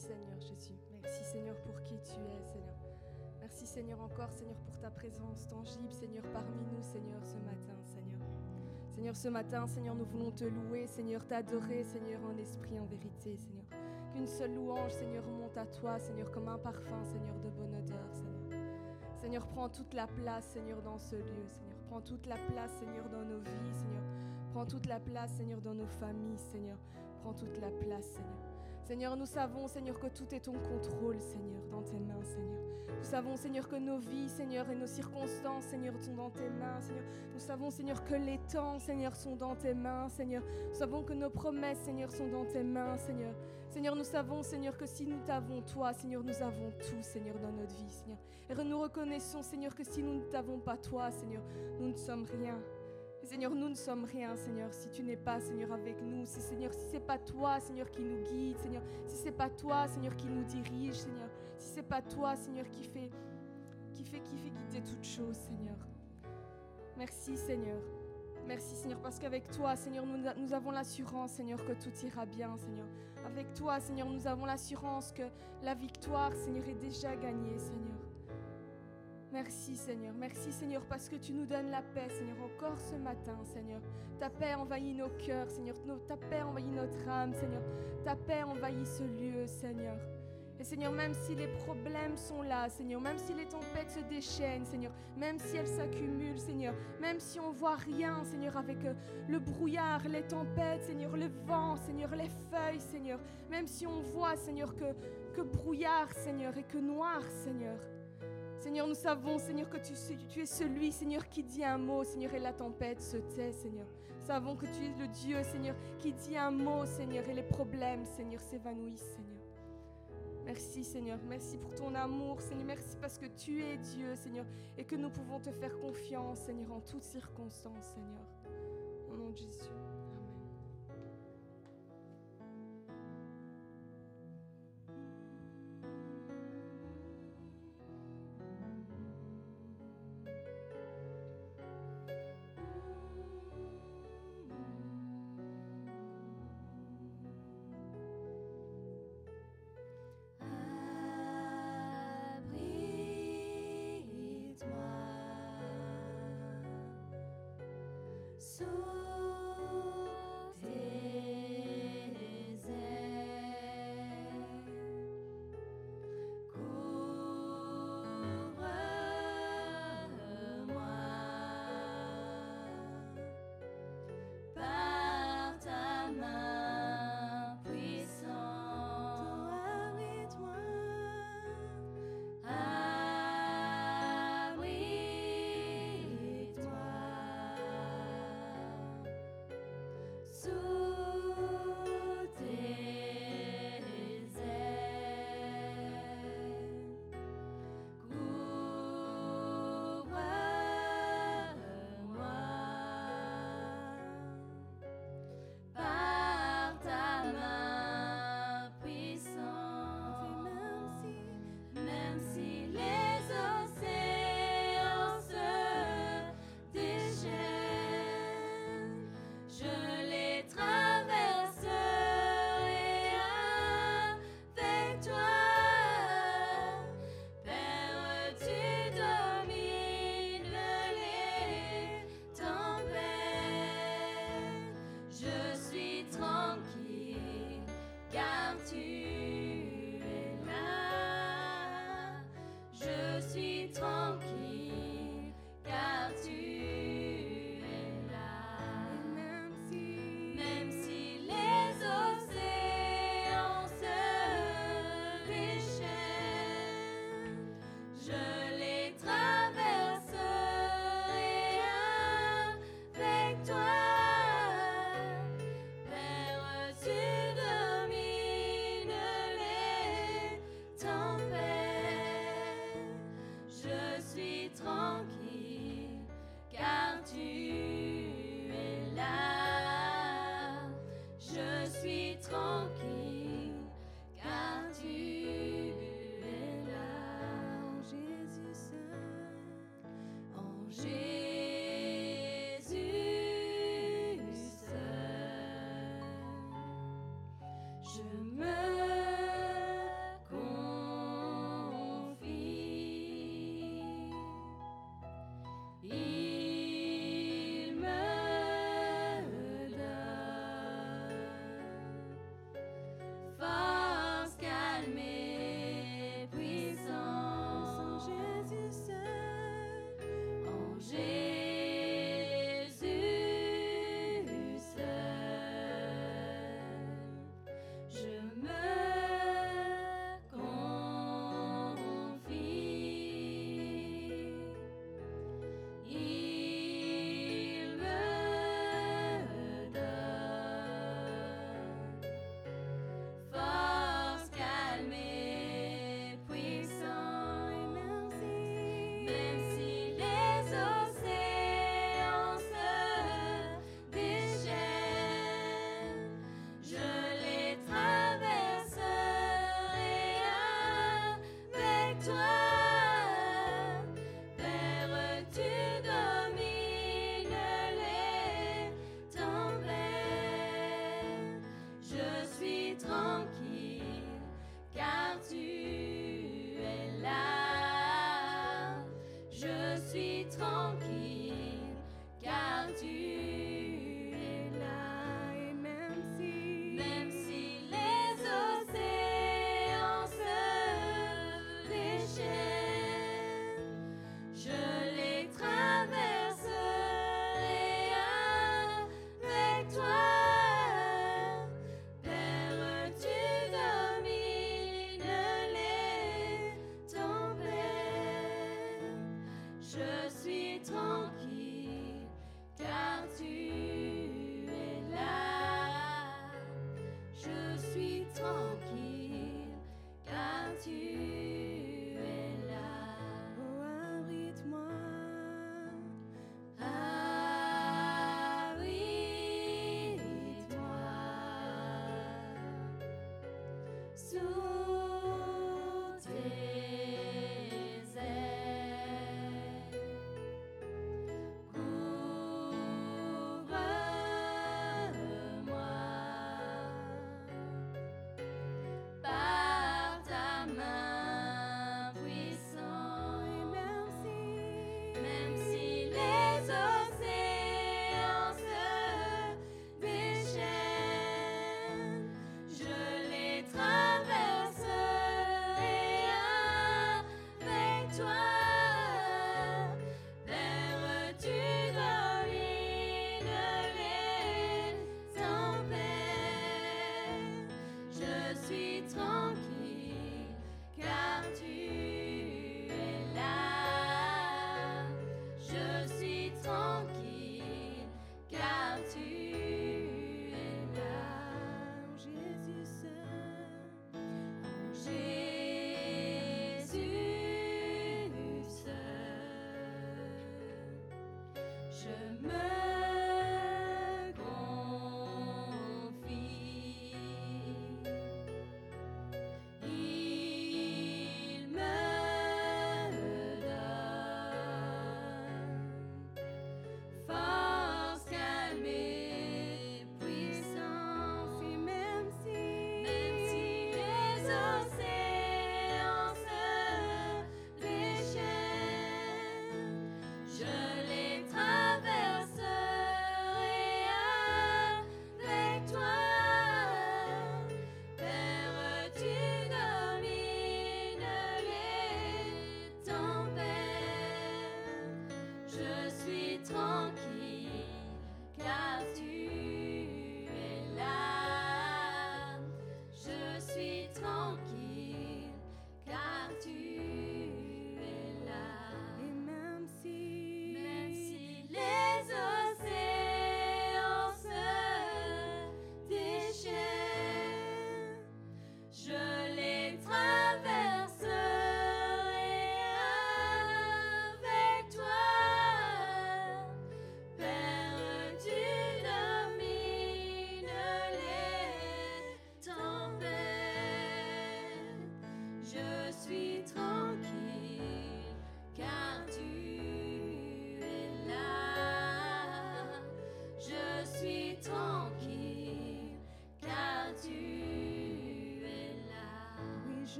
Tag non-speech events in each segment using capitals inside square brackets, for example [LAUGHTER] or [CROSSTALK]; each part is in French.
Seigneur Jésus. Merci Seigneur pour qui tu es Seigneur. Merci Seigneur encore Seigneur pour ta présence tangible Seigneur parmi nous Seigneur ce matin Seigneur. Seigneur ce matin Seigneur nous voulons te louer Seigneur t'adorer Seigneur en esprit en vérité Seigneur. Qu'une seule louange Seigneur monte à toi Seigneur comme un parfum Seigneur de bonne odeur Seigneur. Seigneur prends toute la place Seigneur dans ce lieu Seigneur. Prends toute la place Seigneur dans nos vies Seigneur. Prends toute la place Seigneur dans nos familles Seigneur. Prends toute la place Seigneur. Seigneur, nous savons, Seigneur, que tout est ton contrôle, Seigneur, dans tes mains, Seigneur. Nous savons, Seigneur, que nos vies, Seigneur, et nos circonstances, Seigneur, sont dans tes mains, Seigneur. Nous savons, Seigneur, que les temps, Seigneur, sont dans tes mains, Seigneur. Nous savons que nos promesses, Seigneur, sont dans tes mains, Seigneur. Seigneur, nous savons, Seigneur, que si nous t'avons toi, Seigneur, nous avons tout, Seigneur, dans notre vie, Seigneur. Et nous reconnaissons, Seigneur, que si nous ne t'avons pas toi, Seigneur, nous ne sommes rien. Seigneur, nous ne sommes rien, Seigneur, si tu n'es pas, Seigneur, avec nous. Si, Seigneur, si c'est pas toi, Seigneur, qui nous guide, Seigneur, si c'est pas toi, Seigneur, qui nous dirige, Seigneur, si c'est pas toi, Seigneur, qui fait, qui fait, qui guider toutes choses, Seigneur. Merci, Seigneur. Merci, Seigneur, parce qu'avec toi, Seigneur, nous avons l'assurance, Seigneur, que tout ira bien, Seigneur. Avec toi, Seigneur, nous avons l'assurance que la victoire, Seigneur, est déjà gagnée, Seigneur. Merci Seigneur, merci Seigneur parce que tu nous donnes la paix Seigneur encore ce matin Seigneur. Ta paix envahit nos cœurs Seigneur, ta paix envahit notre âme Seigneur. Ta paix envahit ce lieu Seigneur. Et Seigneur, même si les problèmes sont là, Seigneur, même si les tempêtes se déchaînent, Seigneur, même si elles s'accumulent, Seigneur, même si on voit rien, Seigneur, avec euh, le brouillard, les tempêtes, Seigneur, le vent, Seigneur, les feuilles, Seigneur, même si on voit, Seigneur, que, que brouillard, Seigneur, et que noir, Seigneur. Seigneur, nous savons, Seigneur, que tu, es celui, Seigneur, qui dit un mot, Seigneur, et la tempête se tait, Seigneur. Nous savons que tu es le Dieu, Seigneur, qui dit un mot, Seigneur, et les problèmes, Seigneur, s'évanouissent, Seigneur. Merci, Seigneur. Merci pour ton amour, Seigneur. Merci parce que tu es Dieu, Seigneur, et que nous pouvons te faire confiance, Seigneur, en toutes circonstances, Seigneur. Au nom de Jésus.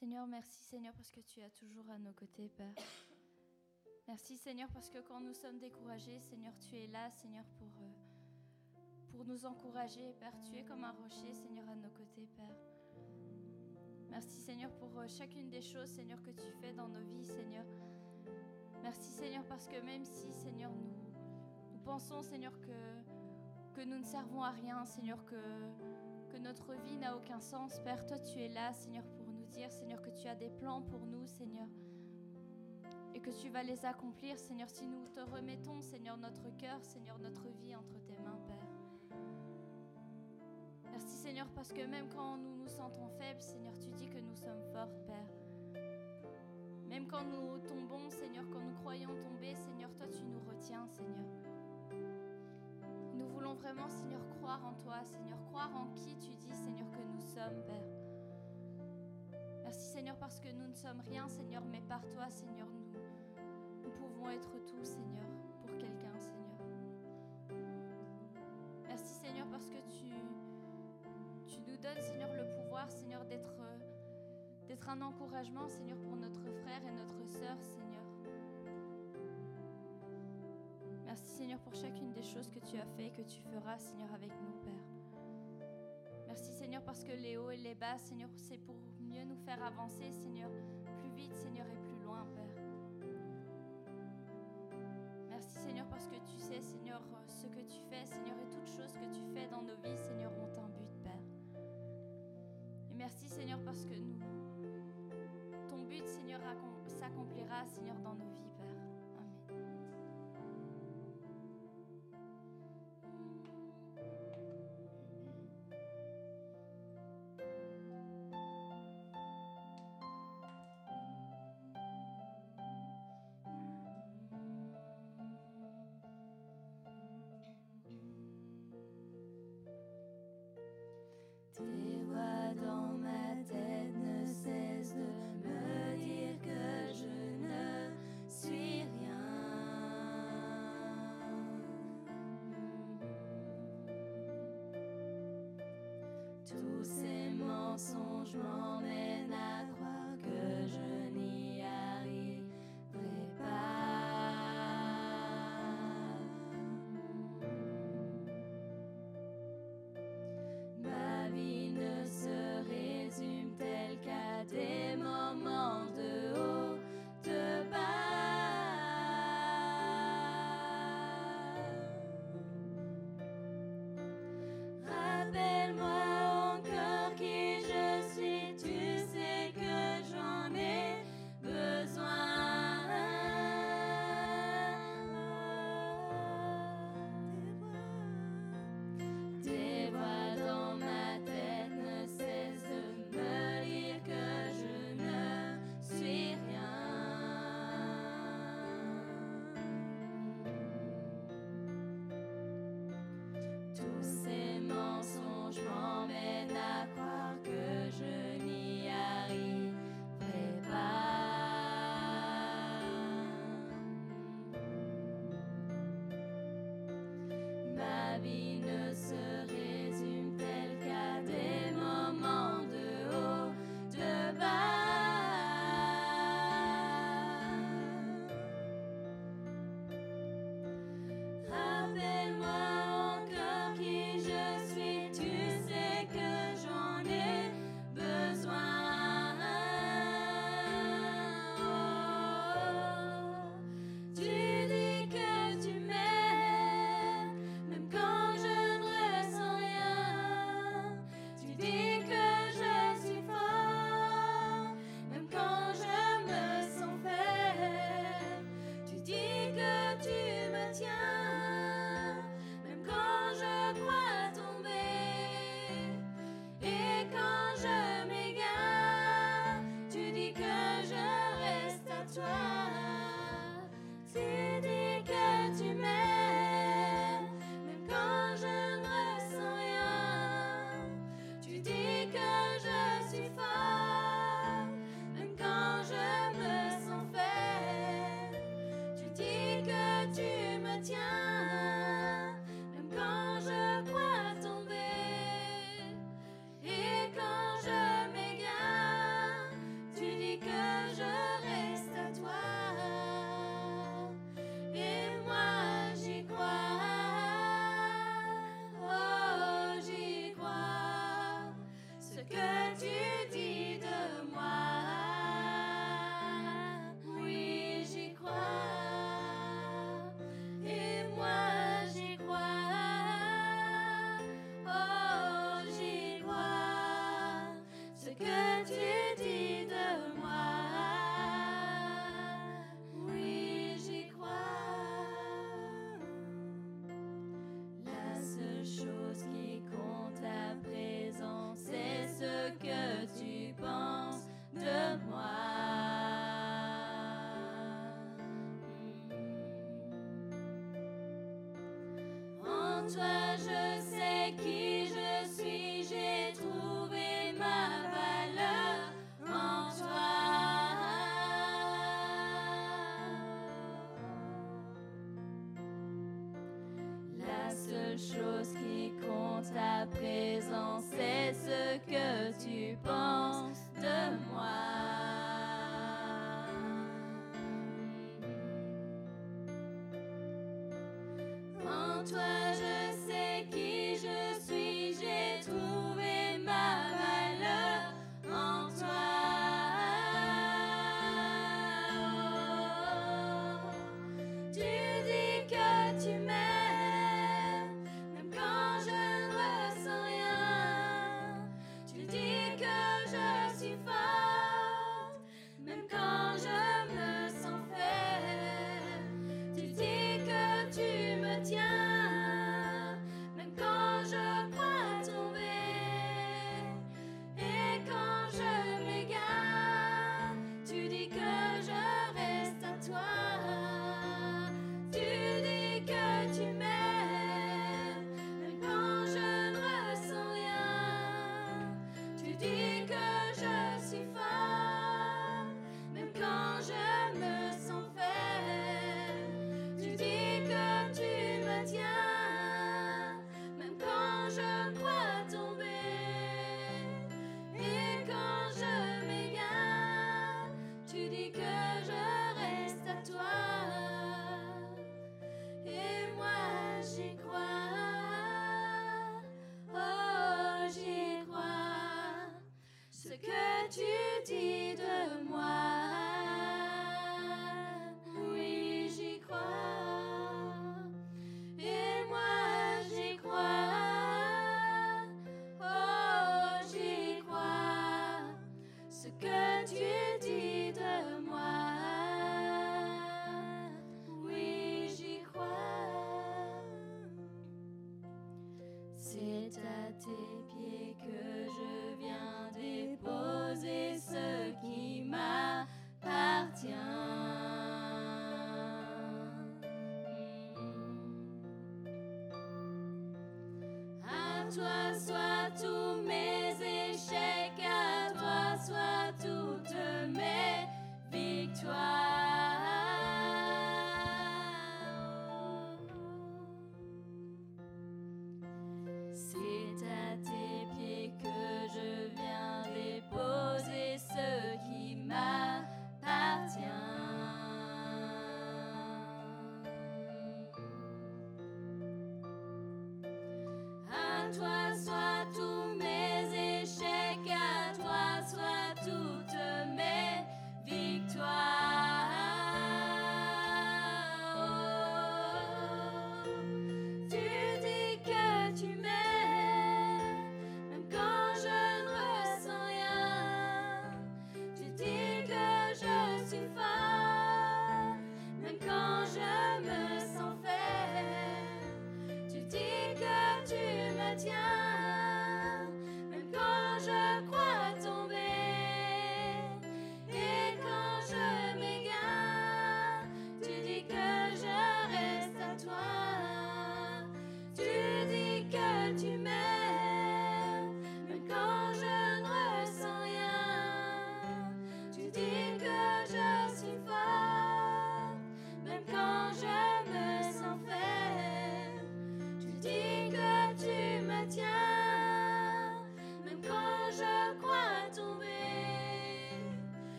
Seigneur, merci Seigneur parce que tu es toujours à nos côtés, Père. Merci Seigneur parce que quand nous sommes découragés, Seigneur, tu es là, Seigneur, pour, euh, pour nous encourager, Père. Tu es comme un rocher, Seigneur, à nos côtés, Père. Merci Seigneur pour euh, chacune des choses, Seigneur, que tu fais dans nos vies, Seigneur. Merci Seigneur parce que même si, Seigneur, nous, nous pensons, Seigneur, que, que nous ne servons à rien, Seigneur, que, que notre vie n'a aucun sens, Père, toi tu es là, Seigneur, pour Seigneur, que tu as des plans pour nous, Seigneur, et que tu vas les accomplir, Seigneur, si nous te remettons, Seigneur, notre cœur, Seigneur, notre vie entre tes mains, Père. Merci, Seigneur, parce que même quand nous nous sentons faibles, Seigneur, tu dis que nous sommes fortes, Père. Même quand nous tombons, Seigneur, quand nous croyons tomber, Seigneur, toi tu nous retiens, Seigneur. Nous voulons vraiment, Seigneur, croire en toi, Seigneur, croire en qui tu dis, Seigneur, que nous sommes, Père. Merci Seigneur parce que nous ne sommes rien Seigneur, mais par toi Seigneur, nous, pouvons être tout Seigneur pour quelqu'un Seigneur. Merci Seigneur parce que tu, tu nous donnes Seigneur le pouvoir Seigneur d'être d'être un encouragement Seigneur pour notre frère et notre sœur Seigneur. Merci Seigneur pour chacune des choses que tu as fait et que tu feras Seigneur avec nous Père. Merci Seigneur parce que les hauts et les bas Seigneur c'est pour mieux nous faire avancer, Seigneur, plus vite, Seigneur, et plus loin, Père. Merci, Seigneur, parce que tu sais, Seigneur, ce que tu fais, Seigneur, et toutes choses que tu fais dans nos vies, Seigneur, ont un but, Père. Et merci, Seigneur, parce que nous, ton but, Seigneur, s'accomplira, Seigneur, dans nos vies, Tous ces mensonges m'emmènent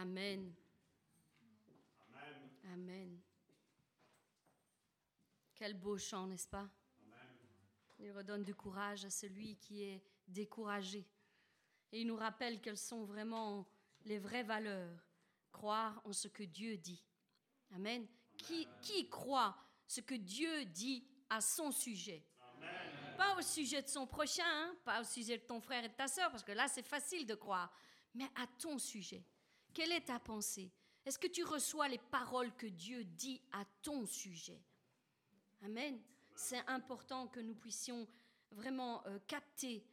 Amen. Amen. Quel beau chant, n'est-ce pas? Il redonne du courage à celui qui est découragé. Et il nous rappelle quelles sont vraiment les vraies valeurs. Croire en ce que Dieu dit. Amen. Qui, qui croit ce que Dieu dit à son sujet? Pas au sujet de son prochain, hein, pas au sujet de ton frère et de ta soeur, parce que là c'est facile de croire, mais à ton sujet. Quelle est ta pensée? Est-ce que tu reçois les paroles que Dieu dit à ton sujet? Amen. C'est important que nous puissions vraiment euh, capter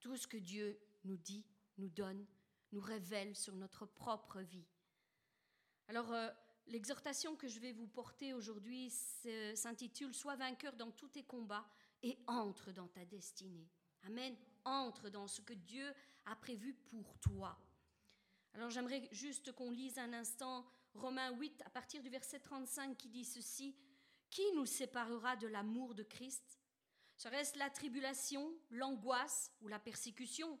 tout ce que Dieu nous dit, nous donne, nous révèle sur notre propre vie. Alors, euh, l'exhortation que je vais vous porter aujourd'hui s'intitule Sois vainqueur dans tous tes combats et entre dans ta destinée. Amen. Entre dans ce que Dieu a prévu pour toi. Alors j'aimerais juste qu'on lise un instant Romains 8 à partir du verset 35 qui dit ceci. Qui nous séparera de l'amour de Christ? Serait-ce la tribulation, l'angoisse ou la persécution?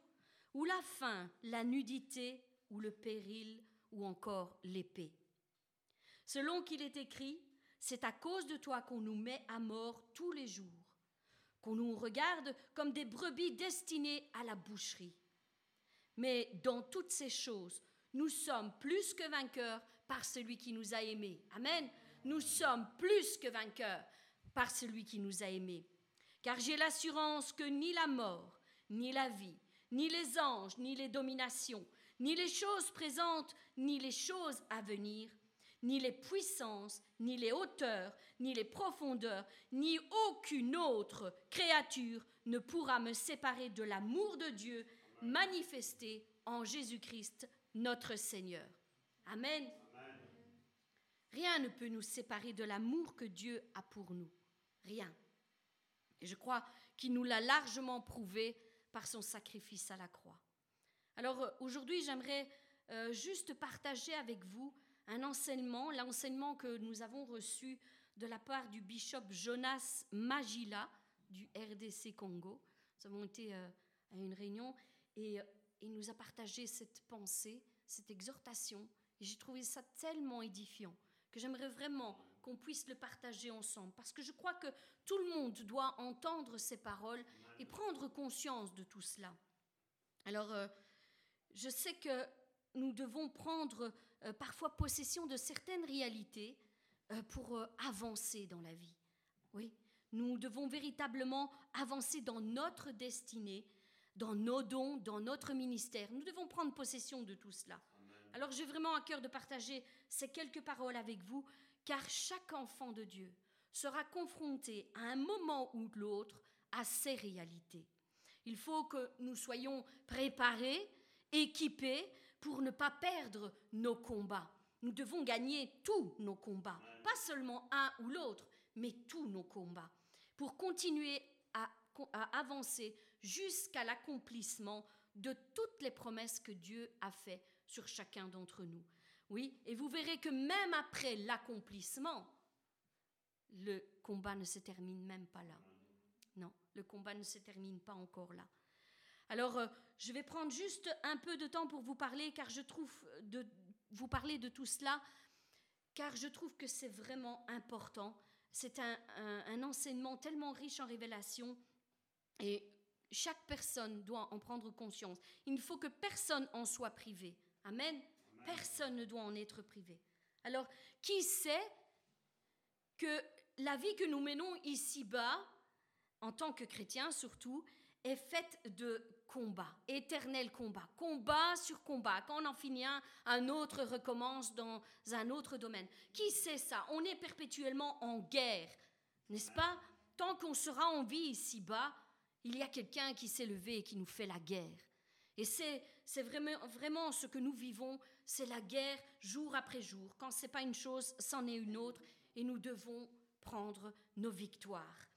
Ou la faim, la nudité ou le péril ou encore l'épée? Selon qu'il est écrit, c'est à cause de toi qu'on nous met à mort tous les jours, qu'on nous regarde comme des brebis destinées à la boucherie. Mais dans toutes ces choses, nous sommes plus que vainqueurs par celui qui nous a aimés. Amen. Nous sommes plus que vainqueurs par celui qui nous a aimés. Car j'ai l'assurance que ni la mort, ni la vie, ni les anges, ni les dominations, ni les choses présentes, ni les choses à venir, ni les puissances, ni les hauteurs, ni les profondeurs, ni aucune autre créature ne pourra me séparer de l'amour de Dieu manifesté en Jésus-Christ notre Seigneur. Amen. Rien ne peut nous séparer de l'amour que Dieu a pour nous. Rien. Et je crois qu'il nous l'a largement prouvé par son sacrifice à la croix. Alors euh, aujourd'hui, j'aimerais euh, juste partager avec vous un enseignement, l'enseignement que nous avons reçu de la part du bishop Jonas Magila du RDC Congo. Nous avons été euh, à une réunion et il nous a partagé cette pensée, cette exhortation. Et j'ai trouvé ça tellement édifiant que j'aimerais vraiment qu'on puisse le partager ensemble. Parce que je crois que tout le monde doit entendre ces paroles et prendre conscience de tout cela. Alors, euh, je sais que nous devons prendre euh, parfois possession de certaines réalités euh, pour avancer dans la vie. Oui, nous devons véritablement avancer dans notre destinée, dans nos dons, dans notre ministère. Nous devons prendre possession de tout cela. Alors j'ai vraiment à cœur de partager ces quelques paroles avec vous, car chaque enfant de Dieu sera confronté à un moment ou l'autre à ces réalités. Il faut que nous soyons préparés, équipés pour ne pas perdre nos combats. Nous devons gagner tous nos combats, pas seulement un ou l'autre, mais tous nos combats, pour continuer à, à avancer jusqu'à l'accomplissement de toutes les promesses que Dieu a faites sur chacun d'entre nous. Oui, et vous verrez que même après l'accomplissement, le combat ne se termine même pas là. Non, le combat ne se termine pas encore là. Alors, euh, je vais prendre juste un peu de temps pour vous parler, car je trouve de vous parler de tout cela, car je trouve que c'est vraiment important. C'est un, un enseignement tellement riche en révélations, et chaque personne doit en prendre conscience. Il ne faut que personne en soit privé. Amen. Personne ne doit en être privé. Alors, qui sait que la vie que nous menons ici-bas, en tant que chrétiens surtout, est faite de combat, éternel combat, combat sur combat. Quand on en finit un, un autre recommence dans un autre domaine. Qui sait ça? On est perpétuellement en guerre, n'est-ce pas? Tant qu'on sera en vie ici-bas, il y a quelqu'un qui s'est levé et qui nous fait la guerre. Et c'est, vraiment, vraiment ce que nous vivons, c'est la guerre jour après jour. Quand ce n'est pas une chose, c'en est une autre, et nous devons prendre nos victoires.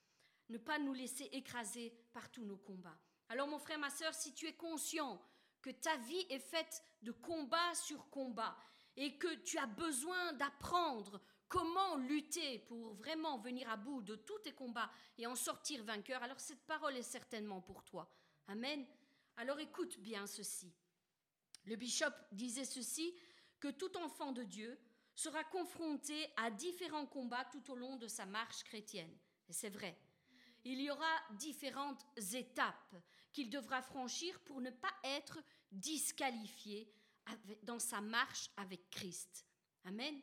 Ne pas nous laisser écraser par tous nos combats. Alors mon frère, ma soeur, si tu es conscient que ta vie est faite de combat sur combat, et que tu as besoin d'apprendre comment lutter pour vraiment venir à bout de tous tes combats et en sortir vainqueur, alors cette parole est certainement pour toi. Amen. Alors écoute bien ceci. Le bishop disait ceci, que tout enfant de Dieu sera confronté à différents combats tout au long de sa marche chrétienne. Et c'est vrai. Il y aura différentes étapes qu'il devra franchir pour ne pas être disqualifié dans sa marche avec Christ. Amen.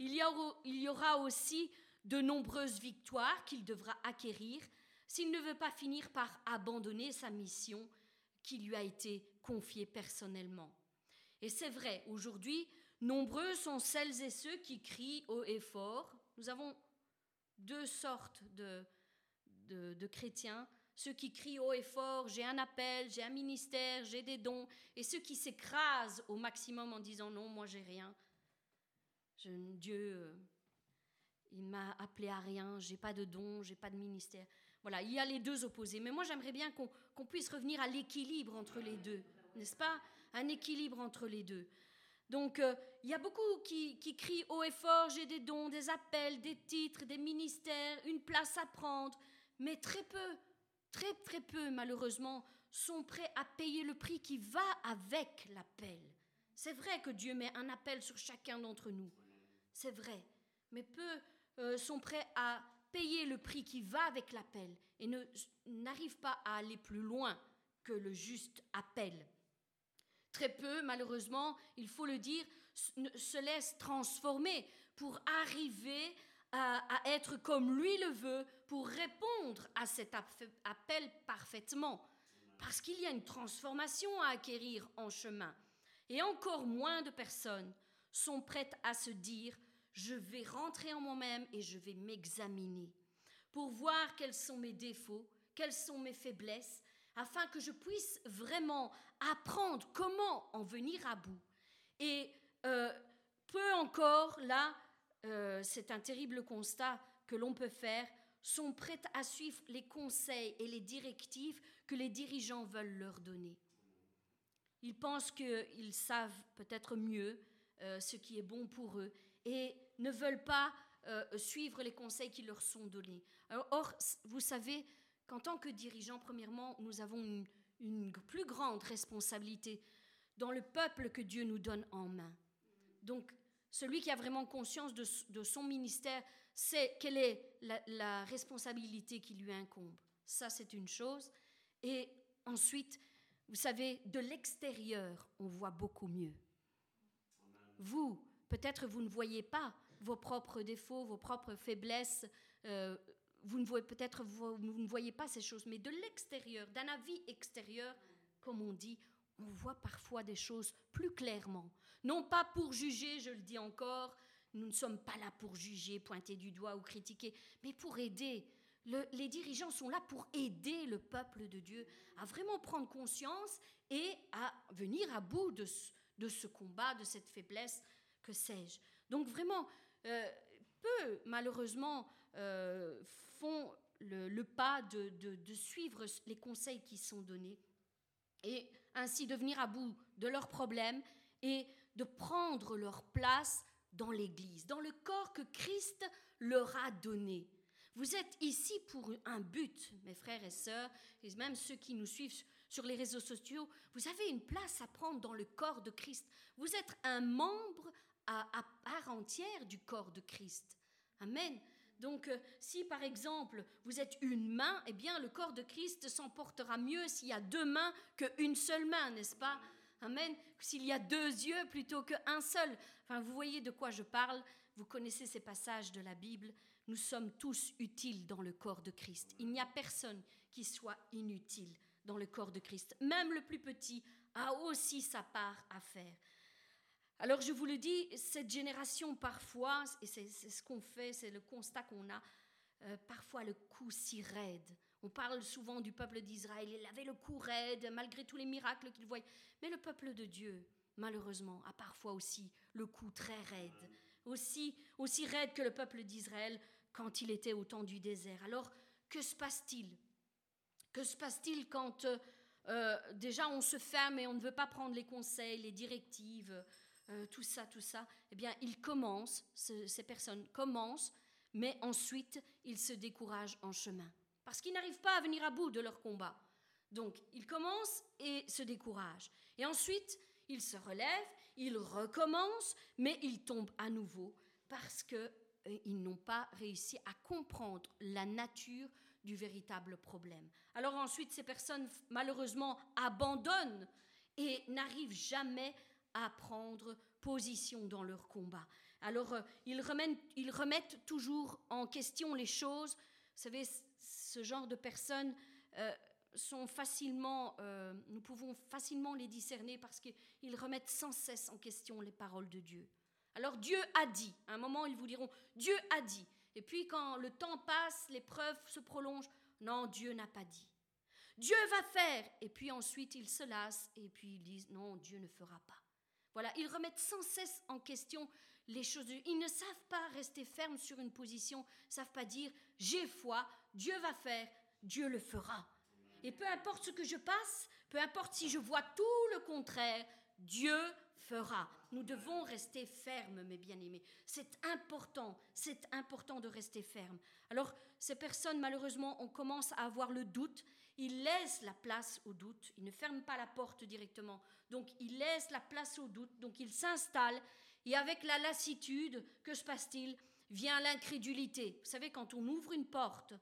Il y aura aussi de nombreuses victoires qu'il devra acquérir s'il ne veut pas finir par abandonner sa mission qui lui a été confiée personnellement. Et c'est vrai, aujourd'hui, nombreux sont celles et ceux qui crient haut et fort. Nous avons deux sortes de, de, chrétiens, ceux qui crient haut et fort, j'ai un appel, j'ai un ministère, j'ai des dons, et ceux qui s'écrasent au maximum en disant non, moi j'ai rien. Dieu, euh, il m'a appelé à rien, j'ai pas de dons, j'ai pas de ministère. Voilà, il y a les deux opposés. Mais moi j'aimerais bien qu'on puisse revenir à l'équilibre entre les deux, n'est-ce pas? Un équilibre entre les deux. Donc euh, il y a beaucoup qui, qui crient haut et fort, j'ai des dons, des appels, des titres, des ministères, une place à prendre, mais très peu, très très peu malheureusement, sont prêts à payer le prix qui va avec l'appel. C'est vrai que Dieu met un appel sur chacun d'entre nous, c'est vrai, mais peu euh, sont prêts à payer le prix qui va avec l'appel et n'arrivent pas à aller plus loin que le juste appel. Très peu, malheureusement, il faut le dire, se laissent transformer pour arriver à, être comme lui le veut, pour répondre à cet appel parfaitement. Parce qu'il y a une transformation à acquérir en chemin. Et encore moins de personnes sont prêtes à se dire, je vais rentrer en moi-même et je vais m'examiner pour voir quels sont mes défauts, quelles sont mes faiblesses, afin que je puisse vraiment apprendre comment en venir à bout. Et euh, peu encore, là, euh, c'est un terrible constat que l'on peut faire, sont prêtes à suivre les conseils et les directives que les dirigeants veulent leur donner. Ils pensent qu'ils savent peut-être mieux euh, ce qui est bon pour eux et ne veulent pas euh, suivre les conseils qui leur sont donnés. or, vous savez qu'en tant que dirigeant, premièrement, nous avons une, une plus grande responsabilité dans le peuple que Dieu nous donne en main. Donc, celui qui a vraiment conscience de, son ministère sait quelle est la, responsabilité qui lui incombe. Ça, c'est une chose. Et ensuite, vous savez, de l'extérieur, on voit beaucoup mieux. Vous, peut-être vous ne voyez pas vos propres défauts, vos propres faiblesses. Euh, vous ne voyez peut-être vous, ne voyez pas ces choses, mais de l'extérieur, d'un avis extérieur, comme on dit, on voit parfois des choses plus clairement. Non pas pour juger, je le dis encore, nous ne sommes pas là pour juger, pointer du doigt ou critiquer, mais pour aider. les dirigeants sont là pour aider le peuple de Dieu à vraiment prendre conscience et à venir à bout de, ce combat, de cette faiblesse, sais-je. Donc vraiment, euh, peu malheureusement euh, font le, pas de, de, suivre les conseils qui sont donnés et ainsi de venir à bout de leurs problèmes et de prendre leur place dans l'Église, dans le corps que Christ leur a donné. Vous êtes ici pour un but, mes frères et sœurs, et même ceux qui nous suivent sur les réseaux sociaux. Vous avez une place à prendre dans le corps de Christ. Vous êtes un membre à, part entière du corps de Christ. Amen. Donc, euh, si par exemple vous êtes une main, eh bien le corps de Christ s'emportera mieux s'il y a deux mains qu'une seule main, n'est-ce pas? Amen. S'il y a deux yeux plutôt qu'un seul. Enfin, vous voyez de quoi je parle. Vous connaissez ces passages de la Bible. Nous sommes tous utiles dans le corps de Christ. Il n'y a personne qui soit inutile dans le corps de Christ. Même le plus petit a aussi sa part à faire. Alors je vous le dis, cette génération parfois, et c'est ce qu'on fait, c'est le constat qu'on a, euh, parfois le cou si raide. On parle souvent du peuple d'Israël, il avait le cou raide malgré tous les miracles qu'il voyait. Mais le peuple de Dieu, malheureusement, a parfois aussi le cou très raide, aussi, aussi raide que le peuple d'Israël quand il était au temps du désert. Alors, que se passe-t-il? Que se passe-t-il quand euh, déjà on se ferme et on ne veut pas prendre les conseils, les directives euh, tout ça, tout ça, eh bien, ils commencent, ces personnes commencent, mais ensuite, ils se découragent en chemin. Parce qu'ils n'arrivent pas à venir à bout de leur combat. Donc, ils commencent et se découragent. Et ensuite, ils se relèvent, ils recommencent, mais ils tombent à nouveau parce qu'ils euh, n'ont pas réussi à comprendre la nature du véritable problème. Alors ensuite, ces personnes, malheureusement, abandonnent et n'arrivent jamais à prendre position dans leur combat. Alors, euh, ils, remettent, toujours en question les choses. Vous savez, ce genre de personnes euh, sont facilement, euh, nous pouvons facilement les discerner parce qu'ils remettent sans cesse en question les paroles de Dieu. Alors Dieu a dit, à un moment ils vous diront, Dieu a dit. Et puis quand le temps passe, les preuves se prolongent, non, Dieu n'a pas dit. Dieu va faire. Et puis ensuite ils se lassent et puis ils disent, non, Dieu ne fera pas. Voilà, ils remettent sans cesse en question les choses. Ils ne savent pas rester fermes sur une position, ne savent pas dire, j'ai foi, Dieu va faire, Dieu le fera. Et peu importe ce que je passe, peu importe si je vois tout le contraire, Dieu fera. Nous devons rester fermes, mes bien-aimés. C'est important, c'est important de rester ferme. Alors, ces personnes, malheureusement, on commence à avoir le doute. Ils laissent la place au doute. Ils ne ferment pas la porte directement. Donc, ils laissent la place au doute. Donc, ils s'installent. Et avec la lassitude, que se passe-t-il? Vient l'incrédulité. Vous savez, quand on ouvre une porte,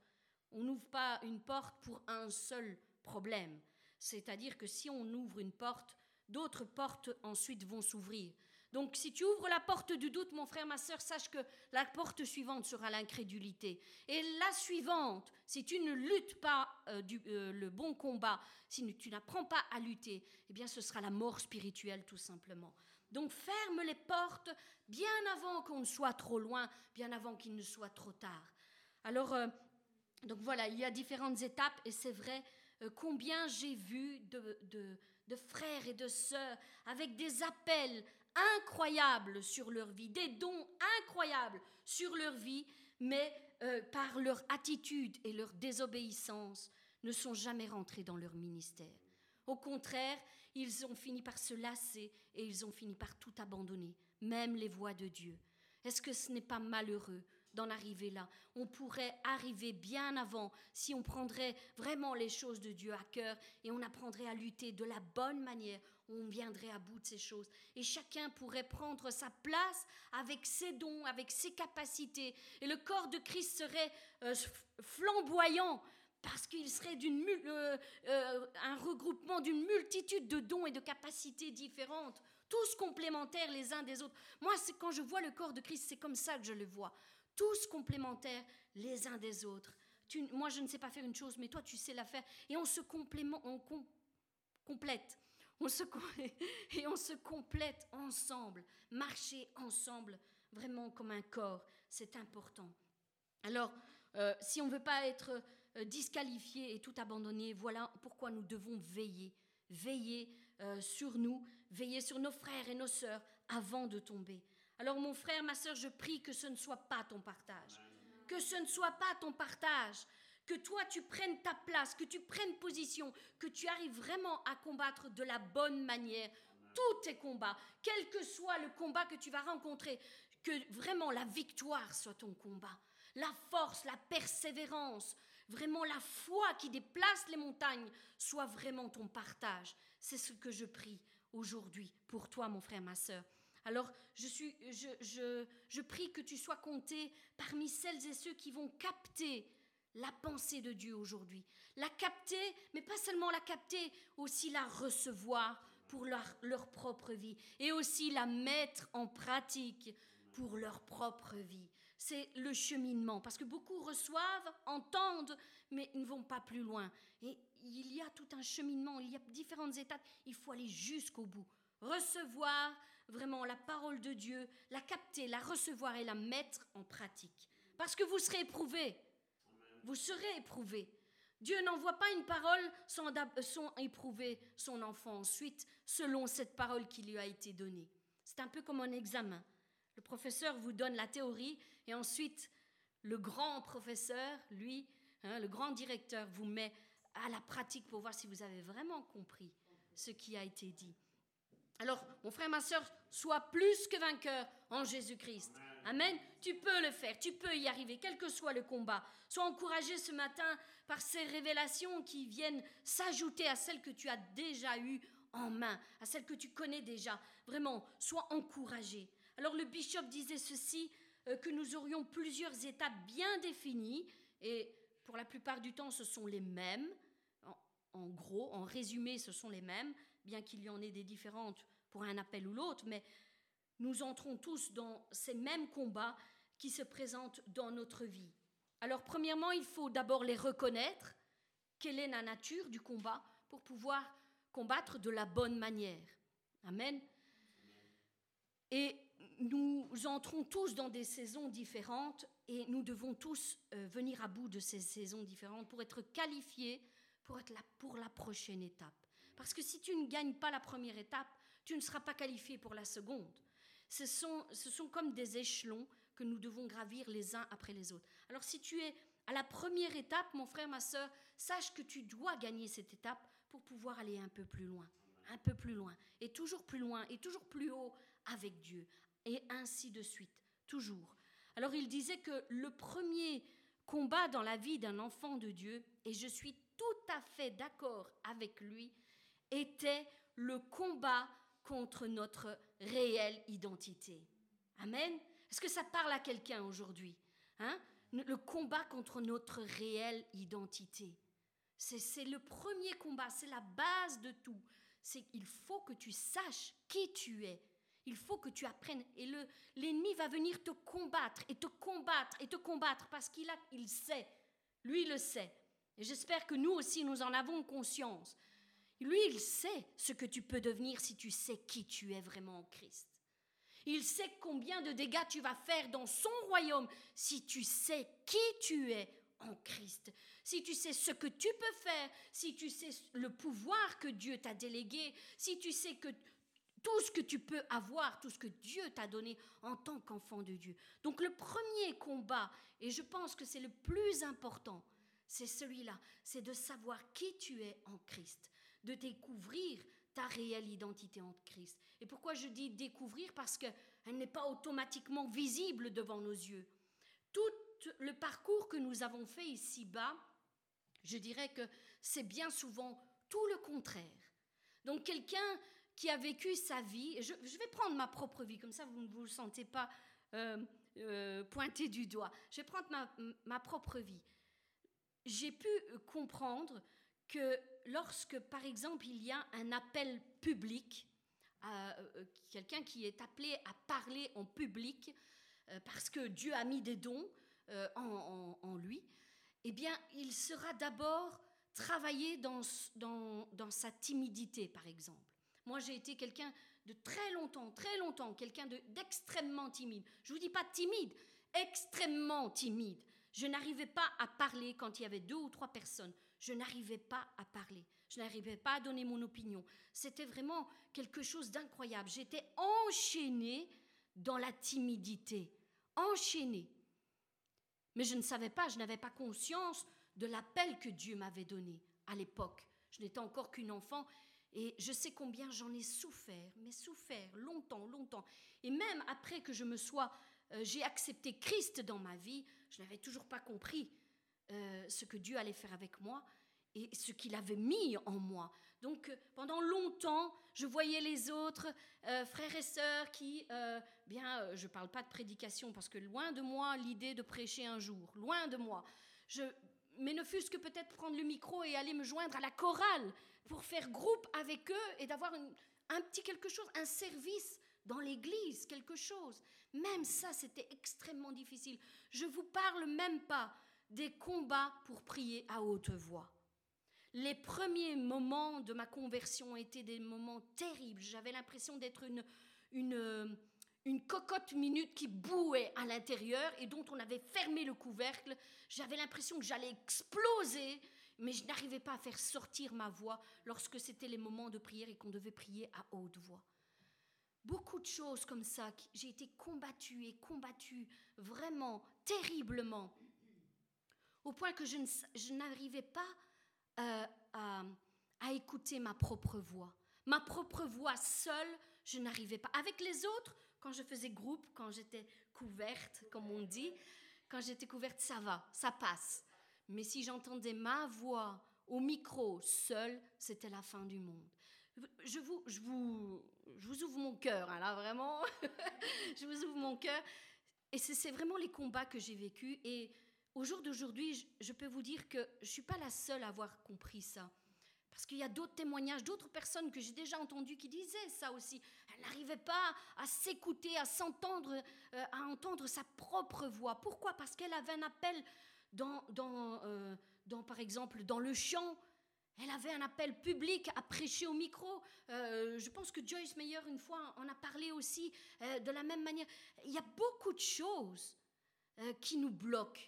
on n'ouvre pas une porte pour un seul problème. C'est-à-dire que si on ouvre une porte, d'autres portes ensuite vont s'ouvrir. Donc si tu ouvres la porte du doute, mon frère, ma soeur, sache que la porte suivante sera l'incrédulité. Et la suivante, si tu ne luttes pas euh, euh, le bon combat, si tu n'apprends pas à lutter, eh bien ce sera la mort spirituelle tout simplement. Donc ferme les portes bien avant qu'on ne soit trop loin, bien avant qu'il ne soit trop tard. Alors, euh, donc voilà, il y a différentes étapes et c'est vrai combien j'ai vu de, frères et de sœurs avec des appels incroyables sur leur vie, des dons incroyables sur leur vie, mais euh, par leur attitude et leur désobéissance, ne sont jamais rentrés dans leur ministère. Au contraire, ils ont fini par se lasser et ils ont fini par tout abandonner, même les voies de Dieu. Est-ce que ce n'est pas malheureux d'en arriver là? On pourrait arriver bien avant si on prendrait vraiment les choses de Dieu à cœur et on apprendrait à lutter de la bonne manière. On viendrait à bout de ces choses. Et chacun pourrait prendre sa place avec ses dons, avec ses capacités. Et le corps de Christ serait euh, flamboyant parce qu'il serait euh, euh, un regroupement d'une multitude de dons et de capacités différentes, tous complémentaires les uns des autres. Moi, c'est quand je vois le corps de Christ, c'est comme ça que je le vois tous complémentaires les uns des autres. moi, je ne sais pas faire une chose, mais toi, tu sais la faire. Et on se complémente, on complète. On se, [LAUGHS] et on se complète ensemble. Marcher ensemble, vraiment comme un corps, c'est important. Alors, euh, si on ne veut pas être euh, disqualifié et tout abandonné, voilà pourquoi nous devons veiller. Veiller euh, sur nous, veiller sur nos frères et nos sœurs avant de tomber. Alors mon frère, ma soeur, je prie que ce ne soit pas ton partage. Que ce ne soit pas ton partage. Que toi, tu prennes ta place, que tu prennes position, que tu arrives vraiment à combattre de la bonne manière tous tes combats, quel que soit le combat que tu vas rencontrer, que vraiment la victoire soit ton combat. La force, la persévérance, vraiment la foi qui déplace les montagnes soit vraiment ton partage. C'est ce que je prie aujourd'hui pour toi, mon frère, ma soeur. Alors, je, je, prie que tu sois compté parmi celles et ceux qui vont capter la pensée de Dieu aujourd'hui. La capter, mais pas seulement la capter, aussi la recevoir pour leur, propre vie et aussi la mettre en pratique pour leur propre vie. C'est le cheminement, parce que beaucoup reçoivent, entendent, mais ne vont pas plus loin. Et il y a tout un cheminement, il y a différentes étapes, il faut aller jusqu'au bout. Recevoir, vraiment la parole de Dieu, la capter, la recevoir et la mettre en pratique. Parce que vous serez éprouvé. Vous serez éprouvé. Dieu n'envoie pas une parole sans, éprouver son enfant ensuite, selon cette parole qui lui a été donnée. C'est un peu comme un examen. Le professeur vous donne la théorie et ensuite le grand professeur, lui, hein, le grand directeur, vous met à la pratique pour voir si vous avez vraiment compris ce qui a été dit. Alors, mon frère, ma soeur, sois plus que vainqueur en Jésus-Christ. Amen. Tu peux le faire, tu peux y arriver, quel que soit le combat. Sois encouragé ce matin par ces révélations qui viennent s'ajouter à celles que tu as déjà eues en main, à celle que tu connais déjà. Vraiment, sois encouragé. Alors le bishop disait ceci, euh, que nous aurions plusieurs étapes bien définies, et pour la plupart du temps, ce sont les mêmes. En, gros, en résumé, ce sont les mêmes, bien qu'il y en ait des différentes pour un appel ou l'autre, mais nous entrons tous dans ces mêmes combats qui se présentent dans notre vie. Alors, premièrement, il faut d'abord les reconnaître. Quelle est la nature du combat pour pouvoir combattre de la bonne manière? Amen. Et nous entrons tous dans des saisons différentes et nous devons tous euh, venir à bout de ces saisons différentes pour être qualifiés pour être pour la prochaine étape. Parce que si tu ne gagnes pas la première étape, tu ne seras pas qualifié pour la seconde. Ce sont, ce sont comme des échelons que nous devons gravir les uns après les autres. Alors si tu es à la première étape, mon frère, ma soeur, sache que tu dois gagner cette étape pour pouvoir aller un peu plus loin, un peu plus loin, et toujours plus loin, et toujours plus haut avec Dieu, et ainsi de suite, toujours. Alors il disait que le premier combat dans la vie d'un enfant de Dieu, et je suis tout à fait d'accord avec lui, était le combat contre notre réelle identité. Amen. Est-ce que ça parle à quelqu'un aujourd'hui hein? Le combat contre notre réelle identité. C'est le premier combat, c'est la base de tout. C'est qu'il faut que tu saches qui tu es. Il faut que tu apprennes. Et l'ennemi va venir te combattre et te combattre et te combattre parce qu'il il sait. Lui, il le sait. Et j'espère que nous aussi, nous en avons conscience. Lui, il sait ce que tu peux devenir si tu sais qui tu es vraiment en Christ. Il sait combien de dégâts tu vas faire dans son royaume si tu sais qui tu es en Christ. Si tu sais ce que tu peux faire, si tu sais le pouvoir que Dieu t'a délégué, si tu sais que tout ce que tu peux avoir, tout ce que Dieu t'a donné en tant qu'enfant de Dieu. Donc le premier combat, et je pense que c'est le plus important, c'est celui-là, c'est de savoir qui tu es en Christ de découvrir ta réelle identité en Christ. Et pourquoi je dis découvrir? Parce qu'elle n'est pas automatiquement visible devant nos yeux. Tout le parcours que nous avons fait ici-bas, je dirais que c'est bien souvent tout le contraire. Donc quelqu'un qui a vécu sa vie, je, vais prendre ma propre vie, comme ça vous ne vous sentez pas euh, euh, pointé du doigt. Je vais prendre ma, ma propre vie. J'ai pu comprendre que lorsque, par exemple, il y a un appel public, à euh, quelqu'un qui est appelé à parler en public euh, parce que Dieu a mis des dons euh, en, lui, eh bien, il sera d'abord travaillé dans, sa timidité, par exemple. Moi, j'ai été quelqu'un de très longtemps, très longtemps, quelqu'un d'extrêmement timide. Je ne vous dis pas timide, extrêmement timide. Je n'arrivais pas à parler quand il y avait deux ou trois personnes je n'arrivais pas à parler, je n'arrivais pas à donner mon opinion. C'était vraiment quelque chose d'incroyable. J'étais enchaînée dans la timidité, enchaînée. Mais je ne savais pas, je n'avais pas conscience de l'appel que Dieu m'avait donné à l'époque. Je n'étais encore qu'une enfant et je sais combien j'en ai souffert, mais souffert longtemps, longtemps. Et même après que je me sois, euh, j'ai accepté Christ dans ma vie, je n'avais toujours pas compris euh, ce que Dieu allait faire avec moi et ce qu'il avait mis en moi. Donc euh, pendant longtemps, je voyais les autres euh, frères et sœurs qui, bien, je ne parle pas de prédication parce que loin de moi l'idée de prêcher un jour, loin de moi. Mais ne fût-ce que peut-être prendre le micro et aller me joindre à la chorale pour faire groupe avec eux et d'avoir un petit quelque chose, un service dans l'église, quelque chose. Même ça, c'était extrêmement difficile. Je vous parle même pas des combats pour prier à haute voix. Les premiers moments de ma conversion étaient des moments terribles. J'avais l'impression d'être une, une, cocotte minute qui bouait à l'intérieur et dont on avait fermé le couvercle. J'avais l'impression que j'allais exploser, mais je n'arrivais pas à faire sortir ma voix lorsque c'était les moments de prière et qu'on devait prier à haute voix. Beaucoup de choses comme ça, j'ai été combattue et combattue vraiment terriblement au point que je n'arrivais pas euh, à, écouter ma propre voix. Ma propre voix seule, je n'arrivais pas. Avec les autres, quand je faisais groupe, quand j'étais couverte, comme on dit, quand j'étais couverte, ça va, ça passe. Mais si j'entendais ma voix au micro seule, c'était la fin du monde. je vous, ouvre mon cœur, hein, là vraiment, [LAUGHS] je vous ouvre mon cœur. Et c'est vraiment les combats que j'ai vécus. Et au jour d'aujourd'hui, je, peux vous dire que je ne suis pas la seule à avoir compris ça. Parce qu'il y a d'autres témoignages, d'autres personnes que j'ai déjà entendues qui disaient ça aussi. Elle n'arrivait pas à s'écouter, à s'entendre, euh, à entendre sa propre voix. Pourquoi? Parce qu'elle avait un appel dans, dans, euh, dans, par exemple, dans le chant. Elle avait un appel public à prêcher au micro. Euh, je pense que Joyce Meyer, une fois, en a parlé aussi de la même manière. Il y a beaucoup de choses qui nous bloquent.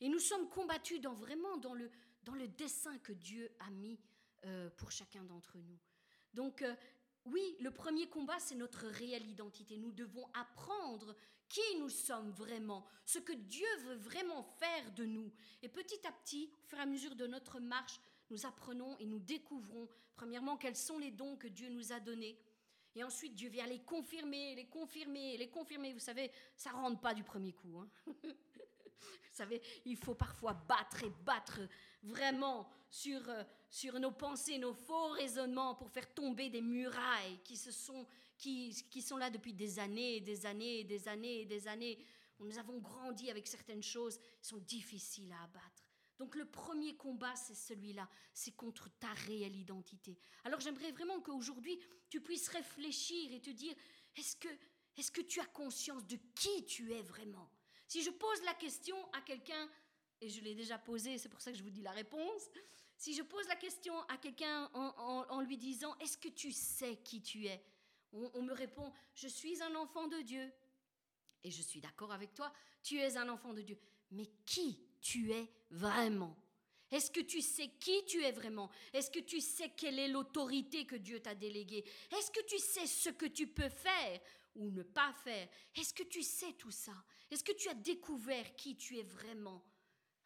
Et nous sommes combattus dans, vraiment dans le, dans le dessin que Dieu a mis euh, pour chacun d'entre nous. Donc, euh, oui, le premier combat, c'est notre réelle identité. Nous devons apprendre qui nous sommes vraiment, ce que Dieu veut vraiment faire de nous. Et petit à petit, au fur et à mesure de notre marche, nous apprenons et nous découvrons, premièrement, quels sont les dons que Dieu nous a donnés. Et ensuite, Dieu vient les confirmer, les confirmer, les confirmer. Vous savez, ça ne rentre pas du premier coup. Hein. [LAUGHS] Vous savez, il faut parfois battre et battre vraiment sur, euh, sur nos pensées, nos faux raisonnements pour faire tomber des murailles qui, se sont, qui, qui sont là depuis des années, des années, des années, des années. Nous avons grandi avec certaines choses qui sont difficiles à abattre. Donc le premier combat, c'est celui-là, c'est contre ta réelle identité. Alors j'aimerais vraiment qu'aujourd'hui, tu puisses réfléchir et te dire, est-ce que, est-ce que tu as conscience de qui tu es vraiment? Si je pose la question à quelqu'un et je l'ai déjà posé, c'est pour ça que je vous dis la réponse. Si je pose la question à quelqu'un en, lui disant Est-ce que tu sais qui tu es? On, me répond Je suis un enfant de Dieu. Et je suis d'accord avec toi, tu es un enfant de Dieu. Mais qui tu es vraiment? Est-ce que tu sais qui tu es vraiment? Est-ce que tu sais quelle est l'autorité que Dieu t'a déléguée? Est-ce que tu sais ce que tu peux faire ou ne pas faire? Est-ce que tu sais tout ça? Est-ce que tu as découvert qui tu es vraiment?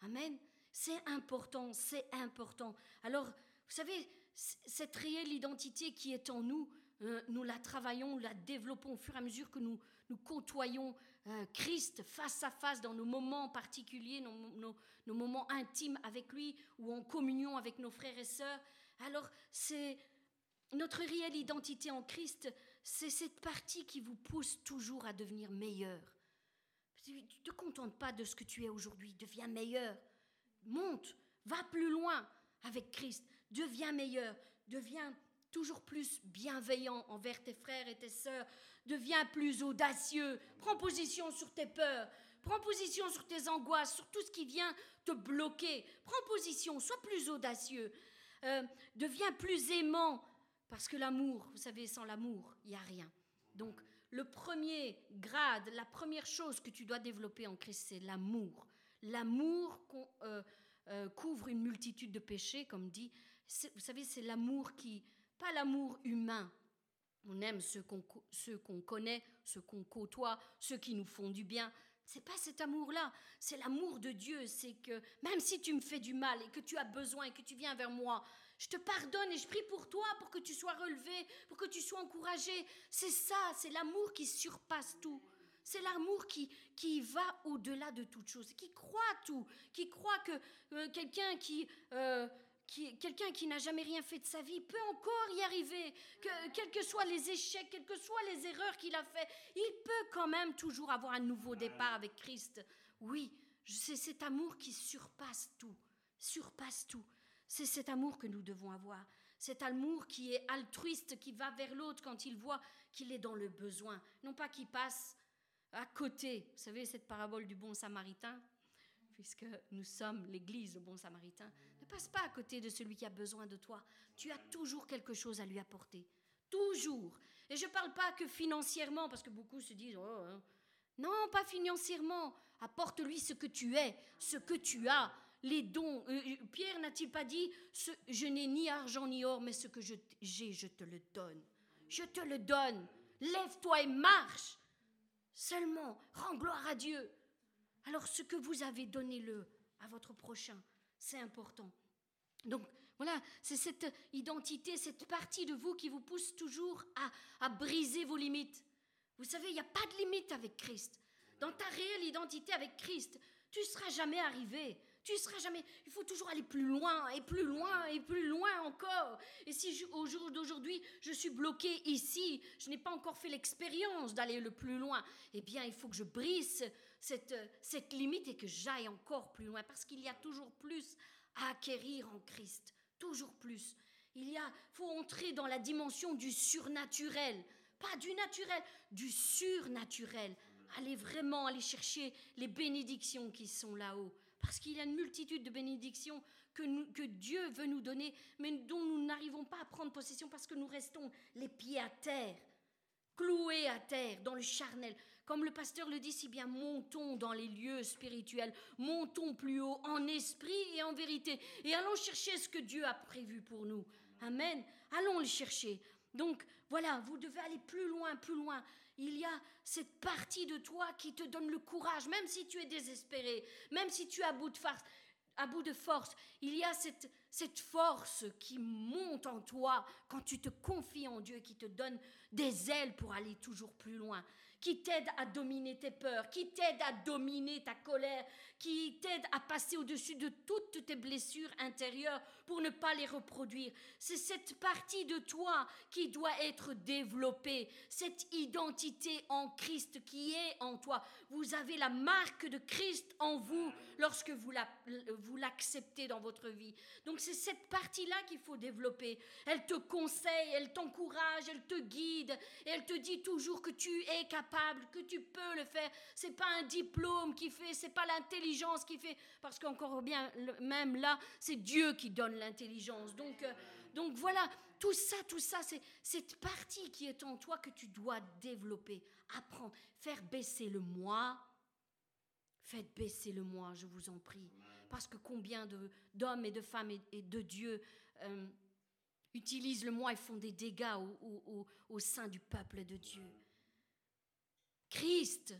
Amen. C'est important, c'est important. Alors, vous savez, cette réelle identité qui est en nous, euh, nous la travaillons, nous la développons au fur et à mesure que nous, nous côtoyons euh, Christ face à face dans nos moments particuliers, nos, nos, moments intimes avec lui ou en communion avec nos frères et sœurs. Alors, c'est notre réelle identité en Christ, c'est cette partie qui vous pousse toujours à devenir meilleur. Tu ne te contentes pas de ce que tu es aujourd'hui, deviens meilleur. Monte, va plus loin avec Christ, deviens meilleur, deviens toujours plus bienveillant envers tes frères et tes sœurs, deviens plus audacieux, prends position sur tes peurs, prends position sur tes angoisses, sur tout ce qui vient te bloquer, prends position, sois plus audacieux, euh, deviens plus aimant, parce que l'amour, vous savez, sans l'amour, il n'y a rien. Donc, le premier grade, la première chose que tu dois développer en Christ, c'est l'amour. L'amour euh, euh, couvre une multitude de péchés, comme dit. Vous savez, c'est l'amour qui, pas l'amour humain. On aime ceux qu'on connaît, ceux qu'on côtoie, ceux qui nous font du bien. C'est pas cet amour-là, c'est l'amour de Dieu. C'est que même si tu me fais du mal et que tu as besoin et que tu viens vers moi, je te pardonne et je prie pour toi, pour que tu sois relevé, pour que tu sois encouragé. C'est ça, c'est l'amour qui surpasse tout. C'est l'amour qui, qui va au-delà de toute chose, qui croit tout, qui croit que euh, quelqu'un qui, euh, qui, quelqu'un qui n'a jamais rien fait de sa vie peut encore y arriver, que quels que soient les échecs, quelles que soient les erreurs qu'il a fait, il peut quand même toujours avoir un nouveau départ avec Christ. Oui, c'est cet amour qui surpasse tout, surpasse tout. C'est cet amour que nous devons avoir. Cet amour qui est altruiste, qui va vers l'autre quand il voit qu'il est dans le besoin. Non pas qu'il passe à côté. Vous savez, cette parabole du bon samaritain, puisque nous sommes l'Église, le bon samaritain, ne passe pas à côté de celui qui a besoin de toi. Tu as toujours quelque chose à lui apporter. Toujours. Et je ne parle pas que financièrement, parce que beaucoup se disent, oh, hein. non, pas financièrement. Apporte-lui ce que tu es, ce que tu as les dons. Euh, euh, Pierre n'a-t-il pas dit, je n'ai ni argent ni or, mais ce que j'ai, je te le donne. Je te le donne. Lève-toi et marche. Seulement, rends gloire à Dieu. Alors ce que vous avez, donnez-le à votre prochain. C'est important. Donc voilà, c'est cette identité, cette partie de vous qui vous pousse toujours à, à briser vos limites. Vous savez, il n'y a pas de limite avec Christ. Dans ta réelle identité avec Christ, tu ne seras jamais arrivé Tu ne seras jamais. Il faut toujours aller plus loin et plus loin et plus loin encore. Et si au jour d'aujourd'hui, je suis bloqué ici, je n'ai pas encore fait l'expérience d'aller le plus loin, eh bien, il faut que je brise cette, cette limite et que j'aille encore plus loin parce qu'il y a toujours plus à acquérir en Christ. Toujours plus. Il y a, faut entrer dans la dimension du surnaturel, pas du naturel, du surnaturel. Allez vraiment aller chercher les bénédictions qui sont là-haut. Parce qu'il y a une multitude de bénédictions que, que Dieu veut nous donner, mais dont nous n'arrivons pas à prendre possession parce que nous restons les pieds à terre, cloués à terre, dans le charnel. Comme le pasteur le dit si bien, montons dans les lieux spirituels, montons plus haut en esprit et en vérité, et allons chercher ce que Dieu a prévu pour nous. Amen. Allons le chercher. Donc voilà, vous devez aller plus loin, plus loin il y a cette partie de toi qui te donne le courage, même si tu es désespéré, même si tu es à bout de force, bout de force. Il y a cette, cette force qui monte en toi quand tu te confies en Dieu, qui te donne des ailes pour aller toujours plus loin qui t'aide à dominer tes peurs, qui t'aide à dominer ta colère, qui t'aide à passer au-dessus de toutes tes blessures intérieures pour ne pas les reproduire. C'est cette partie de toi qui doit être développée, cette identité en Christ qui est en toi. Vous avez la marque de Christ en vous lorsque vous l'acceptez dans votre vie. Donc c'est cette partie-là qu'il faut développer. Elle te conseille, elle t'encourage, elle te guide, et elle te dit toujours que tu es capable que tu peux le faire. C'est pas un diplôme qui fait, c'est pas l'intelligence qui fait, parce qu'encore bien, même là, c'est Dieu qui donne l'intelligence. Donc, euh, donc voilà, tout ça, tout ça, c'est cette partie qui est en toi que tu dois développer, apprendre, faire baisser le moi. Faites baisser le moi, je vous en prie. Parce que combien d'hommes et de femmes et, de Dieu euh, utilisent le moi et font des dégâts au, au sein du peuple de Dieu. Christ,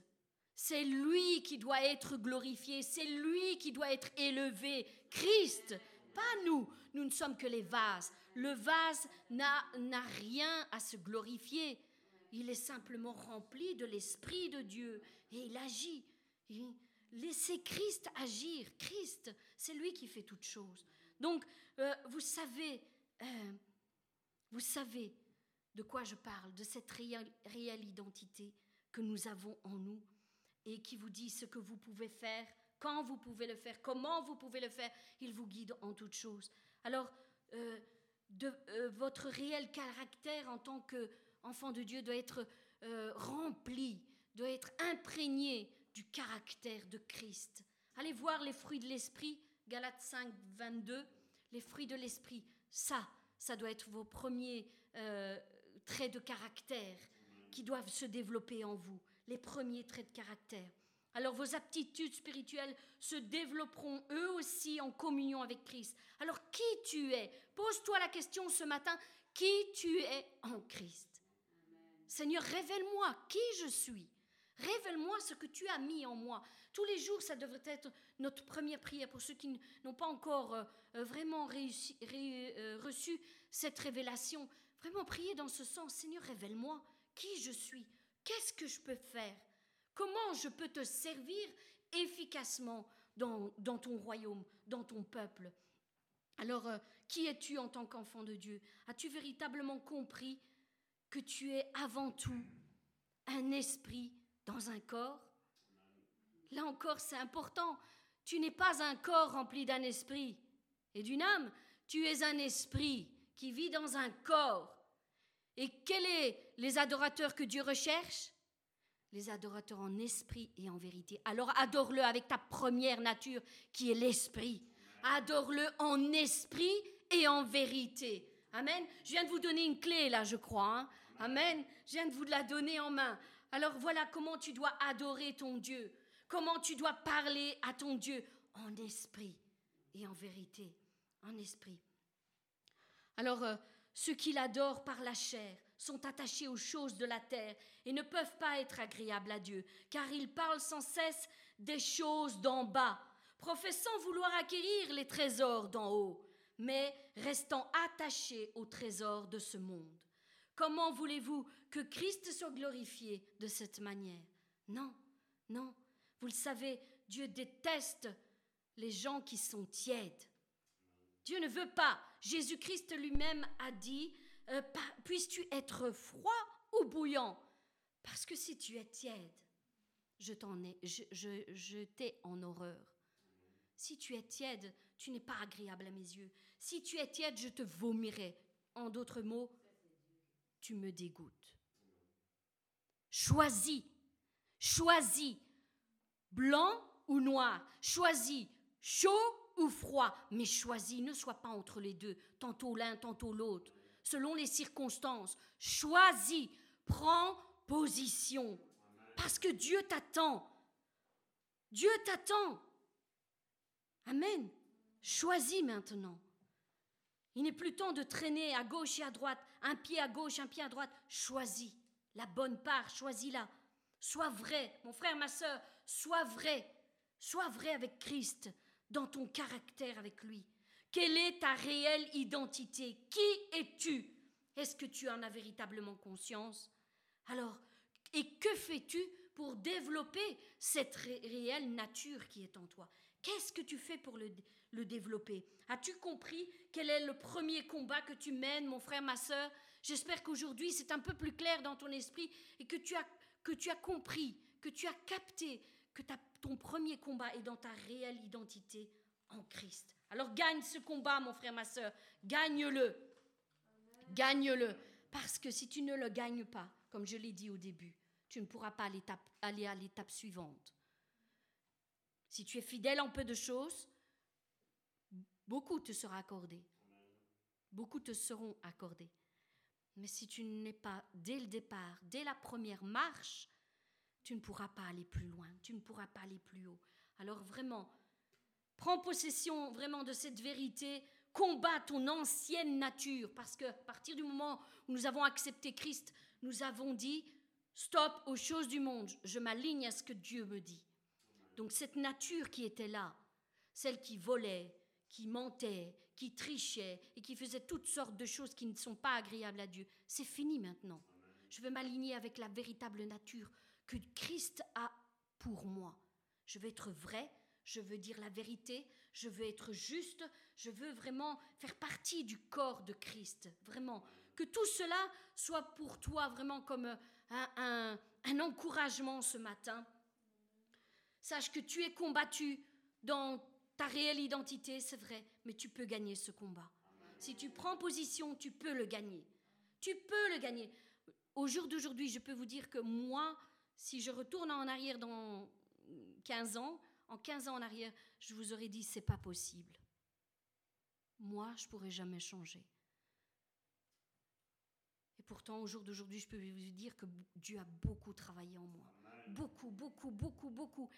c'est lui qui doit être glorifié, c'est lui qui doit être élevé. Christ, pas nous. Nous ne sommes que les vases. Le vase n'a rien à se glorifier. Il est simplement rempli de l'Esprit de Dieu et il agit. laissez Christ agir. Christ, c'est lui qui fait toutes choses. Donc, euh, vous savez, euh, vous savez de quoi je parle, de cette réelle identité que nous avons en nous et qui vous dit ce que vous pouvez faire, quand vous pouvez le faire, comment vous pouvez le faire. Il vous guide en toutes choses. Alors, euh, euh, votre réel caractère en tant qu'enfant de Dieu doit être euh, rempli, doit être imprégné du caractère de Christ. Allez voir les fruits de l'esprit, Galates 5, 22. Les fruits de l'esprit, ça, ça doit être vos premiers traits de caractère qui doivent se développer en vous, les premiers traits de caractère. Alors vos aptitudes spirituelles se développeront eux aussi en communion avec Christ. Alors qui tu es? Pose-toi la question ce matin, qui tu es en Christ? Seigneur, révèle-moi qui je suis. Révèle-moi ce que tu as mis en moi. Tous les jours, ça devrait être notre première prière pour ceux qui n'ont pas encore euh, euh, vraiment euh, reçu cette révélation. Vraiment prier dans ce sens. Seigneur, révèle-moi qui je suis, qu'est-ce que je peux faire, comment je peux te servir efficacement dans, ton royaume, dans ton peuple? Alors, euh, qui es-tu en tant qu'enfant de Dieu? As-tu véritablement compris que tu es avant tout un esprit dans un corps? Là encore, c'est important. Tu n'es pas un corps rempli d'un esprit et d'une âme. Tu es un esprit qui vit dans un corps et quels sont les adorateurs que Dieu recherche? Les adorateurs en esprit et en vérité. Alors adore-le avec ta première nature qui est l'esprit. Adore-le en esprit et en vérité. Amen. Je viens de vous donner une clé là, je crois. Hein. Amen. Je viens de vous la donner en main. Alors voilà comment tu dois adorer ton Dieu. Comment tu dois parler à ton Dieu en esprit et en vérité. En esprit. Alors, euh, ceux qui l'adorent par la chair sont attachés aux choses de la terre et ne peuvent pas être agréables à Dieu, car ils parlent sans cesse des choses d'en bas, professant vouloir acquérir les trésors d'en haut, mais restant attachés aux trésors de ce monde. Comment voulez-vous que Christ soit glorifié de cette manière? Non, non. Vous le savez, Dieu déteste les gens qui sont tièdes. Dieu ne veut pas. Jésus-Christ lui-même a dit, euh, puisses-tu être froid ou bouillant? Parce que si tu es tiède, je t'en ai, je, t'ai en horreur. Si tu es tiède, tu n'es pas agréable à mes yeux. Si tu es tiède, je te vomirai. En d'autres mots, tu me dégoûtes. Choisis, choisis, blanc ou noir, choisis, chaud ou froid, mais choisis, ne sois pas entre les deux, tantôt l'un, tantôt l'autre, selon les circonstances. Choisis, prends position, parce que Dieu t'attend. Dieu t'attend. Amen. Choisis maintenant. Il n'est plus temps de traîner à gauche et à droite, un pied à gauche, un pied à droite. Choisis la bonne part, choisis-la. Sois vrai, mon frère, ma soeur, sois vrai. Sois vrai avec Christ dans ton caractère avec lui. Quelle est ta réelle identité? Qui es-tu? Est-ce que tu en as véritablement conscience? Alors, et que fais-tu pour développer cette réelle nature qui est en toi? Qu'est-ce que tu fais pour le, développer? As-tu compris quel est le premier combat que tu mènes, mon frère, ma soeur J'espère qu'aujourd'hui c'est un peu plus clair dans ton esprit et que tu as, que tu as compris, que tu as capté que ton premier combat est dans ta réelle identité en Christ. Alors gagne ce combat, mon frère, ma soeur. Gagne-le. Gagne-le. Parce que si tu ne le gagnes pas, comme je l'ai dit au début, tu ne pourras pas aller à l'étape suivante. Si tu es fidèle en peu de choses, beaucoup te sera accordé. Beaucoup te seront accordés. Mais si tu n'es pas dès le départ, dès la première marche, tu ne pourras pas aller plus loin, tu ne pourras pas aller plus haut. Alors vraiment, prends possession vraiment de cette vérité, combat ton ancienne nature, parce que à partir du moment où nous avons accepté Christ, nous avons dit, stop aux choses du monde, je m'aligne à ce que Dieu me dit. Donc cette nature qui était là, celle qui volait, qui mentait, qui trichait et qui faisait toutes sortes de choses qui ne sont pas agréables à Dieu, c'est fini maintenant. Je veux m'aligner avec la véritable nature que Christ a pour moi. Je veux être vrai, je veux dire la vérité, je veux être juste, je veux vraiment faire partie du corps de Christ, vraiment. Que tout cela soit pour toi vraiment comme un, un, encouragement ce matin. Sache que tu es combattu dans ta réelle identité, c'est vrai, mais tu peux gagner ce combat. Si tu prends position, tu peux le gagner. Tu peux le gagner. Au jour d'aujourd'hui, je peux vous dire que moi, si je retourne en arrière dans 15 ans, en 15 ans en arrière, je vous aurais dit c'est pas possible. Moi, je pourrais jamais changer. Et pourtant, au jour d'aujourd'hui, je peux vous dire que Dieu a beaucoup travaillé en moi. Beaucoup, beaucoup, beaucoup, beaucoup.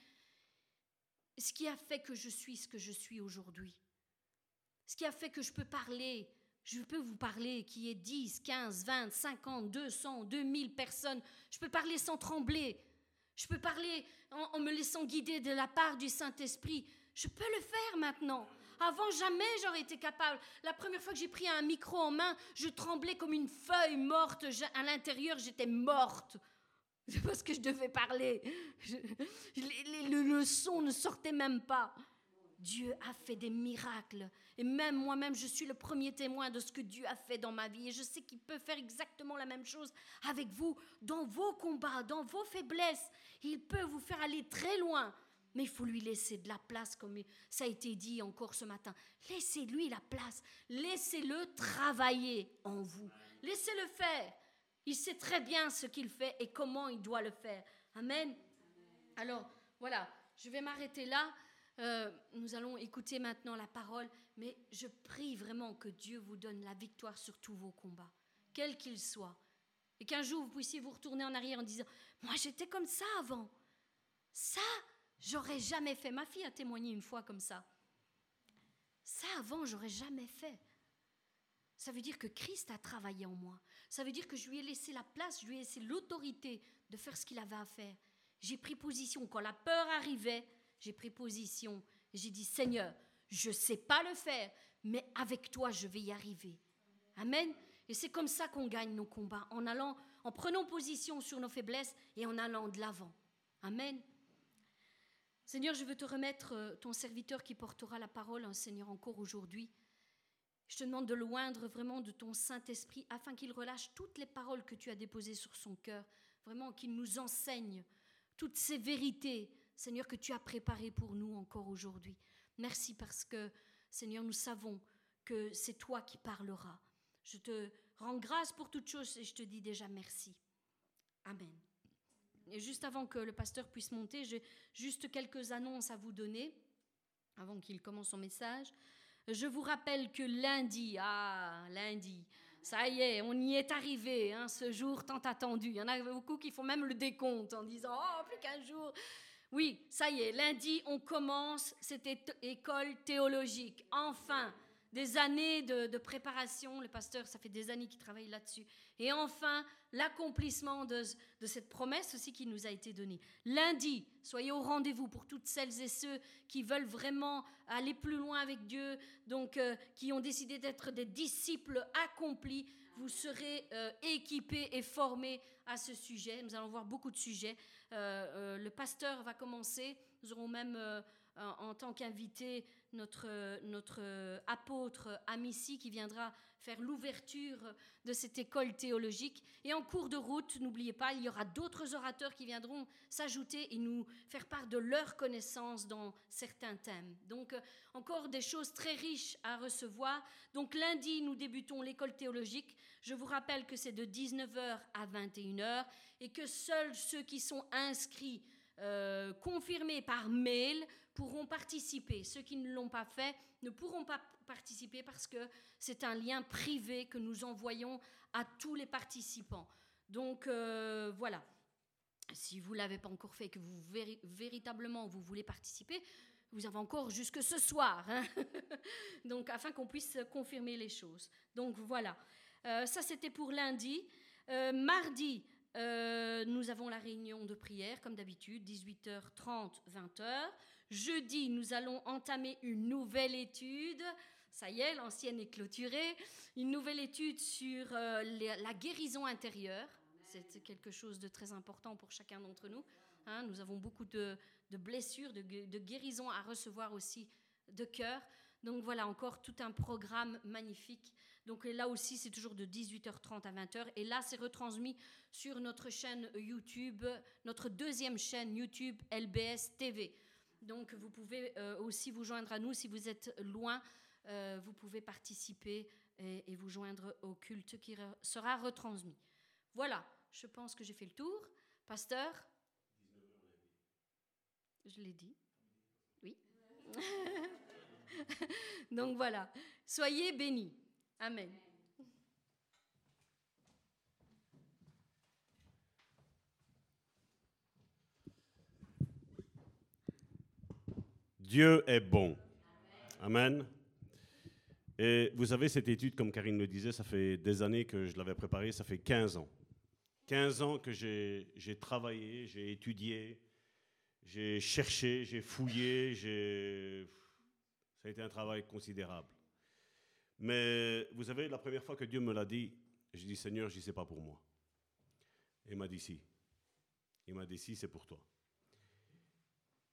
Ce qui a fait que je suis ce que je suis aujourd'hui. Ce qui a fait que je peux parler je peux vous parler qui est 10, 15, 20, 50, 200, 2000 personnes. Je peux parler sans trembler. Je peux parler en, me laissant guider de la part du Saint-Esprit. Je peux le faire maintenant. Avant, jamais j'aurais été capable. La première fois que j'ai pris un micro en main, je tremblais comme une feuille morte. À l'intérieur, j'étais morte. C'est parce que je devais parler. le son ne sortait même pas. Dieu a fait des miracles. Et même moi-même, je suis le premier témoin de ce que Dieu a fait dans ma vie. Et je sais qu'il peut faire exactement la même chose avec vous, dans vos combats, dans vos faiblesses. Il peut vous faire aller très loin. Mais il faut lui laisser de la place, comme ça a été dit encore ce matin. Laissez-lui la place. Laissez-le travailler en vous. Laissez-le faire. Il sait très bien ce qu'il fait et comment il doit le faire. Amen. Alors, voilà, je vais m'arrêter là. Euh, nous allons écouter maintenant la parole, mais je prie vraiment que Dieu vous donne la victoire sur tous vos combats, quels qu'ils soient. Et qu'un jour vous puissiez vous retourner en arrière en disant Moi j'étais comme ça avant. Ça, j'aurais jamais fait. Ma fille a témoigné une fois comme ça. Ça avant, j'aurais jamais fait. Ça veut dire que Christ a travaillé en moi. Ça veut dire que je lui ai laissé la place, je lui ai laissé l'autorité de faire ce qu'il avait à faire. J'ai pris position. Quand la peur arrivait, j'ai pris position. J'ai dit, Seigneur, je ne sais pas le faire, mais avec toi, je vais y arriver. Amen. Et c'est comme ça qu'on gagne nos combats, en allant, en prenant position sur nos faiblesses et en allant de l'avant. Amen. Seigneur, je veux te remettre euh, ton serviteur qui portera la parole, hein, Seigneur, encore aujourd'hui. Je te demande de le oindre vraiment de ton Saint-Esprit afin qu'il relâche toutes les paroles que tu as déposées sur son cœur, vraiment qu'il nous enseigne toutes ces vérités, Seigneur, que tu as préparées pour nous encore aujourd'hui. Merci parce que, Seigneur, nous savons que c'est toi qui parleras. Je te rends grâce pour toutes choses et je te dis déjà merci. Amen. Et juste avant que le pasteur puisse monter, j'ai juste quelques annonces à vous donner, avant qu'il commence son message. Je vous rappelle que lundi, ah, lundi, ça y est, on y est arrivé, hein, ce jour tant attendu. Il y en a beaucoup qui font même le décompte en disant Oh, plus qu'un jour. Oui, ça y est, lundi, on commence cette école théologique. Enfin, des années de, préparation. Le pasteur, ça fait des années qu'il travaille là-dessus. Et enfin, l'accomplissement de, cette promesse aussi qui nous a été donnée. Lundi, soyez au rendez-vous pour toutes celles et ceux qui veulent vraiment aller plus loin avec Dieu, donc euh, qui ont décidé d'être des disciples accomplis. Vous serez euh, équipés et formés à ce sujet. Nous allons voir beaucoup de sujets. Euh, le pasteur va commencer. Nous aurons même en tant qu'invité notre, notre apôtre Amici qui viendra faire l'ouverture de cette école théologique. Et en cours de route, n'oubliez pas, il y aura d'autres orateurs qui viendront s'ajouter et nous faire part de leurs connaissances dans certains thèmes. Donc encore des choses très riches à recevoir. Donc lundi, nous débutons l'école théologique. Je vous rappelle que c'est de 19h à 21h et que seuls ceux qui sont inscrits, euh, confirmés par mail, pourront participer. Ceux qui ne l'ont pas fait ne pourront pas participer parce que c'est un lien privé que nous envoyons à tous les participants. Donc euh, voilà, si vous ne l'avez pas encore fait, que vous véritablement vous voulez participer, vous avez encore jusque ce soir, hein. [LAUGHS] donc afin qu'on puisse confirmer les choses. Donc voilà, euh, ça c'était pour lundi. Euh, mardi, nous avons la réunion de prière, comme d'habitude, 18h30, 20h. Jeudi, nous allons entamer une nouvelle étude. Ça y est, l'ancienne est clôturée. Une nouvelle étude sur euh, la guérison intérieure. C'est quelque chose de très important pour chacun d'entre nous. Hein. nous avons beaucoup de, blessures, de, de, guérison à recevoir aussi de cœur. Donc voilà, encore tout un programme magnifique. Donc là aussi, c'est toujours de 18h30 à 20h. Et là, c'est retransmis sur notre chaîne YouTube, notre deuxième chaîne YouTube LBS TV. Donc vous pouvez euh, aussi vous joindre à nous si vous êtes loin. Euh, vous pouvez participer et, vous joindre au culte qui sera retransmis. Voilà, je pense que j'ai fait le tour. Pasteur? Je l'ai dit. Oui. [LAUGHS] Donc voilà, soyez bénis. Amen. Dieu est bon. Amen. Et vous savez, cette étude, comme Karine le disait, ça fait des années que je l'avais préparée, ça fait 15 ans. 15 ans que j'ai travaillé, j'ai étudié, j'ai cherché, j'ai fouillé, ça a été un travail considérable. Mais vous savez, la première fois que Dieu me l'a dit, j'ai dit Seigneur, je sais pas pour moi. il m'a dit si. Il m'a dit si, c'est pour toi.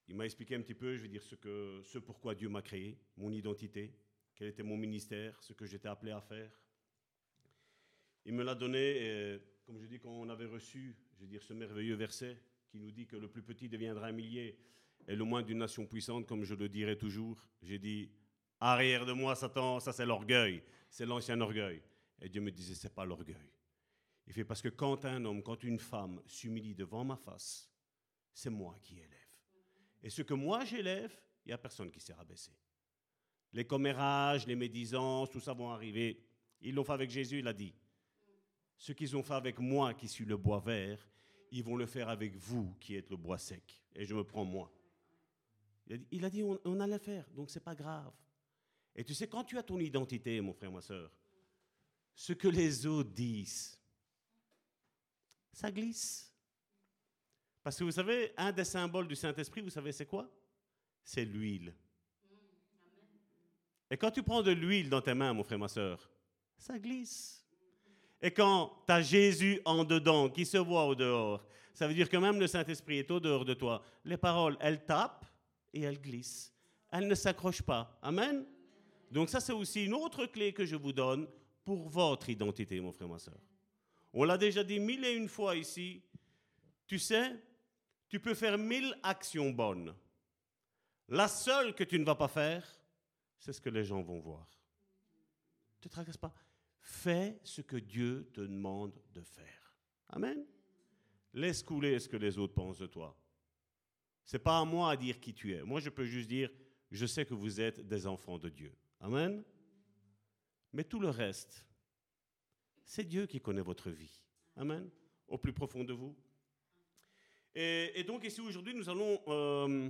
Il m'a expliqué un petit peu, je veux dire, ce, que, ce pourquoi Dieu m'a créé, mon identité, quel était mon ministère, ce que j'étais appelé à faire. Il me l'a donné, et, comme je dis, quand on avait reçu, je veux dire, ce merveilleux verset qui nous dit que le plus petit deviendra un millier et le moins d'une nation puissante, comme je le dirai toujours, j'ai dit, arrière de moi, Satan, ça c'est l'orgueil, c'est l'ancien orgueil. Et Dieu me disait, c'est pas l'orgueil. Il fait parce que quand un homme, quand une femme s'humilie devant ma face, c'est moi qui élève. Et ce que moi j'élève, il n'y a personne qui s'est rabaissé. Les commérages, les médisances, tout ça vont arriver. Ils l'ont fait avec Jésus, il a dit. Ce qu'ils ont fait avec moi qui suis le bois vert, ils vont le faire avec vous qui êtes le bois sec. Et je me prends moi. Il a dit, on, on allait faire, donc c'est pas grave. Et tu sais, quand tu as ton identité, mon frère, ma soeur, ce que les autres disent, ça glisse. Parce que vous savez, un des symboles du Saint-Esprit, vous savez, c'est quoi? C'est l'huile. Et quand tu prends de l'huile dans tes mains, mon frère, ma soeur, ça glisse. Et quand tu as Jésus en dedans, qui se voit au dehors, ça veut dire que même le Saint-Esprit est au dehors de toi. Les paroles, elles tapent, et elle glisse. Elle ne s'accroche pas. Amen? Donc ça, c'est aussi une autre clé que je vous donne pour votre identité, mon frère, ma soeur. On l'a déjà dit mille et une fois ici. Tu sais, tu peux faire mille actions bonnes. La seule que tu ne vas pas faire, c'est ce que les gens vont voir. Ne te tracasse pas. Fais ce que Dieu te demande de faire. Amen. Laisse couler ce que les autres pensent de toi. C'est pas à moi à dire qui tu es. Moi, je peux juste dire, je sais que vous êtes des enfants de Dieu. Amen. Mais tout le reste, c'est Dieu qui connaît votre vie. Amen. Au plus profond de vous. Et, donc ici aujourd'hui, nous allons euh,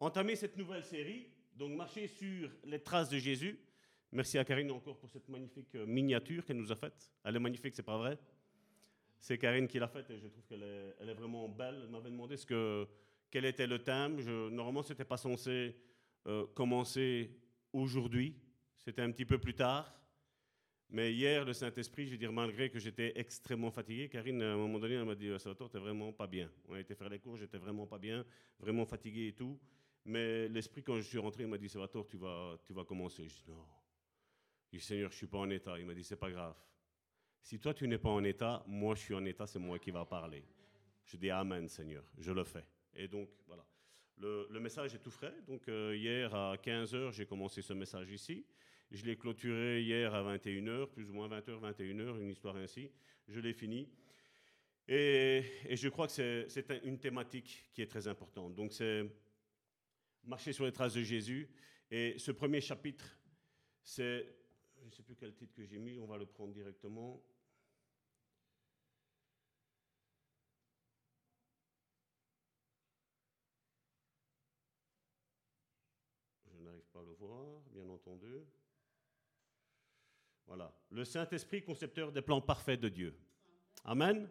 entamer cette nouvelle série, donc marcher sur les traces de Jésus. Merci à Karine encore pour cette magnifique euh, miniature qu'elle nous a faite. Elle est magnifique, c'est pas vrai C'est Karine qui l'a faite et je trouve qu'elle est, vraiment belle. Elle m'avait demandé ce que, quel était le thème. Je, normalement, ce n'était pas censé euh, commencer aujourd'hui. C'était un petit peu plus tard. Mais hier, le Saint-Esprit, je veux dire, malgré que j'étais extrêmement fatigué, Karine, à un moment donné, elle m'a dit Salvatore, t'es vraiment pas bien. On a été faire les cours, j'étais vraiment pas bien, vraiment fatigué et tout. Mais l'Esprit, quand je suis rentré, il m'a dit Salvatore, tu vas, tu vas commencer. Je dis Non. Je dis Seigneur, je suis pas en état. Il m'a dit C'est pas grave. Si toi, tu n'es pas en état, moi, je suis en état, c'est moi qui va parler. Je dis Amen, Seigneur, je le fais. Et donc, voilà. Le, le message est tout frais. Donc, euh, hier à 15h, j'ai commencé ce message ici. Je l'ai clôturé hier à 21h, plus ou moins 20h, 21h, une histoire ainsi. Je l'ai fini. Et, je crois que c'est une thématique qui est très importante. Donc c'est marcher sur les traces de Jésus. Et ce premier chapitre, c'est, je ne sais plus quel titre que j'ai mis, on va le prendre directement. Je n'arrive pas à le voir, bien entendu. Voilà. Le Saint-Esprit, concepteur des plans parfaits de Dieu. Amen.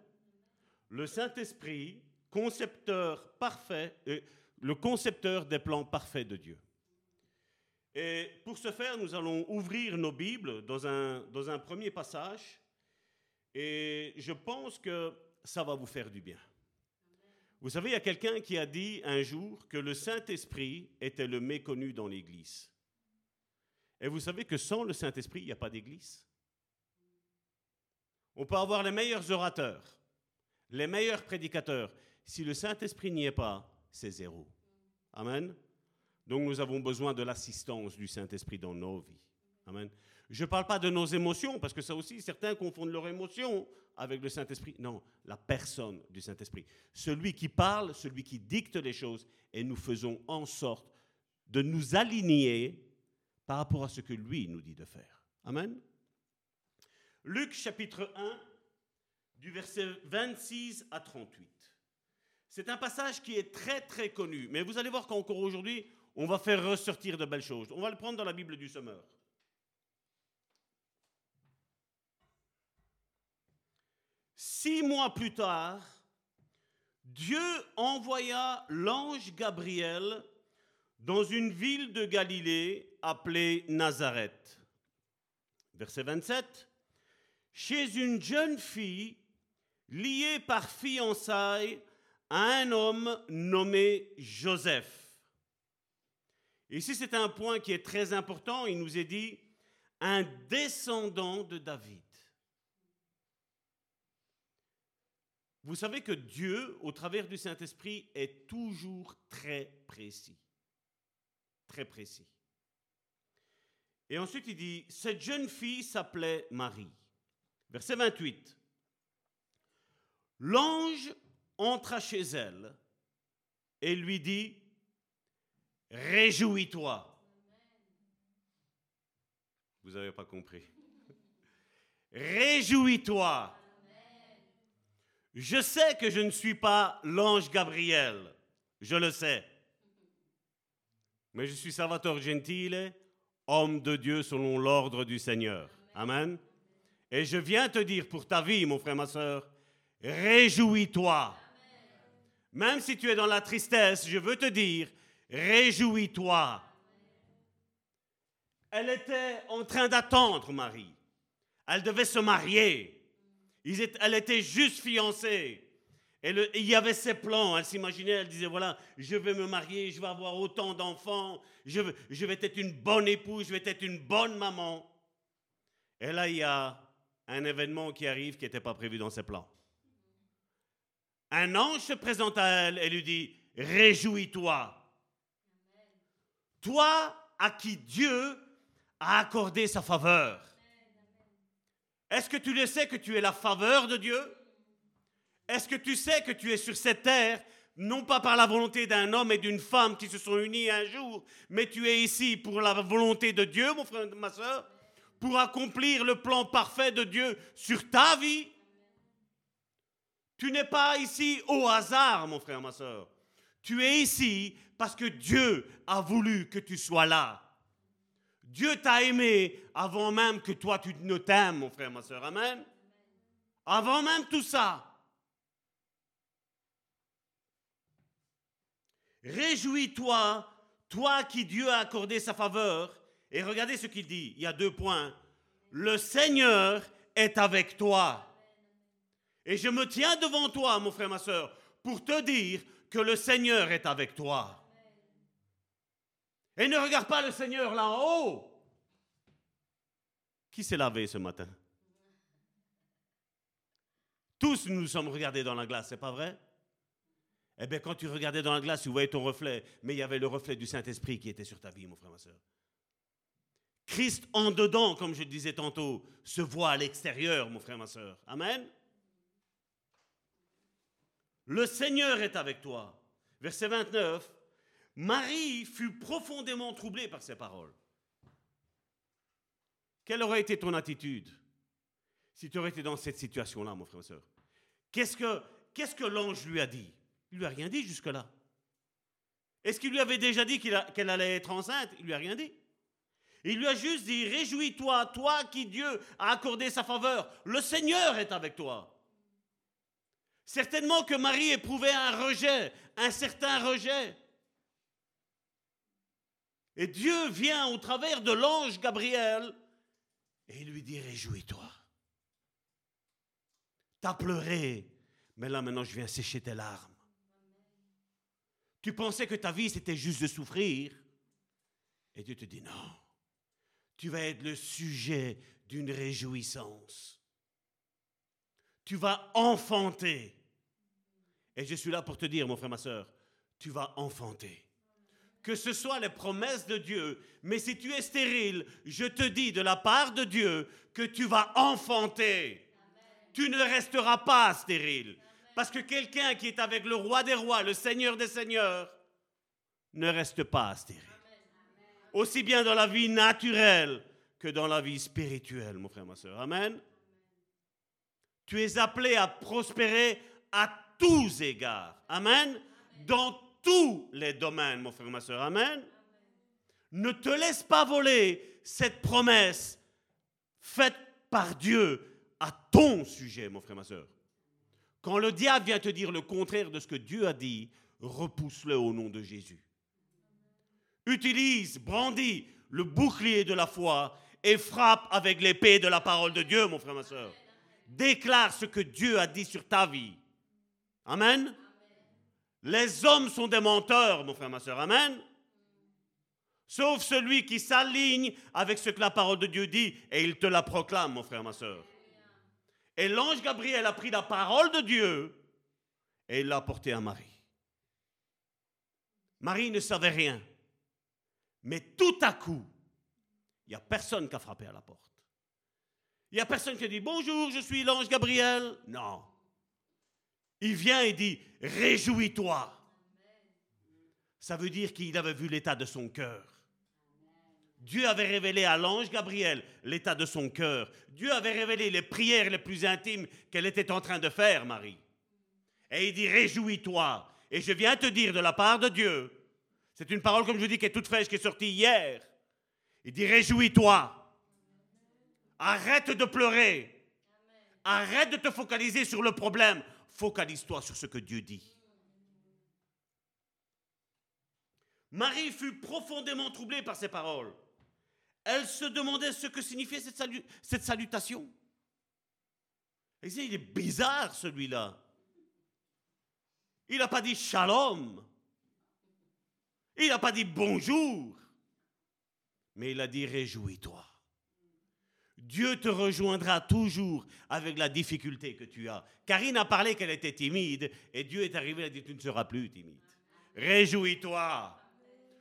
Le Saint-Esprit, concepteur parfait, euh, le concepteur des plans parfaits de Dieu. Et pour ce faire, nous allons ouvrir nos Bibles dans un, dans un premier passage. Et je pense que ça va vous faire du bien. Vous savez, il y a quelqu'un qui a dit un jour que le Saint-Esprit était le méconnu dans l'Église. Et vous savez que sans le Saint-Esprit, il n'y a pas d'église. On peut avoir les meilleurs orateurs, les meilleurs prédicateurs. Si le Saint-Esprit n'y est pas, c'est zéro. Amen. Donc nous avons besoin de l'assistance du Saint-Esprit dans nos vies. Amen. Je ne parle pas de nos émotions, parce que ça aussi, certains confondent leurs émotions avec le Saint-Esprit. Non, la personne du Saint-Esprit. Celui qui parle, celui qui dicte les choses, et nous faisons en sorte de nous aligner par rapport à ce que lui nous dit de faire. Amen. Luc chapitre 1, du verset 26 à 38. C'est un passage qui est très très connu, mais vous allez voir qu'encore aujourd'hui, on va faire ressortir de belles choses. On va le prendre dans la Bible du Sommeur. Six mois plus tard, Dieu envoya l'ange Gabriel dans une ville de Galilée appelée Nazareth. Verset 27. Chez une jeune fille liée par fiançailles à un homme nommé Joseph. Ici, c'est un point qui est très important. Il nous est dit un descendant de David. Vous savez que Dieu, au travers du Saint-Esprit, est toujours très précis très précis. Et ensuite, il dit, cette jeune fille s'appelait Marie. Verset 28. L'ange entra chez elle et lui dit, Réjouis-toi. Vous n'avez pas compris. Réjouis-toi. Je sais que je ne suis pas l'ange Gabriel. Je le sais mais je suis Salvatore Gentile, homme de Dieu selon l'ordre du Seigneur. Amen. Et je viens te dire pour ta vie, mon frère, ma soeur, réjouis-toi. Même si tu es dans la tristesse, je veux te dire, réjouis-toi. Elle était en train d'attendre Marie. Elle devait se marier. Elle était juste fiancée. Et il y avait ses plans. Elle s'imaginait, elle disait, voilà, je vais me marier, je vais avoir autant d'enfants, je, je vais être une bonne épouse, je vais être une bonne maman. Et là, il y a un événement qui arrive qui n'était pas prévu dans ses plans. Un ange se présente à elle et lui dit, réjouis-toi. Toi à qui Dieu a accordé sa faveur. Est-ce que tu le sais que tu es la faveur de Dieu? Est-ce que tu sais que tu es sur cette terre, non pas par la volonté d'un homme et d'une femme qui se sont unis un jour, mais tu es ici pour la volonté de Dieu, mon frère et ma soeur, pour accomplir le plan parfait de Dieu sur ta vie? Tu n'es pas ici au hasard, mon frère, ma soeur. Tu es ici parce que Dieu a voulu que tu sois là. Dieu t'a aimé avant même que toi tu ne t'aimes, mon frère, ma soeur. Amen. Avant même tout ça. Réjouis-toi, toi qui Dieu a accordé sa faveur. Et regardez ce qu'il dit. Il y a deux points. Le Seigneur est avec toi. Et je me tiens devant toi, mon frère, ma soeur, pour te dire que le Seigneur est avec toi. Et ne regarde pas le Seigneur là en haut. Qui s'est lavé ce matin? Tous nous nous sommes regardés dans la glace, c'est pas vrai? Eh bien, quand tu regardais dans la glace, tu voyais ton reflet, mais il y avait le reflet du Saint-Esprit qui était sur ta vie, mon frère, ma soeur. Christ en dedans, comme je disais tantôt, se voit à l'extérieur, mon frère, ma soeur. Amen. Le Seigneur est avec toi. Verset 29. Marie fut profondément troublée par ces paroles. Quelle aurait été ton attitude si tu aurais été dans cette situation-là, mon frère, ma soeur? Qu'est-ce que, qu'est-ce que l'ange lui a dit? Il lui a rien dit jusque-là. Est-ce qu'il lui avait déjà dit qu'elle allait être enceinte? Il lui a rien dit. Il lui a juste dit, réjouis-toi, toi qui Dieu a accordé sa faveur. Le Seigneur est avec toi. Certainement que Marie éprouvait un rejet, un certain rejet. Et Dieu vient au travers de l'ange Gabriel et il lui dit, réjouis-toi. T'as pleuré, mais là maintenant je viens sécher tes larmes. Tu pensais que ta vie, c'était juste de souffrir? Et Dieu te dit non. Tu vas être le sujet d'une réjouissance. Tu vas enfanter. Et je suis là pour te dire, mon frère, ma soeur, tu vas enfanter. Que ce soit les promesses de Dieu, mais si tu es stérile, je te dis de la part de Dieu que tu vas enfanter. Tu ne resteras pas stérile. Parce que quelqu'un qui est avec le roi des rois, le seigneur des seigneurs, ne reste pas stérile. Aussi bien dans la vie naturelle que dans la vie spirituelle, mon frère, ma soeur. Amen. Tu es appelé à prospérer à tous égards. Amen. Dans tous les domaines, mon frère, ma soeur. Amen. Ne te laisse pas voler cette promesse faite par Dieu à ton sujet, mon frère, ma soeur. Quand le diable vient te dire le contraire de ce que Dieu a dit, repousse-le au nom de Jésus. Utilise, brandis le bouclier de la foi et frappe avec l'épée de la parole de Dieu, mon frère, ma soeur. Déclare ce que Dieu a dit sur ta vie. Amen. Les hommes sont des menteurs, mon frère, ma soeur. Amen. Sauf celui qui s'aligne avec ce que la parole de Dieu dit et il te la proclame, mon frère, ma soeur. Et l'ange Gabriel a pris la parole de Dieu et il l'a portée à Marie. Marie ne savait rien. Mais tout à coup, il n'y a personne qui a frappé à la porte. Il n'y a personne qui a dit Bonjour, je suis l'ange Gabriel. Non. Il vient et dit Réjouis-toi. Ça veut dire qu'il avait vu l'état de son cœur. Dieu avait révélé à l'ange Gabriel l'état de son cœur. Dieu avait révélé les prières les plus intimes qu'elle était en train de faire, Marie. Et il dit, réjouis-toi. Et je viens te dire de la part de Dieu, c'est une parole, comme je vous dis, qui est toute fraîche, qui est sortie hier. Il dit, réjouis-toi. Arrête de pleurer. Arrête de te focaliser sur le problème. Focalise-toi sur ce que Dieu dit. Marie fut profondément troublée par ces paroles elle se demandait ce que signifiait cette, salutation. Il est bizarre celui-là. Il n'a pas dit shalom. Il n'a pas dit bonjour. Mais il a dit réjouis-toi. Dieu te rejoindra toujours avec la difficulté que tu as. Karine a parlé qu'elle était timide et Dieu est arrivé et a dit tu ne seras plus timide. Réjouis-toi.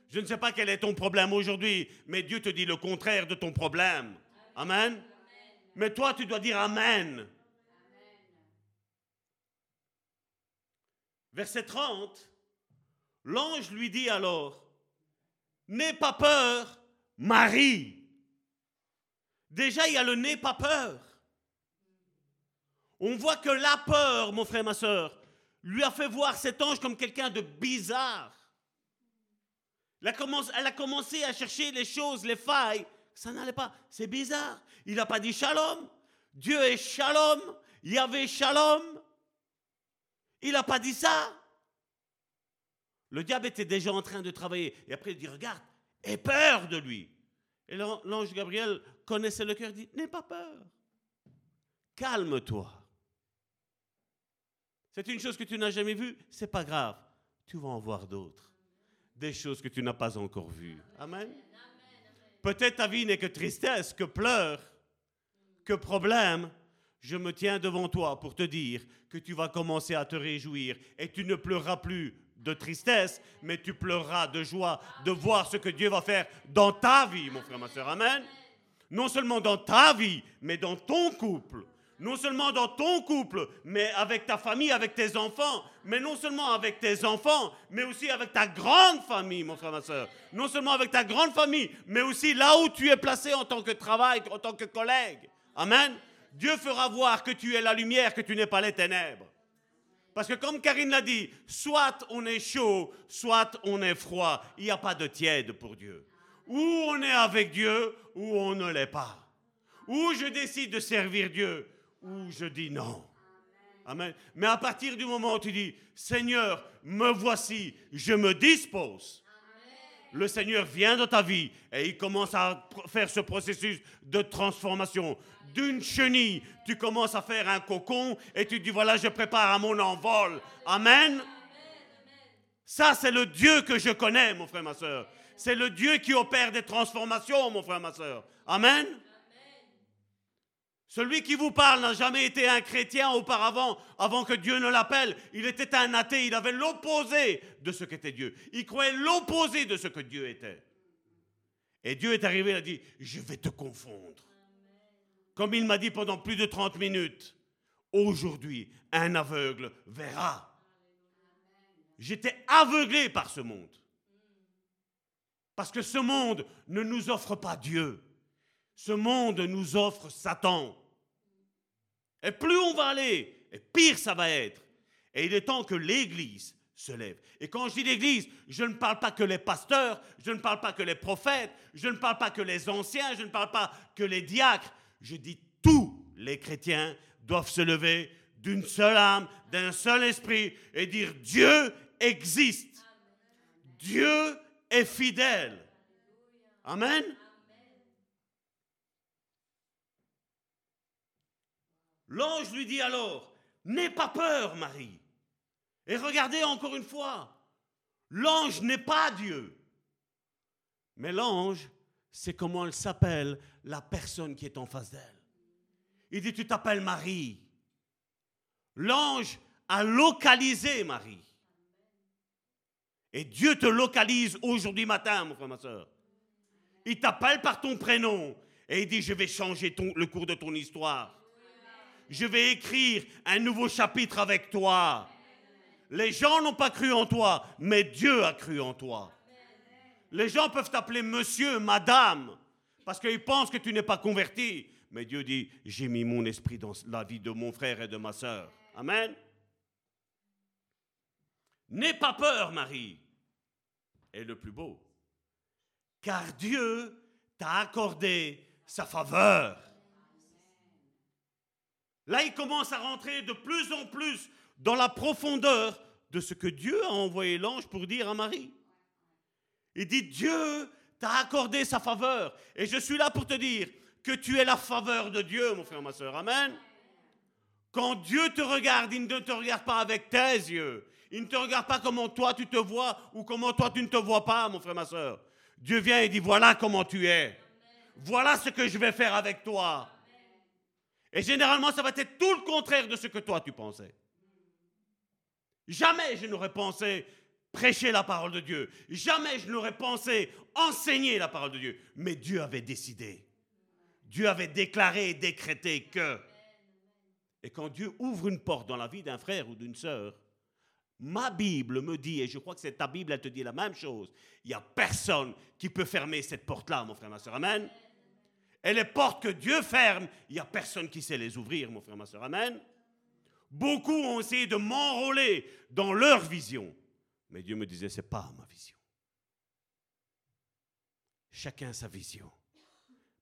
Je ne sais pas quel est ton problème aujourd'hui, mais Dieu te dit le contraire de ton problème. Amen. Mais toi, tu dois dire Amen. Verset 30, l'ange lui dit alors, N'aie pas peur, Marie. Déjà, il y a le n'aie pas peur. On voit que la peur, mon frère, ma soeur, lui a fait voir cet ange comme quelqu'un de bizarre. Elle a, commencé, à chercher les choses, les failles. Ça n'allait pas. C'est bizarre. Il n'a pas dit shalom. Dieu est shalom. Il y avait shalom. Il n'a pas dit ça. Le diable était déjà en train de travailler. Et après, il dit, regarde, aie peur de lui. Et l'ange Gabriel connaissait le cœur, dit, n'aie pas peur. Calme-toi. C'est une chose que tu n'as jamais vue, c'est pas grave. Tu vas en voir d'autres. Des choses que tu n'as pas encore vues. Amen. Peut-être ta vie n'est que tristesse, que pleurs, que problème. Je me tiens devant toi pour te dire que tu vas commencer à te réjouir et tu ne pleureras plus de tristesse, mais tu pleureras de joie de voir ce que Dieu va faire dans ta vie, mon frère, ma soeur. Amen. Non seulement dans ta vie, mais dans ton couple non seulement dans ton couple, mais avec ta famille, avec tes enfants, mais non seulement avec tes enfants, mais aussi avec ta grande famille, mon frère, ma soeur. Non seulement avec ta grande famille, mais aussi là où tu es placé en tant que travail, en tant que collègue. Amen. Dieu fera voir que tu es la lumière, que tu n'es pas les ténèbres. Parce que comme Karine l'a dit, soit on est chaud, soit on est froid. Il n'y a pas de tiède pour Dieu. Ou on est avec Dieu, ou on ne l'est pas. Ou je décide de servir Dieu, ou je dis non. Amen. Mais à partir du moment où tu dis, Seigneur, me voici, je me dispose, le Seigneur vient dans ta vie et il commence à faire ce processus de transformation. D'une chenille, tu commences à faire un cocon et tu dis, voilà, je prépare à mon envol. Amen. Ça, c'est le Dieu que je connais, mon frère, ma soeur. C'est le Dieu qui opère des transformations, mon frère, ma soeur. Amen. Celui qui vous parle n'a jamais été un chrétien auparavant, avant que Dieu ne l'appelle. Il était un athée, il avait l'opposé de ce qu'était Dieu. Il croyait l'opposé de ce que Dieu était. Et Dieu est arrivé, il a dit, je vais te confondre. Comme il m'a dit pendant plus de 30 minutes, aujourd'hui, un aveugle verra. J'étais aveuglé par ce monde. Parce que ce monde ne nous offre pas Dieu. Ce monde nous offre Satan. Et plus on va aller, et pire ça va être. Et il est temps que l'Église se lève. Et quand je dis l'Église, je ne parle pas que les pasteurs, je ne parle pas que les prophètes, je ne parle pas que les anciens, je ne parle pas que les diacres. Je dis tous les chrétiens doivent se lever d'une seule âme, d'un seul esprit et dire Dieu existe. Dieu est fidèle. Amen. L'ange lui dit alors, N'aie pas peur, Marie. Et regardez encore une fois, l'ange n'est pas Dieu. Mais l'ange, c'est comment elle s'appelle la personne qui est en face d'elle. Il dit, tu t'appelles Marie. L'ange a localisé Marie. Et Dieu te localise aujourd'hui matin, mon frère, ma soeur. Il t'appelle par ton prénom et il dit, je vais changer le cours de ton histoire je vais écrire un nouveau chapitre avec toi. Les gens n'ont pas cru en toi, mais Dieu a cru en toi. Les gens peuvent t'appeler monsieur, madame, parce qu'ils pensent que tu n'es pas converti. Mais Dieu dit, j'ai mis mon esprit dans la vie de mon frère et de ma soeur. Amen. N'aie pas peur, Marie. Et le plus beau, car Dieu t'a accordé sa faveur. Là, il commence à rentrer de plus en plus dans la profondeur de ce que Dieu a envoyé l'ange pour dire à Marie. Il dit, Dieu t'a accordé sa faveur. Et je suis là pour te dire que tu es la faveur de Dieu, mon frère, ma soeur. Amen. Quand Dieu te regarde, il ne te regarde pas avec tes yeux. Il ne te regarde pas comment toi tu te vois ou comment toi tu ne te vois pas, mon frère, ma soeur. Dieu vient et dit, voilà comment tu es. Voilà ce que je vais faire avec toi. Et généralement, ça va être tout le contraire de ce que toi tu pensais. Jamais je n'aurais pensé prêcher la parole de Dieu. Jamais je n'aurais pensé enseigner la parole de Dieu. Mais Dieu avait décidé. Dieu avait déclaré et décrété que. Et quand Dieu ouvre une porte dans la vie d'un frère ou d'une sœur, ma Bible me dit, et je crois que c'est ta Bible, elle te dit la même chose, il n'y a personne qui peut fermer cette porte-là, mon frère, ma soeur. Amen. Et les portes que Dieu ferme, il n'y a personne qui sait les ouvrir, mon frère, ma soeur. Amen. Beaucoup ont essayé de m'enrôler dans leur vision. Mais Dieu me disait, ce n'est pas ma vision. Chacun sa vision.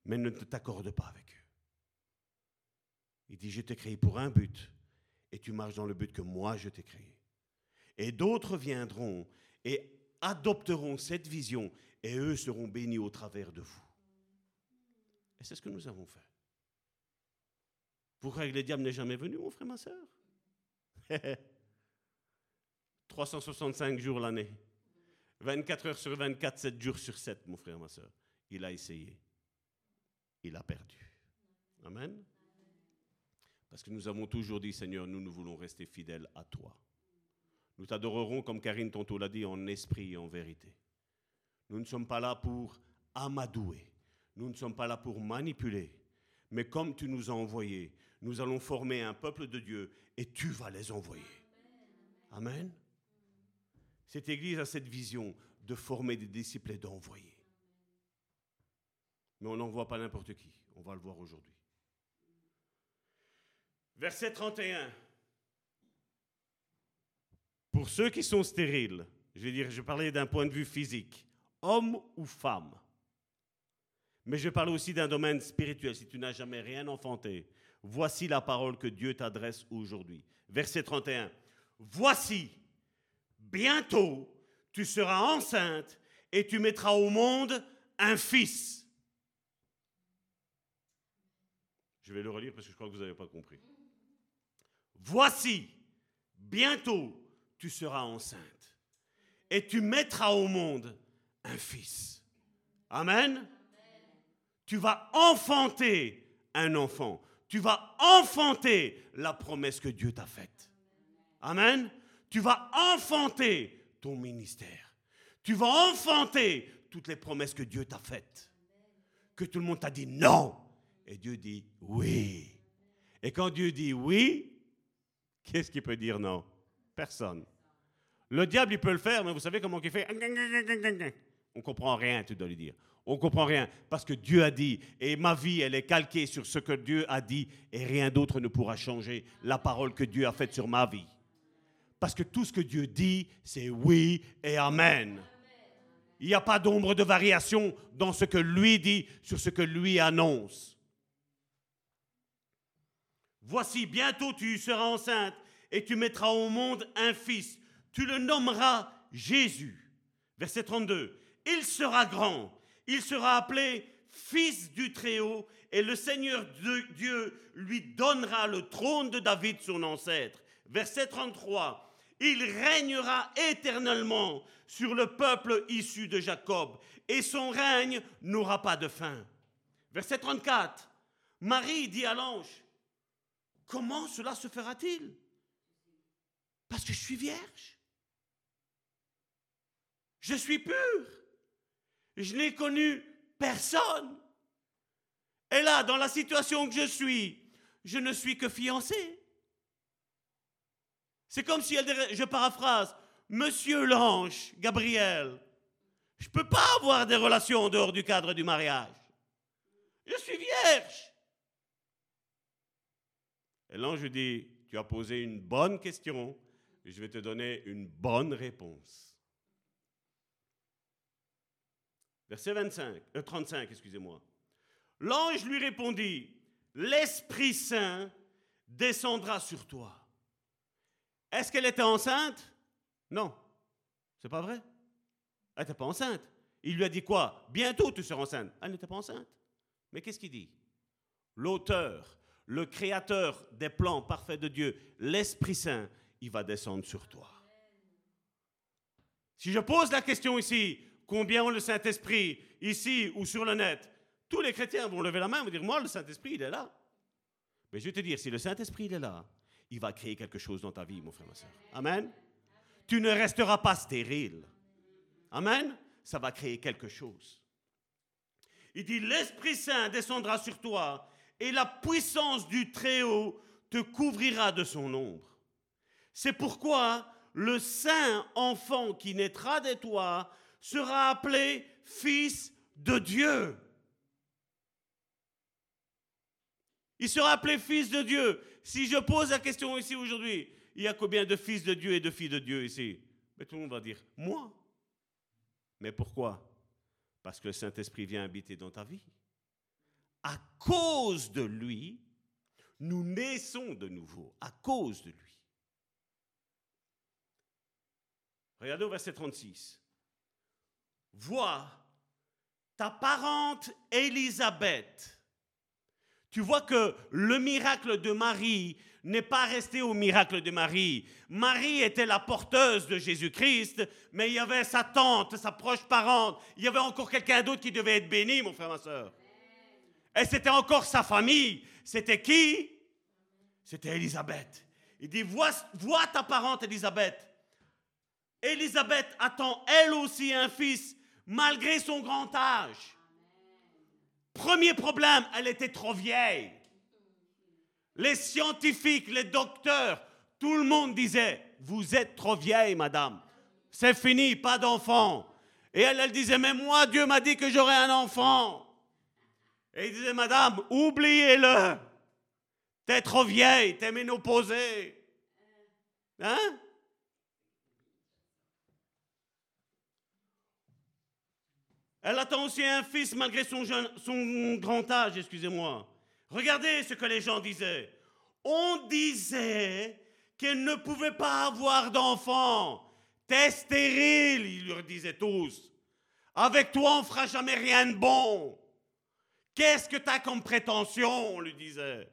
Mais ne t'accorde pas avec eux. Il dit, je t'ai créé pour un but. Et tu marches dans le but que moi, je t'ai créé. Et d'autres viendront et adopteront cette vision. Et eux seront bénis au travers de vous. C'est ce que nous avons fait. Vous croyez que le diable n'est jamais venu, mon frère, ma soeur 365 [LAUGHS] jours l'année. 24 heures sur 24, 7 jours sur 7, mon frère, ma soeur. Il a essayé. Il a perdu. Amen. Parce que nous avons toujours dit, Seigneur, nous, nous voulons rester fidèles à toi. Nous t'adorerons, comme Karine tantôt l'a dit, en esprit et en vérité. Nous ne sommes pas là pour amadouer. Nous ne sommes pas là pour manipuler. Mais comme tu nous as envoyés, nous allons former un peuple de Dieu et tu vas les envoyer. Amen. Cette Église a cette vision de former des disciples et d'envoyer. Mais on n'envoie pas n'importe qui. On va le voir aujourd'hui. Verset 31. Pour ceux qui sont stériles, je vais dire, je parlais d'un point de vue physique, homme ou femme. Mais je parle aussi d'un domaine spirituel. Si tu n'as jamais rien enfanté, voici la parole que Dieu t'adresse aujourd'hui. Verset 31. Voici, bientôt, tu seras enceinte et tu mettras au monde un fils. Je vais le relire parce que je crois que vous n'avez pas compris. Voici, bientôt, tu seras enceinte et tu mettras au monde un fils. Amen. Tu vas enfanter un enfant. Tu vas enfanter la promesse que Dieu t'a faite. Amen. Tu vas enfanter ton ministère. Tu vas enfanter toutes les promesses que Dieu t'a faites. Que tout le monde t'a dit non. Et Dieu dit oui. Et quand Dieu dit oui, qu'est-ce qui peut dire non? Personne. Le diable, il peut le faire, mais vous savez comment il fait? On comprend rien, tu dois lui dire. On comprend rien parce que Dieu a dit et ma vie elle est calquée sur ce que Dieu a dit et rien d'autre ne pourra changer la parole que Dieu a faite sur ma vie. Parce que tout ce que Dieu dit, c'est oui et amen. Il n'y a pas d'ombre de variation dans ce que lui dit sur ce que lui annonce. Voici, bientôt tu seras enceinte et tu mettras au monde un fils. Tu le nommeras Jésus. Verset 32. Il sera grand il sera appelé fils du Très-Haut, et le Seigneur Dieu lui donnera le trône de David, son ancêtre. Verset 33. Il régnera éternellement sur le peuple issu de Jacob, et son règne n'aura pas de fin. Verset 34. Marie dit à l'ange, comment cela se fera-t-il? Parce que je suis vierge. Je suis pure. Je n'ai connu personne. Et là, dans la situation que je suis, je ne suis que fiancé. C'est comme si je paraphrase, Monsieur l'ange, Gabriel, je ne peux pas avoir des relations en dehors du cadre du mariage. Je suis vierge. Et l'ange dit, tu as posé une bonne question je vais te donner une bonne réponse. Verset 25, 35, euh, excusez-moi. L'ange lui répondit, l'Esprit Saint descendra sur toi. Est-ce qu'elle était enceinte? Non. C'est pas vrai? Elle n'était pas enceinte. Il lui a dit quoi? Bientôt tu seras enceinte. Elle n'était pas enceinte. Mais qu'est-ce qu'il dit? L'auteur, le créateur des plans parfaits de Dieu, l'Esprit Saint, il va descendre sur toi. Si je pose la question ici, combien ont le Saint-Esprit, ici ou sur le net, tous les chrétiens vont lever la main et vont dire, moi, le Saint-Esprit, il est là. Mais je vais te dire, si le Saint-Esprit, il est là, il va créer quelque chose dans ta vie, mon frère, ma soeur. Amen. Tu ne resteras pas stérile. Amen. Ça va créer quelque chose. Il dit, l'Esprit Saint descendra sur toi et la puissance du Très-Haut te couvrira de son ombre. C'est pourquoi le saint enfant qui naîtra de toi sera appelé fils de Dieu. Il sera appelé fils de Dieu. Si je pose la question ici aujourd'hui, il y a combien de fils de Dieu et de filles de Dieu ici? Mais tout le monde va dire, moi. Mais pourquoi? Parce que le Saint-Esprit vient habiter dans ta vie. À cause de lui, nous naissons de nouveau, à cause de lui. Regardez au verset 36. Vois ta parente Élisabeth. Tu vois que le miracle de Marie n'est pas resté au miracle de Marie. Marie était la porteuse de Jésus-Christ, mais il y avait sa tante, sa proche parente, il y avait encore quelqu'un d'autre qui devait être béni, mon frère, ma soeur. Et c'était encore sa famille. C'était qui? C'était Élisabeth. Il dit, vois, ta parente Élisabeth. Élisabeth attend elle aussi un fils malgré son grand âge. Premier problème, elle était trop vieille. Les scientifiques, les docteurs, tout le monde disait, vous êtes trop vieille, madame. C'est fini, pas d'enfant. Et elle, elle disait, mais moi, Dieu m'a dit que j'aurais un enfant. Et il disait, madame, oubliez-le. T'es trop vieille, t'es ménopausée. Hein? Elle attend aussi un fils malgré son, grand âge, excusez-moi. Regardez ce que les gens disaient. On disait qu'elle ne pouvait pas avoir d'enfant. T'es stérile, ils leur disaient tous. Avec toi, on ne fera jamais rien de bon. Qu'est-ce que tu as comme prétention, on lui disait.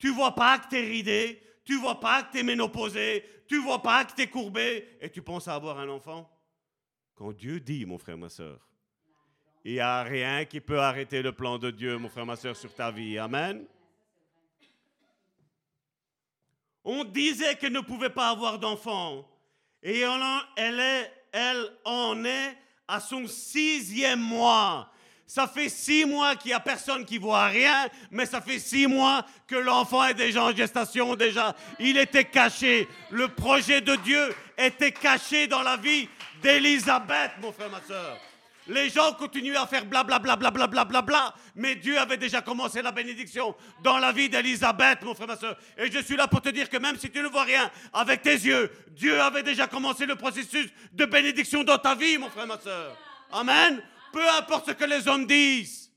Tu vois pas que tu es ridé, tu vois pas que tu es ménopausé, tu vois pas que tu es courbé, et tu penses à avoir un enfant quand Dieu dit, mon frère, ma soeur, il n'y a rien qui peut arrêter le plan de Dieu, mon frère, ma soeur, sur ta vie. Amen. On disait qu'elle ne pouvait pas avoir d'enfant. Et elle, est, elle en est à son sixième mois. Ça fait six mois qu'il n'y a personne qui voit rien, mais ça fait six mois que l'enfant est déjà en gestation déjà. Il était caché. Le projet de Dieu était caché dans la vie d'Élisabeth, mon frère, ma soeur. Les gens continuaient à faire blablabla, bla, bla, bla, mais Dieu avait déjà commencé la bénédiction dans la vie d'Élisabeth, mon frère, ma soeur. Et je suis là pour te dire que même si tu ne vois rien avec tes yeux, Dieu avait déjà commencé le processus de bénédiction dans ta vie, mon frère, ma soeur. Amen. Peu importe ce que les hommes disent,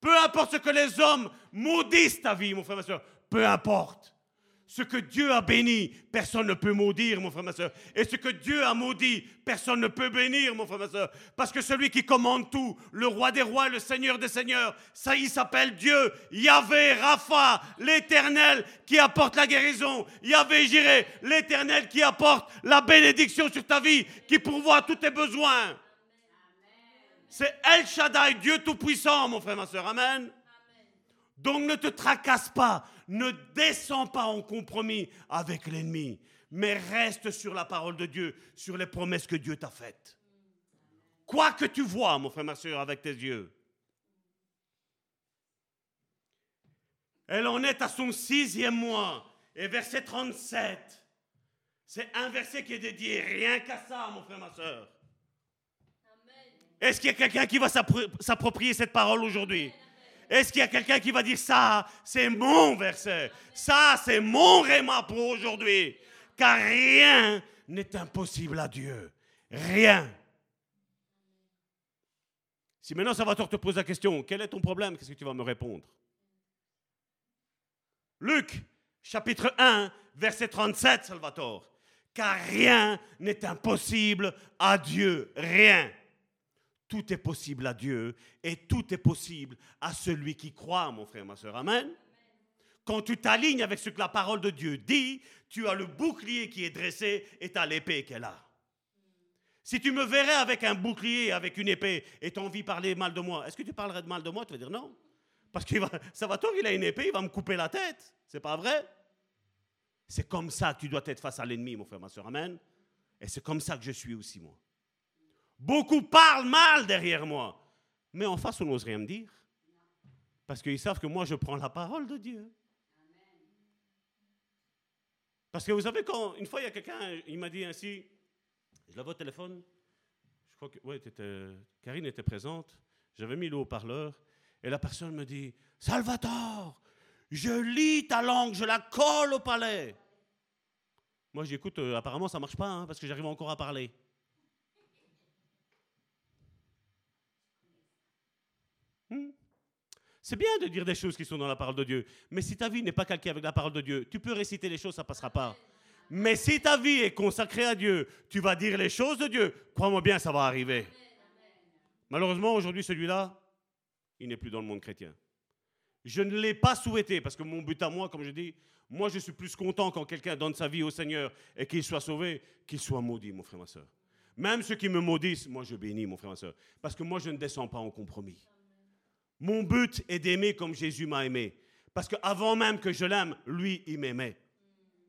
peu importe ce que les hommes maudissent ta vie, mon frère, ma soeur, peu importe. Ce que Dieu a béni, personne ne peut maudire, mon frère, ma soeur. Et ce que Dieu a maudit, personne ne peut bénir, mon frère, ma soeur. Parce que celui qui commande tout, le roi des rois, le seigneur des seigneurs, ça, il s'appelle Dieu. Yahvé, Rapha, l'éternel qui apporte la guérison. Yahvé, Jiré, l'éternel qui apporte la bénédiction sur ta vie, qui pourvoit tous tes besoins. C'est El Shaddai, Dieu Tout-Puissant, mon frère, ma soeur. Amen. Donc ne te tracasse pas ne descends pas en compromis avec l'ennemi, mais reste sur la parole de Dieu, sur les promesses que Dieu t'a faites. Quoi que tu vois, mon frère, ma soeur, avec tes yeux. Elle en est à son sixième mois. Et verset 37, c'est un verset qui est dédié rien qu'à ça, mon frère, ma soeur. Est-ce qu'il y a quelqu'un qui va s'approprier cette parole aujourd'hui? Est-ce qu'il y a quelqu'un qui va dire ça, c'est mon verset, ça, c'est mon réma pour aujourd'hui Car rien n'est impossible à Dieu. Rien. Si maintenant Salvatore te pose la question, quel est ton problème? Qu'est-ce que tu vas me répondre? Luc, chapitre 1, verset 37, Salvatore. Car rien n'est impossible à Dieu. Rien tout est possible à Dieu et tout est possible à celui qui croit, mon frère, ma soeur. Amen. Quand tu t'alignes avec ce que la parole de Dieu dit, tu as le bouclier qui est dressé et tu as l'épée qu'elle a. Si tu me verrais avec un bouclier, avec une épée, et tu envie de parler mal de moi, est-ce que tu parlerais de mal de moi? Tu vas dire non. Parce que Salvatore, il a une épée, il va me couper la tête. C'est pas vrai? C'est comme ça que tu dois être face à l'ennemi, mon frère, ma soeur. Amen. Et c'est comme ça que je suis aussi, moi. Beaucoup parlent mal derrière moi. Mais en face, on n'ose rien me dire. Parce qu'ils savent que moi, je prends la parole de Dieu. Parce que vous savez, quand une fois, il y a quelqu'un, il m'a dit ainsi, je l'avais au téléphone, je crois que, Karine était présente, j'avais mis le haut-parleur, et la personne me dit, Salvatore, je lis ta langue, je la colle au palais. Moi, j'écoute, euh, apparemment, ça marche pas, hein, parce que j'arrive encore à parler. C'est bien de dire des choses qui sont dans la parole de Dieu, mais si ta vie n'est pas calquée avec la parole de Dieu, tu peux réciter les choses, ça passera pas. Mais si ta vie est consacrée à Dieu, tu vas dire les choses de Dieu, crois-moi bien, ça va arriver. Malheureusement, aujourd'hui, celui-là, il n'est plus dans le monde chrétien. Je ne l'ai pas souhaité parce que mon but à moi, comme je dis, moi je suis plus content quand quelqu'un donne sa vie au Seigneur et qu'il soit sauvé, qu'il soit maudit, mon frère, ma soeur. Même ceux qui me maudissent, moi je bénis, mon frère, ma soeur. Parce que moi je ne descends pas en compromis. Mon but est d'aimer comme Jésus m'a aimé. Parce qu'avant même que je l'aime, lui, il m'aimait.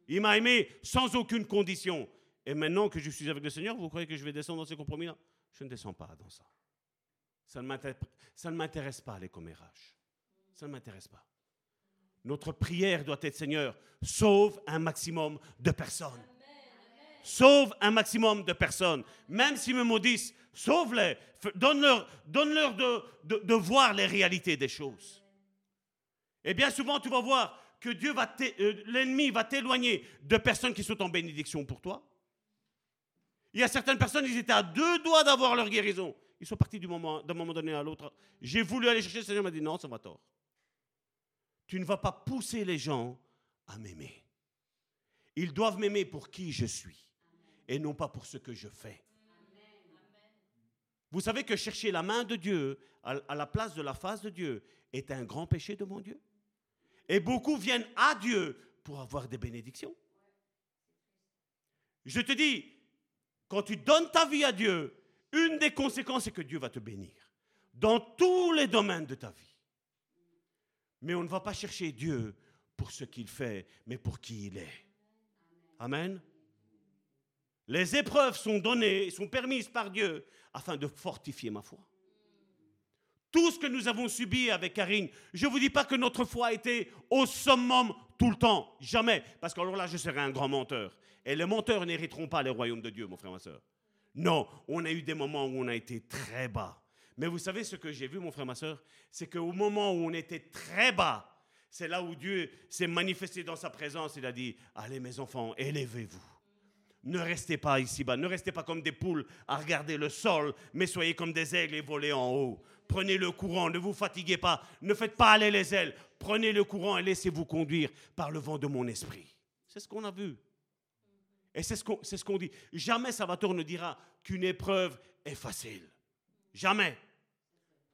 Il m'a aimé sans aucune condition. Et maintenant que je suis avec le Seigneur, vous croyez que je vais descendre dans ces compromis-là? Je ne descends pas dans ça. Ça ne m'intéresse pas, les commérages. Ça ne m'intéresse pas. Notre prière doit être, Seigneur, sauve un maximum de personnes. Sauve un maximum de personnes. Même s'ils me maudissent, sauve-les. Donne-leur donne de, voir les réalités des choses. Et bien souvent, tu vas voir que Dieu va, euh, l'ennemi va t'éloigner de personnes qui sont en bénédiction pour toi. Il y a certaines personnes, ils étaient à deux doigts d'avoir leur guérison. Ils sont partis d'un moment, moment donné à l'autre. J'ai voulu aller chercher, le Seigneur m'a dit non, ça va tort. Tu ne vas pas pousser les gens à m'aimer. Ils doivent m'aimer pour qui je suis et non pas pour ce que je fais. Vous savez que chercher la main de Dieu à la place de la face de Dieu est un grand péché de mon Dieu. Et beaucoup viennent à Dieu pour avoir des bénédictions. Je te dis, quand tu donnes ta vie à Dieu, une des conséquences, c'est que Dieu va te bénir dans tous les domaines de ta vie. Mais on ne va pas chercher Dieu pour ce qu'il fait, mais pour qui il est. Amen. Les épreuves sont données, sont permises par Dieu afin de fortifier ma foi. Tout ce que nous avons subi avec Karine, je ne vous dis pas que notre foi a été au summum tout le temps, jamais, parce qu'alors là, je serais un grand menteur. Et les menteurs n'hériteront pas les royaumes de Dieu, mon frère, ma soeur. Non, on a eu des moments où on a été très bas. Mais vous savez ce que j'ai vu, mon frère, ma soeur C'est qu'au moment où on était très bas, c'est là où Dieu s'est manifesté dans sa présence. Il a dit, allez mes enfants, élevez-vous. Ne restez pas ici-bas, ne restez pas comme des poules à regarder le sol, mais soyez comme des aigles et volez en haut. Prenez le courant, ne vous fatiguez pas, ne faites pas aller les ailes. Prenez le courant et laissez-vous conduire par le vent de mon esprit. C'est ce qu'on a vu. Et c'est ce qu'on dit. Jamais Salvatore ne dira qu'une épreuve est facile. Jamais.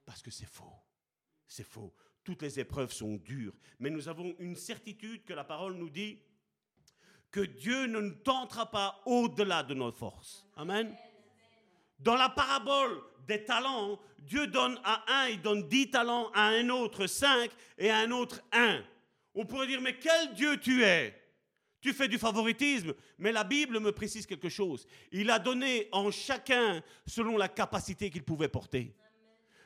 Parce que c'est faux. C'est faux. Toutes les épreuves sont dures. Mais nous avons une certitude que la parole nous dit que Dieu ne nous tentera pas au-delà de nos forces. Amen. Dans la parabole des talents, Dieu donne à un, il donne dix talents, à un autre cinq et à un autre un. On pourrait dire, mais quel Dieu tu es? Tu fais du favoritisme, mais la Bible me précise quelque chose. Il a donné en chacun selon la capacité qu'il pouvait porter.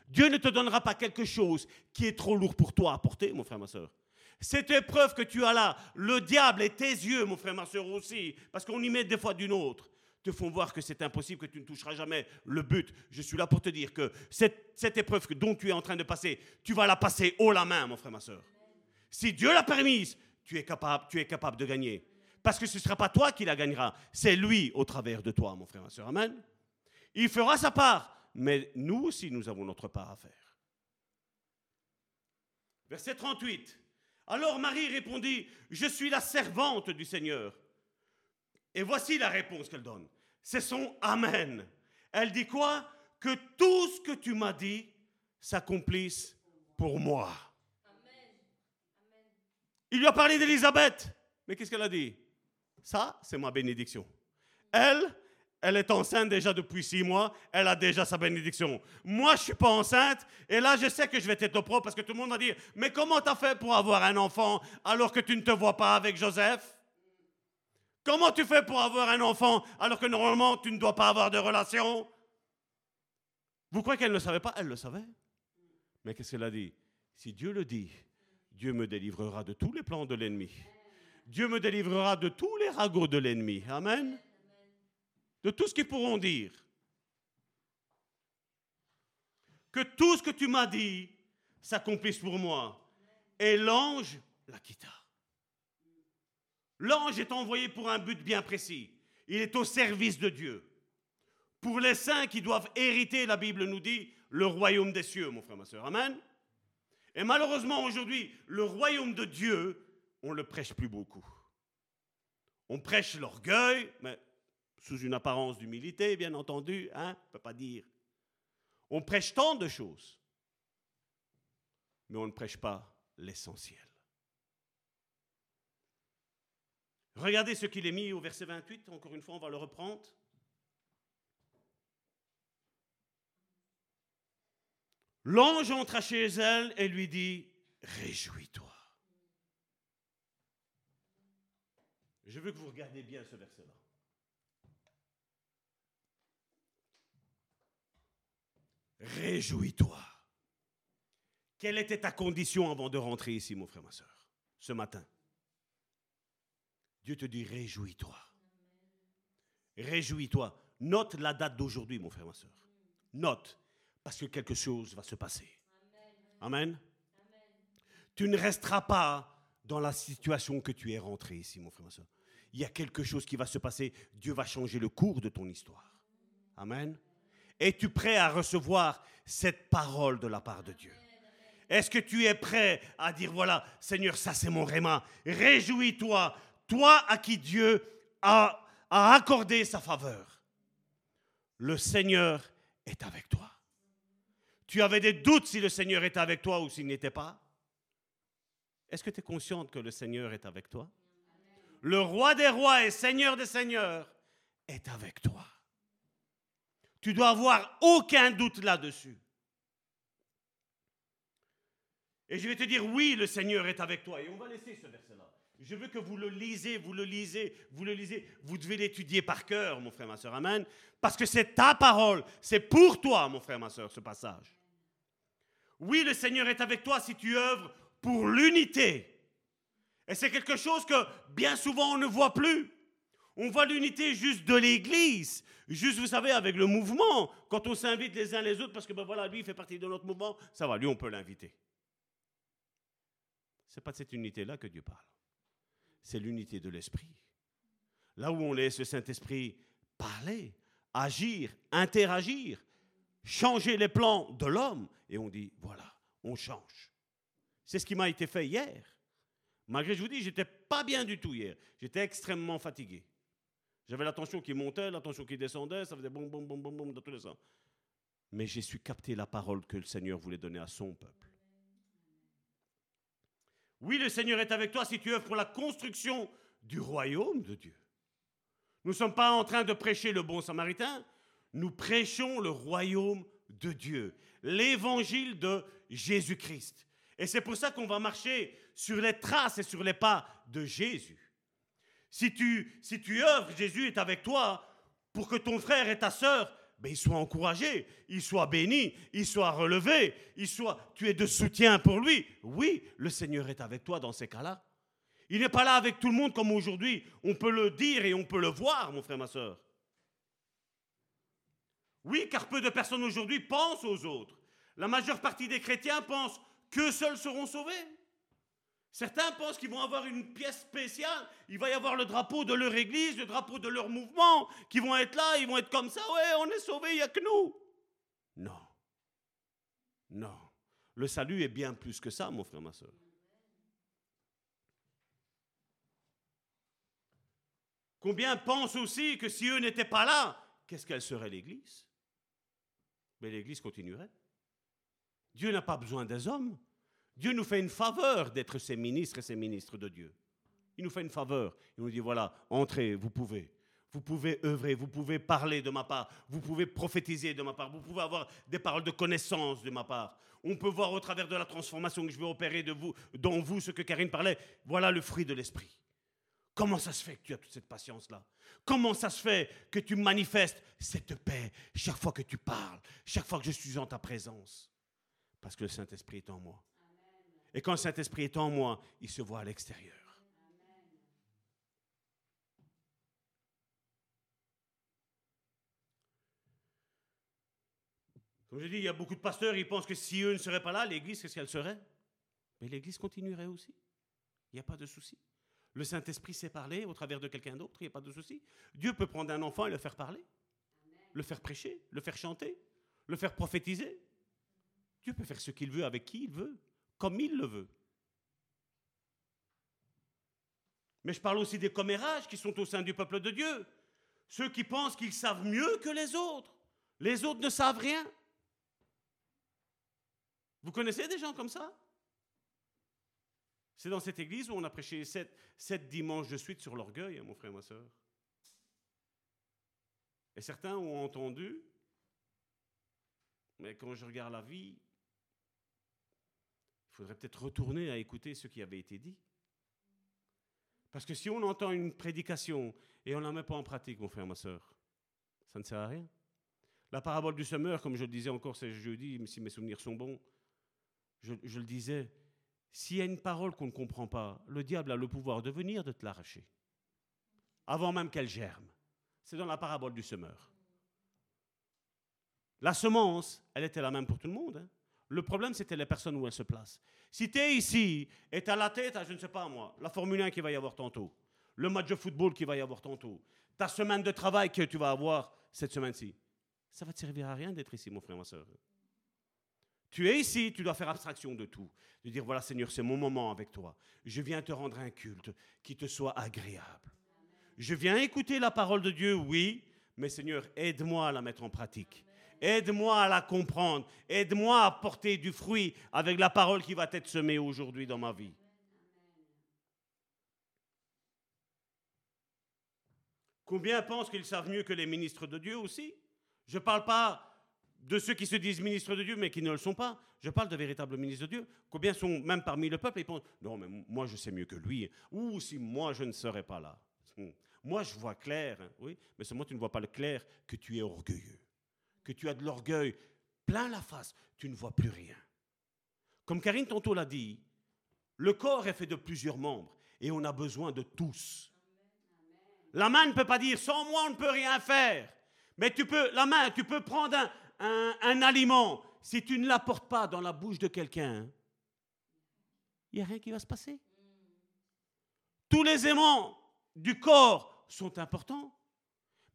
Dieu ne te donnera pas quelque chose qui est trop lourd pour toi à porter, mon frère, ma soeur. Cette épreuve que tu as là, le diable et tes yeux, mon frère, ma soeur aussi, parce qu'on y met des fois d'une autre, te font voir que c'est impossible, que tu ne toucheras jamais le but. Je suis là pour te dire que cette, épreuve dont tu es en train de passer, tu vas la passer haut la main, mon frère, ma soeur. Si Dieu l'a permise, tu es capable, tu es capable de gagner. Parce que ce ne sera pas toi qui la gagnera, c'est lui au travers de toi, mon frère, ma soeur. Amen. Il fera sa part, mais nous aussi, nous avons notre part à faire. Verset 38. Alors Marie répondit, je suis la servante du Seigneur. Et voici la réponse qu'elle donne. C'est son Amen. Elle dit quoi? Que tout ce que tu m'as dit s'accomplisse pour moi. Il lui a parlé d'Élisabeth. Mais qu'est-ce qu'elle a dit? Ça, c'est ma bénédiction. Elle, elle est enceinte déjà depuis six mois, elle a déjà sa bénédiction. Moi, je suis pas enceinte, et là, je sais que je vais être pro parce que tout le monde va dire, mais comment tu as fait pour avoir un enfant alors que tu ne te vois pas avec Joseph? Comment tu fais pour avoir un enfant alors que normalement tu ne dois pas avoir de relation? Vous croyez qu'elle ne le savait pas? Elle le savait. Mais qu'est-ce qu'elle a dit? Si Dieu le dit, Dieu me délivrera de tous les plans de l'ennemi. Dieu me délivrera de tous les ragots de l'ennemi. Amen. De tout ce qu'ils pourront dire. Que tout ce que tu m'as dit s'accomplisse pour moi. Et l'ange la quitta. L'ange est envoyé pour un but bien précis. Il est au service de Dieu. Pour les saints qui doivent hériter, la Bible nous dit, le royaume des cieux, mon frère, ma soeur. Amen. Et malheureusement, aujourd'hui, le royaume de Dieu, on ne le prêche plus beaucoup. On prêche l'orgueil, mais sous une apparence d'humilité, bien entendu, hein, on ne peut pas dire. On prêche tant de choses, mais on ne prêche pas l'essentiel. Regardez ce qu'il est mis au verset 28, encore une fois, on va le reprendre. L'ange entra chez elle et lui dit, Réjouis-toi. Je veux que vous regardiez bien ce verset-là. Réjouis-toi. Quelle était ta condition avant de rentrer ici, mon frère, ma soeur, ce matin? Dieu te dit réjouis-toi. Réjouis-toi. Note la date d'aujourd'hui, mon frère, ma soeur. Note, parce que quelque chose va se passer. Amen. Tu ne resteras pas dans la situation que tu es rentré ici, mon frère, ma soeur. Il y a quelque chose qui va se passer. Dieu va changer le cours de ton histoire. Amen. Es-tu prêt à recevoir cette parole de la part de Dieu? Est-ce que tu es prêt à dire, voilà, Seigneur, ça c'est mon réma. Réjouis-toi, toi à qui Dieu a, accordé sa faveur. Le Seigneur est avec toi. Tu avais des doutes si le Seigneur était avec toi ou s'il n'était pas? Est-ce que tu es consciente que le Seigneur est avec toi? Le roi des rois et Seigneur des seigneurs est avec toi. Tu dois avoir aucun doute là-dessus. Et je vais te dire, oui, le Seigneur est avec toi. Et on va laisser ce verset-là. Je veux que vous le lisez, vous le lisez, vous le lisez. Vous devez l'étudier par cœur, mon frère, ma soeur. Amen. Parce que c'est ta parole. C'est pour toi, mon frère, ma soeur, ce passage. Oui, le Seigneur est avec toi si tu œuvres pour l'unité. Et c'est quelque chose que bien souvent on ne voit plus. On voit l'unité juste de l'Église. Juste, vous savez, avec le mouvement, quand on s'invite les uns les autres, parce que ben voilà, lui, il fait partie de notre mouvement, ça va, lui, on peut l'inviter. Ce n'est pas de cette unité-là que Dieu parle c'est l'unité de l'esprit. Là où on laisse le Saint-Esprit parler, agir, interagir, changer les plans de l'homme, et on dit, voilà, on change. C'est ce qui m'a été fait hier. Malgré, je vous dis, j'étais pas bien du tout hier. J'étais extrêmement fatigué. J'avais la tension qui montait, la tension qui descendait, ça faisait boum, boum, boum, boum, boum dans tous les sens. Mais j'ai su capter la parole que le Seigneur voulait donner à son peuple. Oui, le Seigneur est avec toi si tu œuvres pour la construction du royaume de Dieu. Nous ne sommes pas en train de prêcher le bon samaritain, nous prêchons le royaume de Dieu, l'évangile de Jésus-Christ. Et c'est pour ça qu'on va marcher sur les traces et sur les pas de Jésus. Si tu, si œuvres, Jésus est avec toi pour que ton frère et ta sœur ben, il soit encouragé, il soit béni, il soit relevé, il soit, tu es de soutien pour lui. Oui, le Seigneur est avec toi dans ces cas-là. Il n'est pas là avec tout le monde comme aujourd'hui. On peut le dire et on peut le voir, mon frère, ma soeur. Oui, car peu de personnes aujourd'hui pensent aux autres. La majeure partie des chrétiens pensent que seuls seront sauvés. Certains pensent qu'ils vont avoir une pièce spéciale. Il va y avoir le drapeau de leur église, le drapeau de leur mouvement, qui vont être là, ils vont être comme ça. Ouais, on est sauvés, il n'y a que nous. Non. Non. Le salut est bien plus que ça, mon frère, ma soeur. Combien pensent aussi que si eux n'étaient pas là, qu'est-ce qu'elle serait l'Église? Mais l'Église continuerait. Dieu n'a pas besoin des hommes. Dieu nous fait une faveur d'être ses ministres et ses ministres de Dieu. Il nous fait une faveur. Il nous dit, voilà, entrez, vous pouvez. Vous pouvez œuvrer, vous pouvez parler de ma part, vous pouvez prophétiser de ma part, vous pouvez avoir des paroles de connaissance de ma part. On peut voir au travers de la transformation que je vais opérer de vous, dans vous ce que Karine parlait. Voilà le fruit de l'esprit. Comment ça se fait que tu as toute cette patience-là? Comment ça se fait que tu manifestes cette paix chaque fois que tu parles, chaque fois que je suis en ta présence? Parce que le Saint-Esprit est en moi. Et quand le Saint-Esprit est en moi, il se voit à l'extérieur. Comme je dis, il y a beaucoup de pasteurs, ils pensent que si eux ne seraient pas là, l'Église, qu'est-ce qu'elle serait? Mais l'Église continuerait aussi. Il n'y a pas de souci. Le Saint-Esprit sait parler au travers de quelqu'un d'autre, il n'y a pas de souci. Dieu peut prendre un enfant et le faire parler, le faire prêcher, le faire chanter, le faire prophétiser. Dieu peut faire ce qu'il veut avec qui il veut, comme il le veut. Mais je parle aussi des commérages qui sont au sein du peuple de Dieu. Ceux qui pensent qu'ils savent mieux que les autres. Les autres ne savent rien. Vous connaissez des gens comme ça? C'est dans cette église où on a prêché sept, dimanches de suite sur l'orgueil, hein, mon frère et ma soeur. Et certains ont entendu, mais quand je regarde la vie, faudrait peut-être retourner à écouter ce qui avait été dit. Parce que si on entend une prédication et on ne la met pas en pratique, mon frère, ma soeur, ça ne sert à rien. La parabole du semeur, comme je le disais encore ce jeudi, si mes souvenirs sont bons, je, le disais, s'il y a une parole qu'on ne comprend pas, le diable a le pouvoir de venir de te l'arracher, avant même qu'elle germe. C'est dans la parabole du semeur. La semence, elle était la même pour tout le monde. Hein. Le problème, c'était les personnes où elle se place. Si tu es ici et tu as la tête à, je ne sais pas moi, la Formule 1 qui va y avoir tantôt, le match de football qui va y avoir tantôt, ta semaine de travail que tu vas avoir cette semaine-ci, ça va te servir à rien d'être ici, mon frère, ma soeur. Tu es ici, tu dois faire abstraction de tout. De dire, voilà Seigneur, c'est mon moment avec toi. Je viens te rendre un culte qui te soit agréable. Je viens écouter la parole de Dieu, oui, mais Seigneur, aide-moi à la mettre en pratique. Aide-moi à la comprendre. Aide-moi à porter du fruit avec la parole qui va être semée aujourd'hui dans ma vie. Combien pensent qu'ils savent mieux que les ministres de Dieu aussi? Je ne parle pas de ceux qui se disent ministres de Dieu, mais qui ne le sont pas. Je parle de véritables ministres de Dieu. Combien sont même parmi le peuple et pensent Non, mais moi je sais mieux que lui. Ou si moi je ne serais pas là. Hmm. Moi je vois clair, hein. oui, mais seulement tu ne vois pas le clair que tu es orgueilleux, que tu as de l'orgueil plein la face, tu ne vois plus rien. Comme Karine tantôt l'a dit, le corps est fait de plusieurs membres et on a besoin de tous. La main ne peut pas dire sans moi on ne peut rien faire. Mais tu peux, la main, tu peux prendre un, un, aliment, si tu ne l'apportes pas dans la bouche de quelqu'un, il n'y a rien qui va se passer. Tous les aimants du corps sont importants.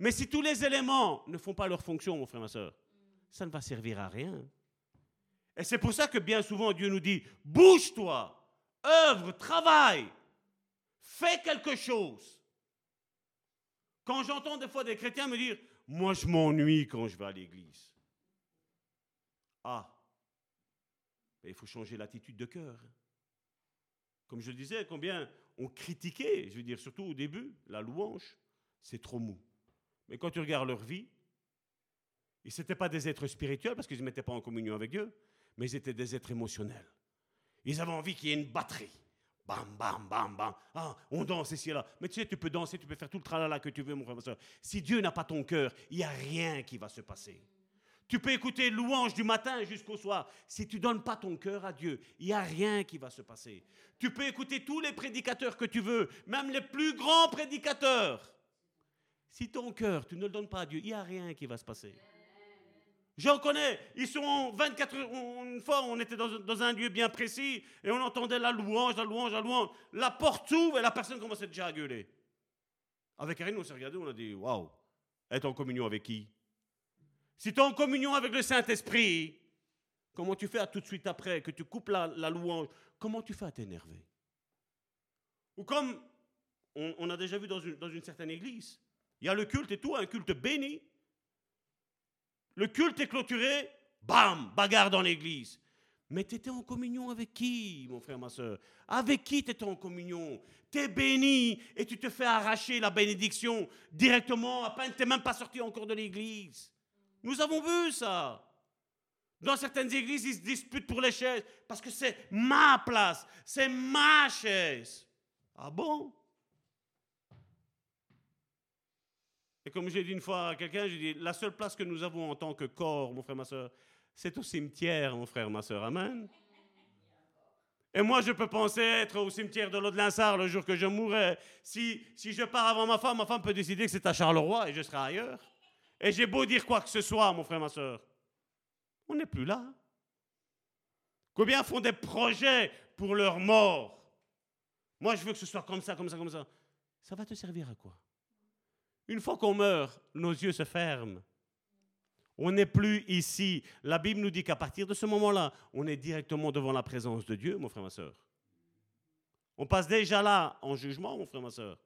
Mais si tous les éléments ne font pas leur fonction, mon frère, ma soeur, ça ne va servir à rien. Et c'est pour ça que bien souvent Dieu nous dit, bouge-toi, œuvre, travaille, fais quelque chose. Quand j'entends des fois des chrétiens me dire, moi je m'ennuie quand je vais à l'église. Ah, il faut changer l'attitude de cœur. Comme je le disais, combien on critiquait, je veux dire, surtout au début, la louange, c'est trop mou. Mais quand tu regardes leur vie, ils n'étaient pas des êtres spirituels parce qu'ils ne mettaient pas en communion avec Dieu, mais ils étaient des êtres émotionnels. Ils avaient envie qu'il y ait une batterie. Bam, bam, bam, bam. Ah, on danse ici et là. Mais tu sais, tu peux danser, tu peux faire tout le tralala que tu veux, mon frère, Si Dieu n'a pas ton cœur, il n'y a rien qui va se passer. Tu peux écouter louange du matin jusqu'au soir. Si tu ne donnes pas ton cœur à Dieu, il n'y a rien qui va se passer. Tu peux écouter tous les prédicateurs que tu veux, même les plus grands prédicateurs. Si ton cœur, tu ne le donnes pas à Dieu, il n'y a rien qui va se passer. J'en connais, ils sont 24 heures. Une fois, on était dans, un lieu bien précis et on entendait la louange, la louange, la louange. La porte s'ouvre et la personne commençait déjà à gueuler. Avec Karine, on s'est regardé, on a dit Waouh, être en communion avec qui? Si tu es en communion avec le Saint-Esprit, comment tu fais tout de suite après que tu coupes la, louange? Comment tu fais à t'énerver? Ou comme on, a déjà vu dans dans une certaine église, il y a le culte et tout, un culte béni. Le culte est clôturé, bam, bagarre dans l'église. Mais tu étais en communion avec qui, mon frère, ma soeur? Avec qui tu étais en communion? Tu es béni et tu te fais arracher la bénédiction directement, à peine tu n'es même pas sorti encore de l'église. Nous avons vu ça. Dans certaines églises, ils se disputent pour les chaises parce que c'est ma place, c'est ma chaise. Ah bon? Et comme j'ai dit une fois à quelqu'un, j'ai dit, la seule place que nous avons en tant que corps, mon frère, ma soeur, c'est au cimetière, mon frère, ma soeur. Amen. Et moi, je peux penser être au cimetière de l'Aude-Linsard le jour que je mourrai. Si, si je pars avant ma femme, ma femme peut décider que c'est à Charleroi et je serai ailleurs. Et j'ai beau dire quoi que ce soit, mon frère, ma soeur. On n'est plus là. Combien font des projets pour leur mort? Moi, je veux que ce soit comme ça, comme ça, comme ça. Ça va te servir à quoi? Une fois qu'on meurt, nos yeux se ferment. On n'est plus ici. La Bible nous dit qu'à partir de ce moment-là, on est directement devant la présence de Dieu, mon frère, ma soeur. On passe déjà là en jugement, mon frère, ma soeur.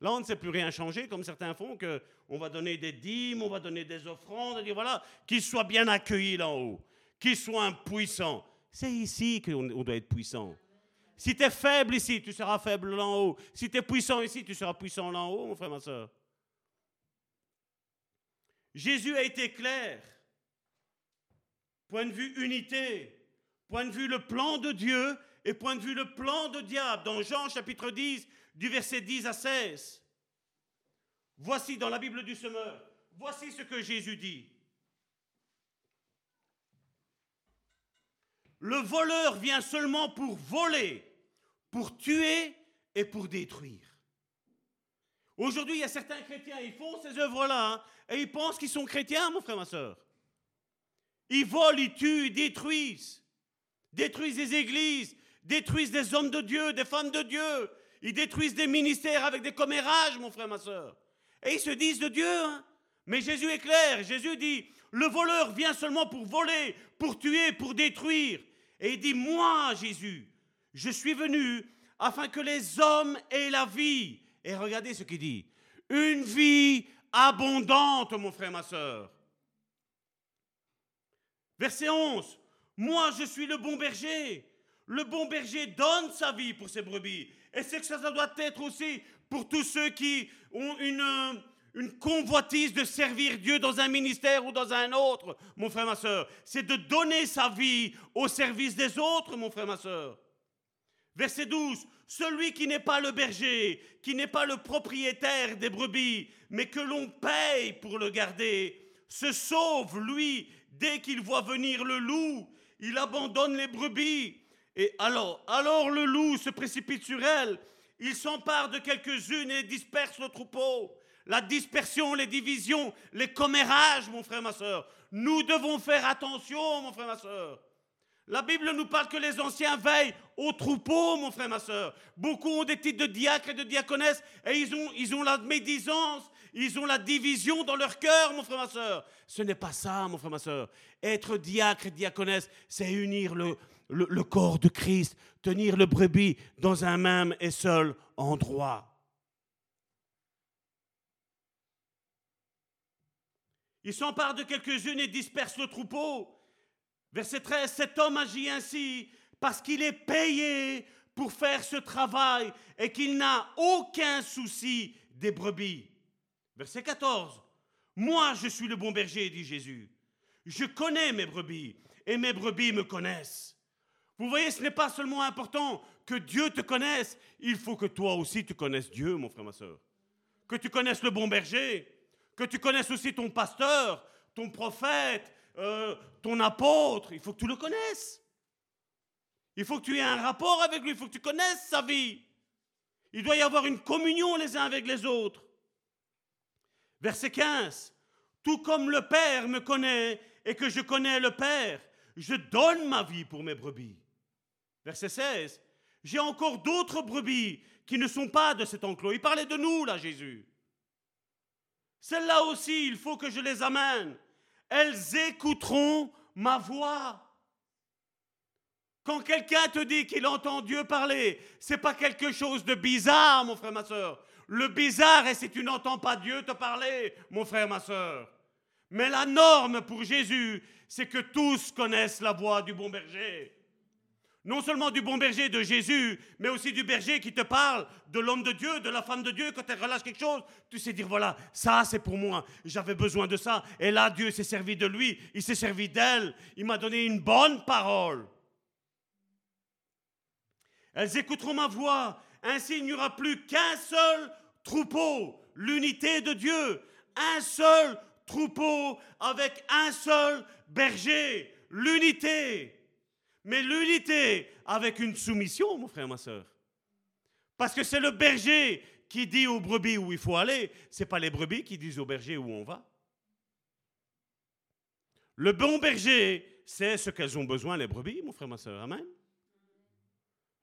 Là, on ne sait plus rien changer, comme certains font, que on va donner des dîmes, on va donner des offrandes, et dire voilà, qu'ils soient bien accueillis là haut, qu'ils soient puissants. C'est ici qu'on doit être puissant. Si tu es faible ici, tu seras faible là haut. Si tu es puissant ici, tu seras puissant là haut, mon frère, ma soeur. Jésus a été clair. Point de vue unité, point de vue le plan de Dieu et point de vue le plan de diable. Dans Jean chapitre 10, du verset 10 à 16. Voici dans la Bible du Semeur, voici ce que Jésus dit. Le voleur vient seulement pour voler, pour tuer et pour détruire. Aujourd'hui, il y a certains chrétiens, ils font ces œuvres-là, hein, et ils pensent qu'ils sont chrétiens, mon frère, ma soeur. Ils volent, ils tuent, ils détruisent. Détruisent des églises, détruisent des hommes de Dieu, des femmes de Dieu. Ils détruisent des ministères avec des commérages, mon frère, ma soeur. Et ils se disent de Dieu. Hein. Mais Jésus est clair. Jésus dit, le voleur vient seulement pour voler, pour tuer, pour détruire. Et il dit, moi, Jésus, je suis venu afin que les hommes aient la vie. Et regardez ce qu'il dit. Une vie abondante, mon frère, ma soeur. Verset 11. Moi, je suis le bon berger. Le bon berger donne sa vie pour ses brebis. Et c'est que ça, doit être aussi pour tous ceux qui ont une, une convoitise de servir Dieu dans un ministère ou dans un autre, mon frère, ma soeur. C'est de donner sa vie au service des autres, mon frère, ma soeur. Verset 12. Celui qui n'est pas le berger, qui n'est pas le propriétaire des brebis, mais que l'on paye pour le garder, se sauve, lui, dès qu'il voit venir le loup. Il abandonne les brebis. Et alors, alors le loup se précipite sur elle. Il s'empare de quelques-unes et disperse le troupeau. La dispersion, les divisions, les commérages, mon frère, ma soeur. Nous devons faire attention, mon frère, ma soeur. La Bible nous parle que les anciens veillent au troupeau, mon frère, ma soeur. Beaucoup ont des titres de diacre et de diaconesse et ils ont, ils ont la médisance, ils ont la division dans leur cœur, mon frère, ma soeur. Ce n'est pas ça, mon frère, ma soeur. Être diacre et diaconesse, c'est unir le, le, le corps de Christ, tenir le brebis dans un même et seul endroit. Il s'empare de quelques-unes et disperse le troupeau. Verset 13, cet homme agit ainsi parce qu'il est payé pour faire ce travail et qu'il n'a aucun souci des brebis. Verset 14, moi je suis le bon berger, dit Jésus. Je connais mes brebis et mes brebis me connaissent. Vous voyez, ce n'est pas seulement important que Dieu te connaisse, il faut que toi aussi tu connaisses Dieu, mon frère, ma soeur. Que tu connaisses le bon berger, que tu connaisses aussi ton pasteur, ton prophète, euh, ton apôtre, il faut que tu le connaisses. Il faut que tu aies un rapport avec lui, il faut que tu connaisses sa vie. Il doit y avoir une communion les uns avec les autres. Verset 15. Tout comme le Père me connaît et que je connais le Père, je donne ma vie pour mes brebis. Verset 16. J'ai encore d'autres brebis qui ne sont pas de cet enclos. Il parlait de nous, là, Jésus. Celles-là aussi, il faut que je les amène elles écouteront ma voix. Quand quelqu'un te dit qu'il entend Dieu parler, c'est pas quelque chose de bizarre, mon frère, ma soeur. Le bizarre est si tu n'entends pas Dieu te parler, mon frère, ma soeur. Mais la norme pour Jésus, c'est que tous connaissent la voix du bon berger. Non seulement du bon berger de Jésus, mais aussi du berger qui te parle de l'homme de Dieu, de la femme de Dieu. Quand elle relâche quelque chose, tu sais dire voilà, ça c'est pour moi. J'avais besoin de ça. Et là, Dieu s'est servi de lui, il s'est servi d'elle. Il m'a donné une bonne parole. Elles écouteront ma voix. Ainsi, il n'y aura plus qu'un seul troupeau, l'unité de Dieu. Un seul troupeau avec un seul berger, l'unité. Mais l'unité avec une soumission, mon frère, ma soeur. Parce que c'est le berger qui dit aux brebis où il faut aller, ce n'est pas les brebis qui disent aux bergers où on va. Le bon berger c'est ce qu'elles ont besoin, les brebis, mon frère, ma soeur. Amen.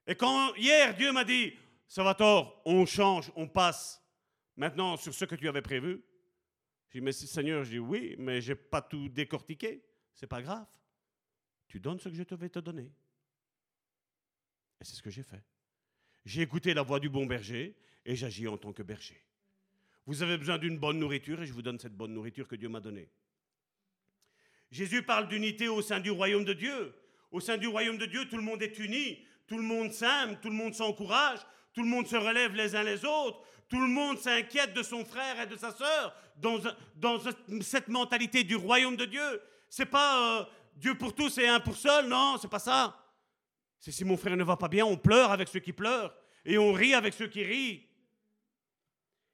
Et quand hier, Dieu m'a dit, ça va tort, on change, on passe maintenant sur ce que tu avais prévu. J'ai dit, mais Seigneur, je dis oui, mais je n'ai pas tout décortiqué. C'est pas grave. Tu donnes ce que je te vais te donner. Et c'est ce que j'ai fait. J'ai écouté la voix du bon berger et j'agis en tant que berger. Vous avez besoin d'une bonne nourriture et je vous donne cette bonne nourriture que Dieu m'a donnée. Jésus parle d'unité au sein du royaume de Dieu. Au sein du royaume de Dieu, tout le monde est uni, tout le monde s'aime, tout le monde s'encourage, tout le monde se relève les uns les autres, tout le monde s'inquiète de son frère et de sa sœur dans, cette mentalité du royaume de Dieu. C'est pas euh, Dieu pour tous et un pour seul, non, c'est pas ça. C'est si mon frère ne va pas bien, on pleure avec ceux qui pleurent et on rit avec ceux qui rient.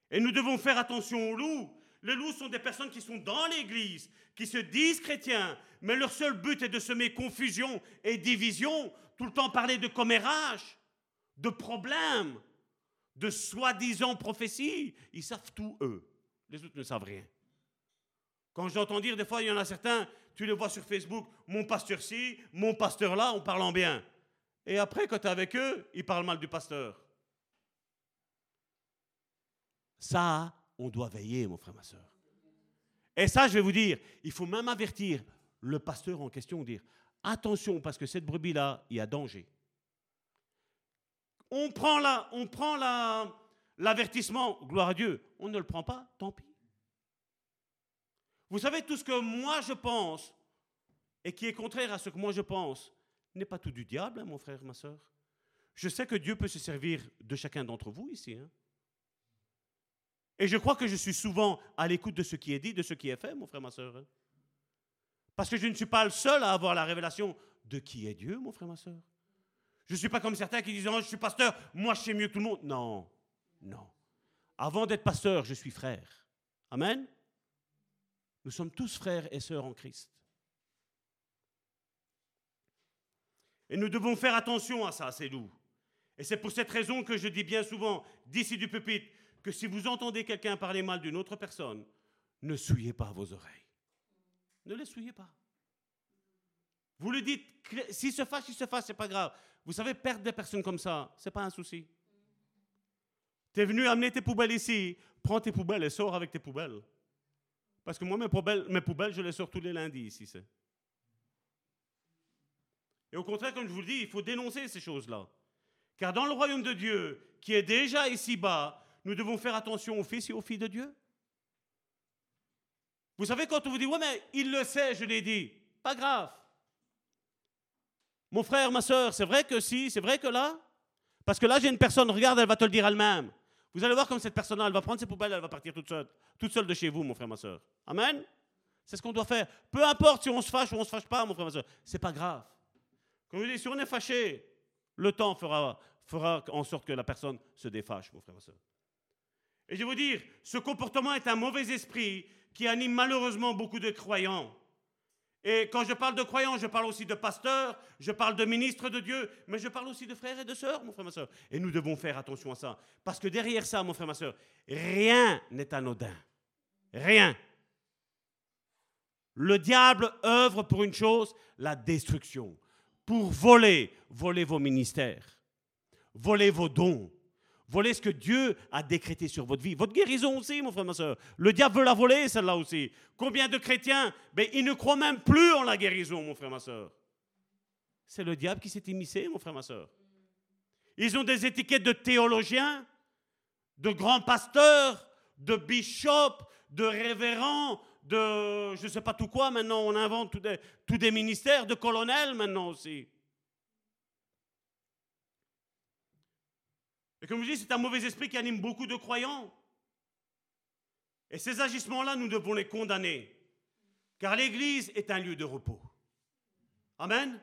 Et nous devons faire attention aux loups. Les loups sont des personnes qui sont dans l'Église, qui se disent chrétiens, mais leur seul but est de semer confusion et division, tout le temps parler de commérage, de problèmes, de soi-disant prophéties. Ils savent tout, eux. Les autres ne savent rien. Quand j'entends dire, des fois, il y en a certains, tu les vois sur Facebook, mon pasteur ci, mon pasteur là, on parle en bien. Et après, quand tu es avec eux, ils parlent mal du pasteur. Ça, on doit veiller, mon frère, ma soeur. Et ça, je vais vous dire, il faut même avertir le pasteur en question, dire attention, parce que cette brebis-là, il y a danger. On prend l'avertissement, gloire à Dieu. On ne le prend pas, tant pis. Vous savez, tout ce que moi je pense et qui est contraire à ce que moi je pense n'est pas tout du diable, hein, mon frère, ma soeur. Je sais que Dieu peut se servir de chacun d'entre vous ici. Hein. Et je crois que je suis souvent à l'écoute de ce qui est dit, de ce qui est fait, mon frère, ma soeur. Hein. Parce que je ne suis pas le seul à avoir la révélation de qui est Dieu, mon frère, ma soeur. Je ne suis pas comme certains qui disent oh, Je suis pasteur, moi je sais mieux que tout le monde. Non, non. Avant d'être pasteur, je suis frère. Amen. Nous sommes tous frères et sœurs en Christ. Et nous devons faire attention à ça, c'est nous. Et c'est pour cette raison que je dis bien souvent, d'ici du pupitre, que si vous entendez quelqu'un parler mal d'une autre personne, ne souillez pas vos oreilles. Ne les souillez pas. Vous lui dites, s'il se fâche, il se fâche, c'est pas grave. Vous savez, perdre des personnes comme ça, c'est pas un souci. Tu es venu amener tes poubelles ici, prends tes poubelles et sors avec tes poubelles. Parce que moi, mes poubelles, je les sors tous les lundis ici. Et au contraire, comme je vous le dis, il faut dénoncer ces choses-là. Car dans le royaume de Dieu, qui est déjà ici-bas, nous devons faire attention aux fils et aux filles de Dieu. Vous savez, quand on vous dit, ouais, mais il le sait, je l'ai dit, pas grave. Mon frère, ma soeur, c'est vrai que si, c'est vrai que là, parce que là, j'ai une personne, regarde, elle va te le dire elle-même. Vous allez voir comme cette personne-là, elle va prendre ses poubelles, elle va partir toute seule, toute seule de chez vous, mon frère, ma soeur. Amen? C'est ce qu'on doit faire. Peu importe si on se fâche ou on se fâche pas, mon frère, ma soeur, c'est pas grave. Comme je dis, si on est fâché, le temps fera, fera en sorte que la personne se défâche, mon frère, ma soeur. Et je vais vous dire, ce comportement est un mauvais esprit qui anime malheureusement beaucoup de croyants. Et quand je parle de croyants, je parle aussi de pasteurs, je parle de ministres de Dieu, mais je parle aussi de frères et de sœurs, mon frère, ma soeur. Et nous devons faire attention à ça. Parce que derrière ça, mon frère, ma soeur, rien n'est anodin. Rien. Le diable œuvre pour une chose, la destruction. Pour voler, voler vos ministères, voler vos dons, Voler ce que Dieu a décrété sur votre vie. Votre guérison aussi, mon frère, ma soeur. Le diable veut la voler, celle-là aussi. Combien de chrétiens, ben, ils ne croient même plus en la guérison, mon frère, ma soeur. C'est le diable qui s'est immiscé, mon frère, ma soeur. Ils ont des étiquettes de théologiens, de grands pasteurs, de bishops, de révérends, de je ne sais pas tout quoi. Maintenant, on invente tous des, tous des ministères, de colonels maintenant aussi. Et comme je dis, c'est un mauvais esprit qui anime beaucoup de croyants. Et ces agissements-là, nous devons les condamner. Car l'Église est un lieu de repos. Amen.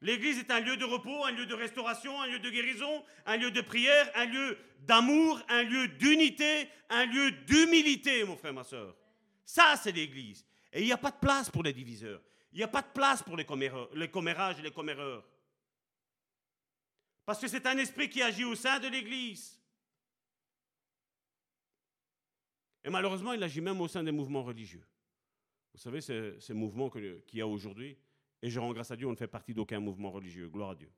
L'Église est un lieu de repos, un lieu de restauration, un lieu de guérison, un lieu de prière, un lieu d'amour, un lieu d'unité, un lieu d'humilité, mon frère, ma soeur. Ça, c'est l'Église. Et il n'y a pas de place pour les diviseurs. Il n'y a pas de place pour les, les commérages et les comméreurs. Parce que c'est un esprit qui agit au sein de l'Église. Et malheureusement, il agit même au sein des mouvements religieux. Vous savez, ces, mouvements qu'il y a aujourd'hui, et je rends grâce à Dieu, on ne fait partie d'aucun mouvement religieux. Gloire à Dieu.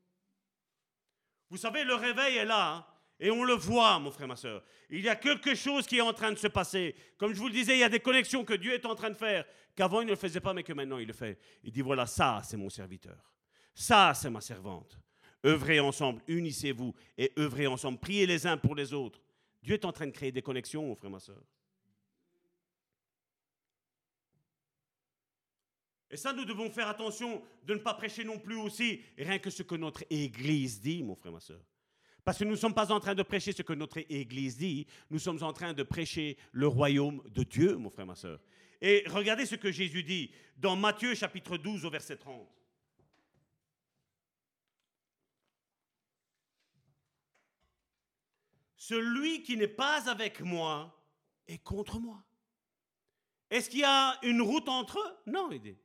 Vous savez, le réveil est là. Hein, et on le voit, mon frère, ma soeur. Il y a quelque chose qui est en train de se passer. Comme je vous le disais, il y a des connexions que Dieu est en train de faire, qu'avant il ne le faisait pas, mais que maintenant il le fait. Il dit, voilà, ça, c'est mon serviteur. Ça, c'est ma servante. Œuvrez ensemble, unissez-vous et œuvrez ensemble. Priez les uns pour les autres. Dieu est en train de créer des connexions, mon frère, ma soeur. Et ça, nous devons faire attention de ne pas prêcher non plus aussi rien que ce que notre Église dit, mon frère, ma soeur. Parce que nous ne sommes pas en train de prêcher ce que notre Église dit, nous sommes en train de prêcher le royaume de Dieu, mon frère, ma soeur. Et regardez ce que Jésus dit dans Matthieu chapitre 12 au verset 30. Celui qui n'est pas avec moi est contre moi. Est-ce qu'il y a une route entre eux? Non, il dit.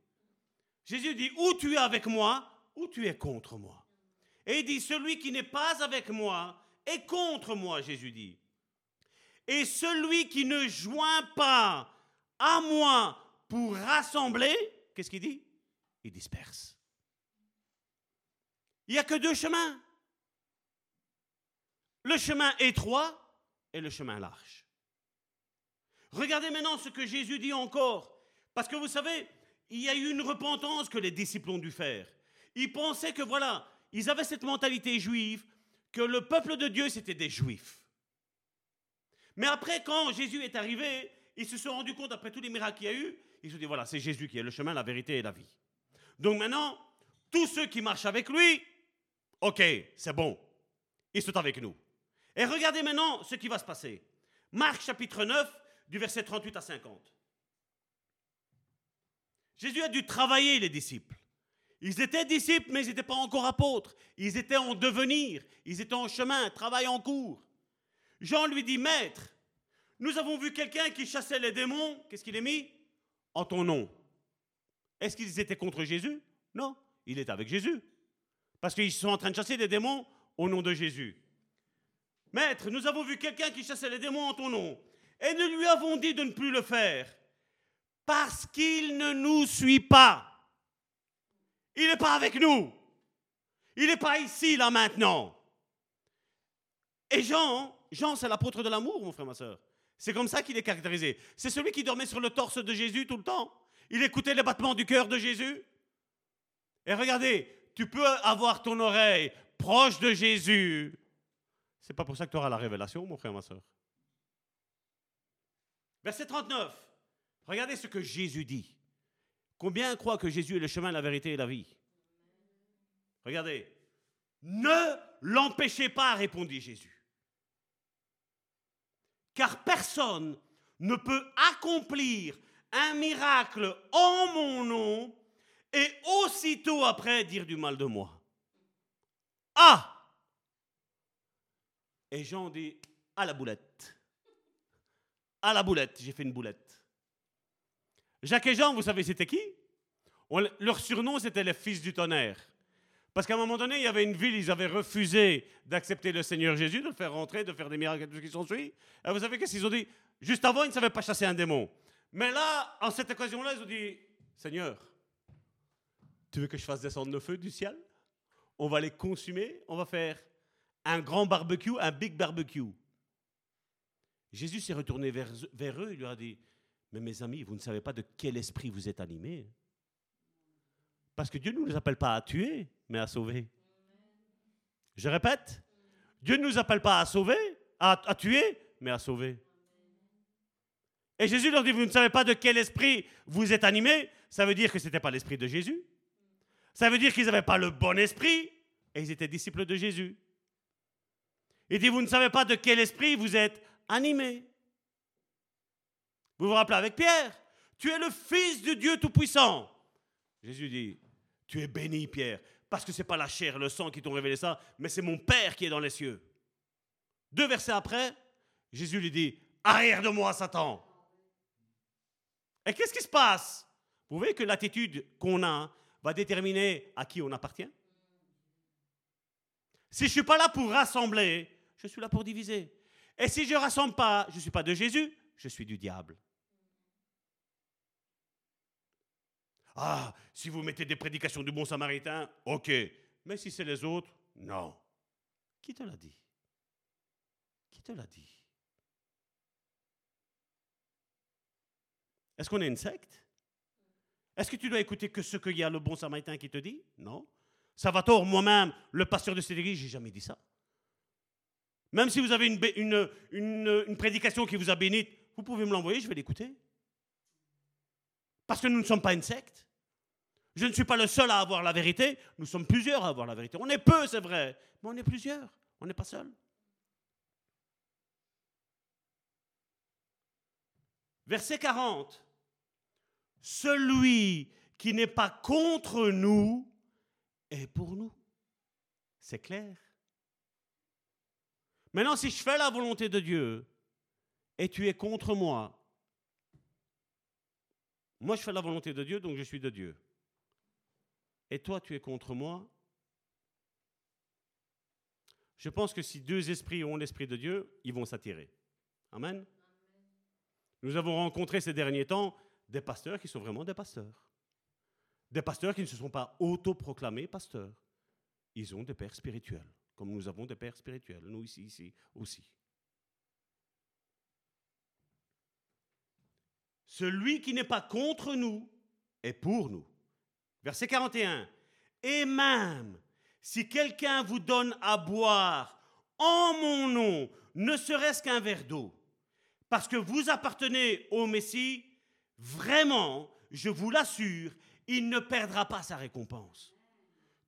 Jésus dit, ou tu es avec moi, ou tu es contre moi. Et il dit, celui qui n'est pas avec moi est contre moi, Jésus dit. Et celui qui ne joint pas à moi pour rassembler, qu'est-ce qu'il dit? Il disperse. Il n'y a que deux chemins. Le chemin étroit et le chemin large. Regardez maintenant ce que Jésus dit encore. Parce que vous savez, il y a eu une repentance que les disciples ont dû faire. Ils pensaient que voilà, ils avaient cette mentalité juive, que le peuple de Dieu, c'était des juifs. Mais après, quand Jésus est arrivé, ils se sont rendus compte, après tous les miracles qu'il y a eu, ils se sont dit, voilà, c'est Jésus qui est le chemin, la vérité et la vie. Donc maintenant, tous ceux qui marchent avec lui, ok, c'est bon, ils sont avec nous. Et regardez maintenant ce qui va se passer. Marc chapitre 9, du verset 38 à 50. Jésus a dû travailler les disciples. Ils étaient disciples, mais ils n'étaient pas encore apôtres. Ils étaient en devenir, ils étaient en chemin, travail en cours. Jean lui dit, Maître, nous avons vu quelqu'un qui chassait les démons. Qu'est-ce qu'il a mis? En ton nom. Est-ce qu'ils étaient contre Jésus? Non, il est avec Jésus. Parce qu'ils sont en train de chasser des démons au nom de Jésus. Maître, nous avons vu quelqu'un qui chassait les démons en ton nom. Et nous lui avons dit de ne plus le faire parce qu'il ne nous suit pas. Il n'est pas avec nous. Il n'est pas ici, là, maintenant. Et Jean, Jean, c'est l'apôtre de l'amour, mon frère, ma soeur. C'est comme ça qu'il est caractérisé. C'est celui qui dormait sur le torse de Jésus tout le temps. Il écoutait les battements du cœur de Jésus. Et regardez, tu peux avoir ton oreille proche de Jésus. C'est pas pour ça que tu auras la révélation, mon frère, ma soeur. Verset 39. Regardez ce que Jésus dit. Combien croient que Jésus est le chemin, la vérité et la vie? Regardez. Ne l'empêchez pas, répondit Jésus. Car personne ne peut accomplir un miracle en mon nom et aussitôt après dire du mal de moi. Ah Et Jean dit, à la boulette. À la boulette, j'ai fait une boulette. Jacques et Jean, vous savez, c'était qui? Leur surnom, c'était les fils du tonnerre. Parce qu'à un moment donné, il y avait une ville, ils avaient refusé d'accepter le Seigneur Jésus, de le faire rentrer, de faire des miracles et tout ce qui sont suivis. Et vous savez qu'est-ce qu'ils ont dit? Juste avant, ils ne savaient pas chasser un démon. Mais là, en cette occasion-là, ils ont dit Seigneur, tu veux que je fasse descendre le feu du ciel? On va les consumer, on va faire un grand barbecue, un big barbecue. Jésus s'est retourné vers, eux, il leur a dit mais mes amis, vous ne savez pas de quel esprit vous êtes animés. Parce que Dieu ne nous appelle pas à tuer, mais à sauver. Je répète, Dieu ne nous appelle pas à sauver, à, tuer, mais à sauver. Et Jésus leur dit, vous ne savez pas de quel esprit vous êtes animés, ça veut dire que ce n'était pas l'esprit de Jésus. Ça veut dire qu'ils n'avaient pas le bon esprit, et ils étaient disciples de Jésus. Il dit, vous ne savez pas de quel esprit vous êtes animé. Vous vous rappelez avec Pierre, tu es le Fils de Dieu Tout-Puissant. Jésus dit, tu es béni Pierre, parce que ce n'est pas la chair et le sang qui t'ont révélé ça, mais c'est mon Père qui est dans les cieux. Deux versets après, Jésus lui dit, arrière de moi Satan. Et qu'est-ce qui se passe? Vous voyez que l'attitude qu'on a va déterminer à qui on appartient Si je ne suis pas là pour rassembler, je suis là pour diviser. Et si je ne rassemble pas, je ne suis pas de Jésus, je suis du diable. Ah, si vous mettez des prédications du bon samaritain, ok. Mais si c'est les autres, non. Qui te l'a dit? Qui te l'a dit? Est-ce qu'on est une secte? Est-ce que tu dois écouter que ce qu'il y a le bon samaritain qui te dit? Non. Salvatore, moi-même, le pasteur de cette église, j'ai jamais dit ça. Même si vous avez une, prédication qui vous a béni, vous pouvez me l'envoyer, je vais l'écouter. Parce que nous ne sommes pas une secte. Je ne suis pas le seul à avoir la vérité. Nous sommes plusieurs à avoir la vérité. On est peu, c'est vrai, mais on est plusieurs. On n'est pas seul. Verset 40. Celui qui n'est pas contre nous est pour nous. C'est clair. Maintenant, si je fais la volonté de Dieu et tu es contre moi, moi je fais la volonté de Dieu, donc je suis de Dieu. Et toi, tu es contre moi. Je pense que si deux esprits ont l'esprit de Dieu, ils vont s'attirer. Amen. Nous avons rencontré ces derniers temps des pasteurs qui sont vraiment des pasteurs. Des pasteurs qui ne se sont pas autoproclamés pasteurs. Ils ont des pères spirituels comme nous avons des pères spirituels, nous ici, aussi. Celui qui n'est pas contre nous est pour nous. Verset 41. Et même si quelqu'un vous donne à boire en mon nom, ne serait-ce qu'un verre d'eau, parce que vous appartenez au Messie, vraiment, je vous l'assure, il ne perdra pas sa récompense.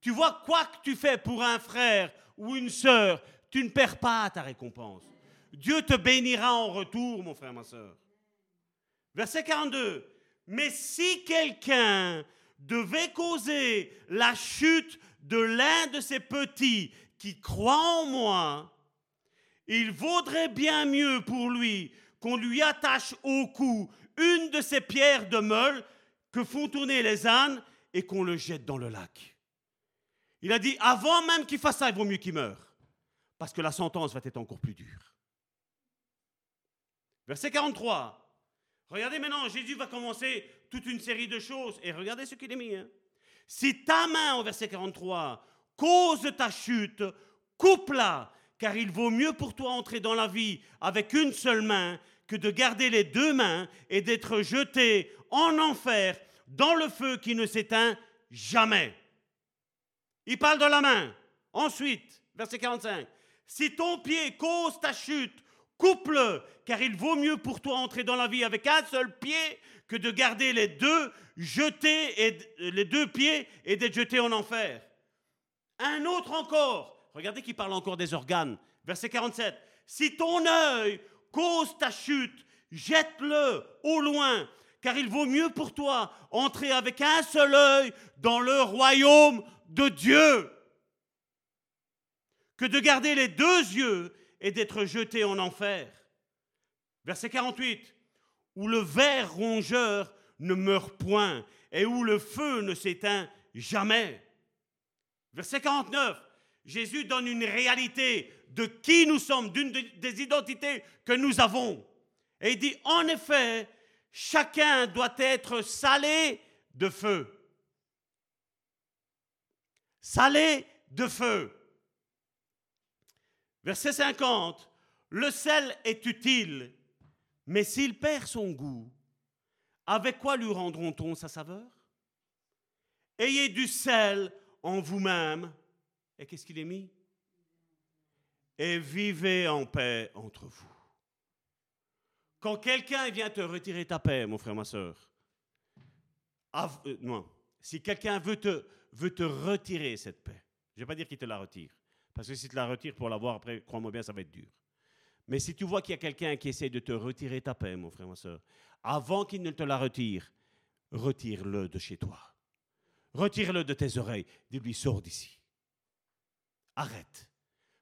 Tu vois, quoi que tu fais pour un frère ou une sœur, tu ne perds pas ta récompense. Dieu te bénira en retour, mon frère, ma sœur. Verset 42. Mais si quelqu'un devait causer la chute de l'un de ces petits qui croient en moi, il vaudrait bien mieux pour lui qu'on lui attache au cou une de ces pierres de meule que font tourner les ânes et qu'on le jette dans le lac. Il a dit, avant même qu'il fasse ça, il vaut mieux qu'il meure. Parce que la sentence va être encore plus dure. Verset 43. Regardez maintenant, Jésus va commencer toute une série de choses. Et regardez ce qu'il est mis. Hein. Si ta main, au verset 43, cause ta chute, coupe-la, car il vaut mieux pour toi entrer dans la vie avec une seule main que de garder les deux mains et d'être jeté en enfer dans le feu qui ne s'éteint jamais. Il parle de la main. Ensuite, verset 45. Si ton pied cause ta chute, coupe-le, car il vaut mieux pour toi entrer dans la vie avec un seul pied que de garder les deux jetés et les deux pieds et d'être jeté en enfer. Un autre encore. Regardez qu'il parle encore des organes. Verset 47. Si ton œil cause ta chute, jette-le au loin, car il vaut mieux pour toi entrer avec un seul œil dans le royaume de Dieu que de garder les deux yeux et d'être jeté en enfer. Verset 48, où le ver rongeur ne meurt point et où le feu ne s'éteint jamais. Verset 49, Jésus donne une réalité de qui nous sommes, d'une des identités que nous avons. Et il dit, en effet, chacun doit être salé de feu salé de feu. Verset 50, le sel est utile, mais s'il perd son goût, avec quoi lui rendront-on sa saveur? Ayez du sel en vous-même. Et qu'est-ce qu'il est mis? Et vivez en paix entre vous. Quand quelqu'un vient te retirer ta paix, mon frère, ma soeur, non, si quelqu'un veut te, veut te retirer cette paix. Je ne vais pas dire qu'il te la retire, Parce que si tu la retires pour l'avoir, après, crois-moi bien, ça va être dur. Mais si tu vois qu'il y a quelqu'un qui essaie de te retirer ta paix, mon frère, ma soeur, avant qu'il ne te la retire, retire-le de chez toi. Retire-le de tes oreilles. Dis-lui, sors d'ici. Arrête.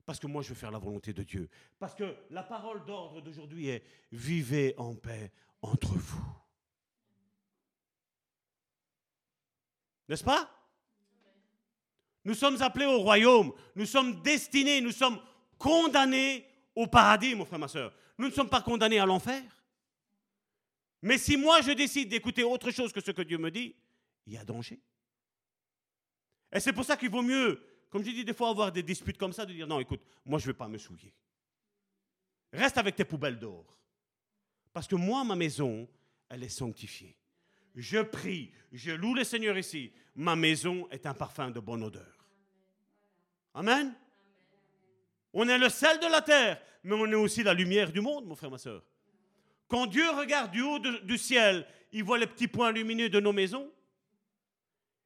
Parce que moi, je veux faire la volonté de Dieu. Parce que la parole d'ordre d'aujourd'hui est vivez en paix entre vous. N'est-ce pas? Nous sommes appelés au royaume. Nous sommes destinés, nous sommes condamnés au paradis, mon frère, ma soeur. Nous ne sommes pas condamnés à l'enfer. Mais si moi je décide d'écouter autre chose que ce que Dieu me dit, il y a danger. Et c'est pour ça qu'il vaut mieux, comme je dis des fois, avoir des disputes comme ça, de dire non, écoute, moi je ne vais pas me souiller. Reste avec tes poubelles d'or. Parce que moi, ma maison, elle est sanctifiée. Je prie, je loue le Seigneur ici. Ma maison est un parfum de bonne odeur. Amen. On est le sel de la terre, mais on est aussi la lumière du monde, mon frère, ma soeur. Quand Dieu regarde du haut du ciel, il voit les petits points lumineux de nos maisons.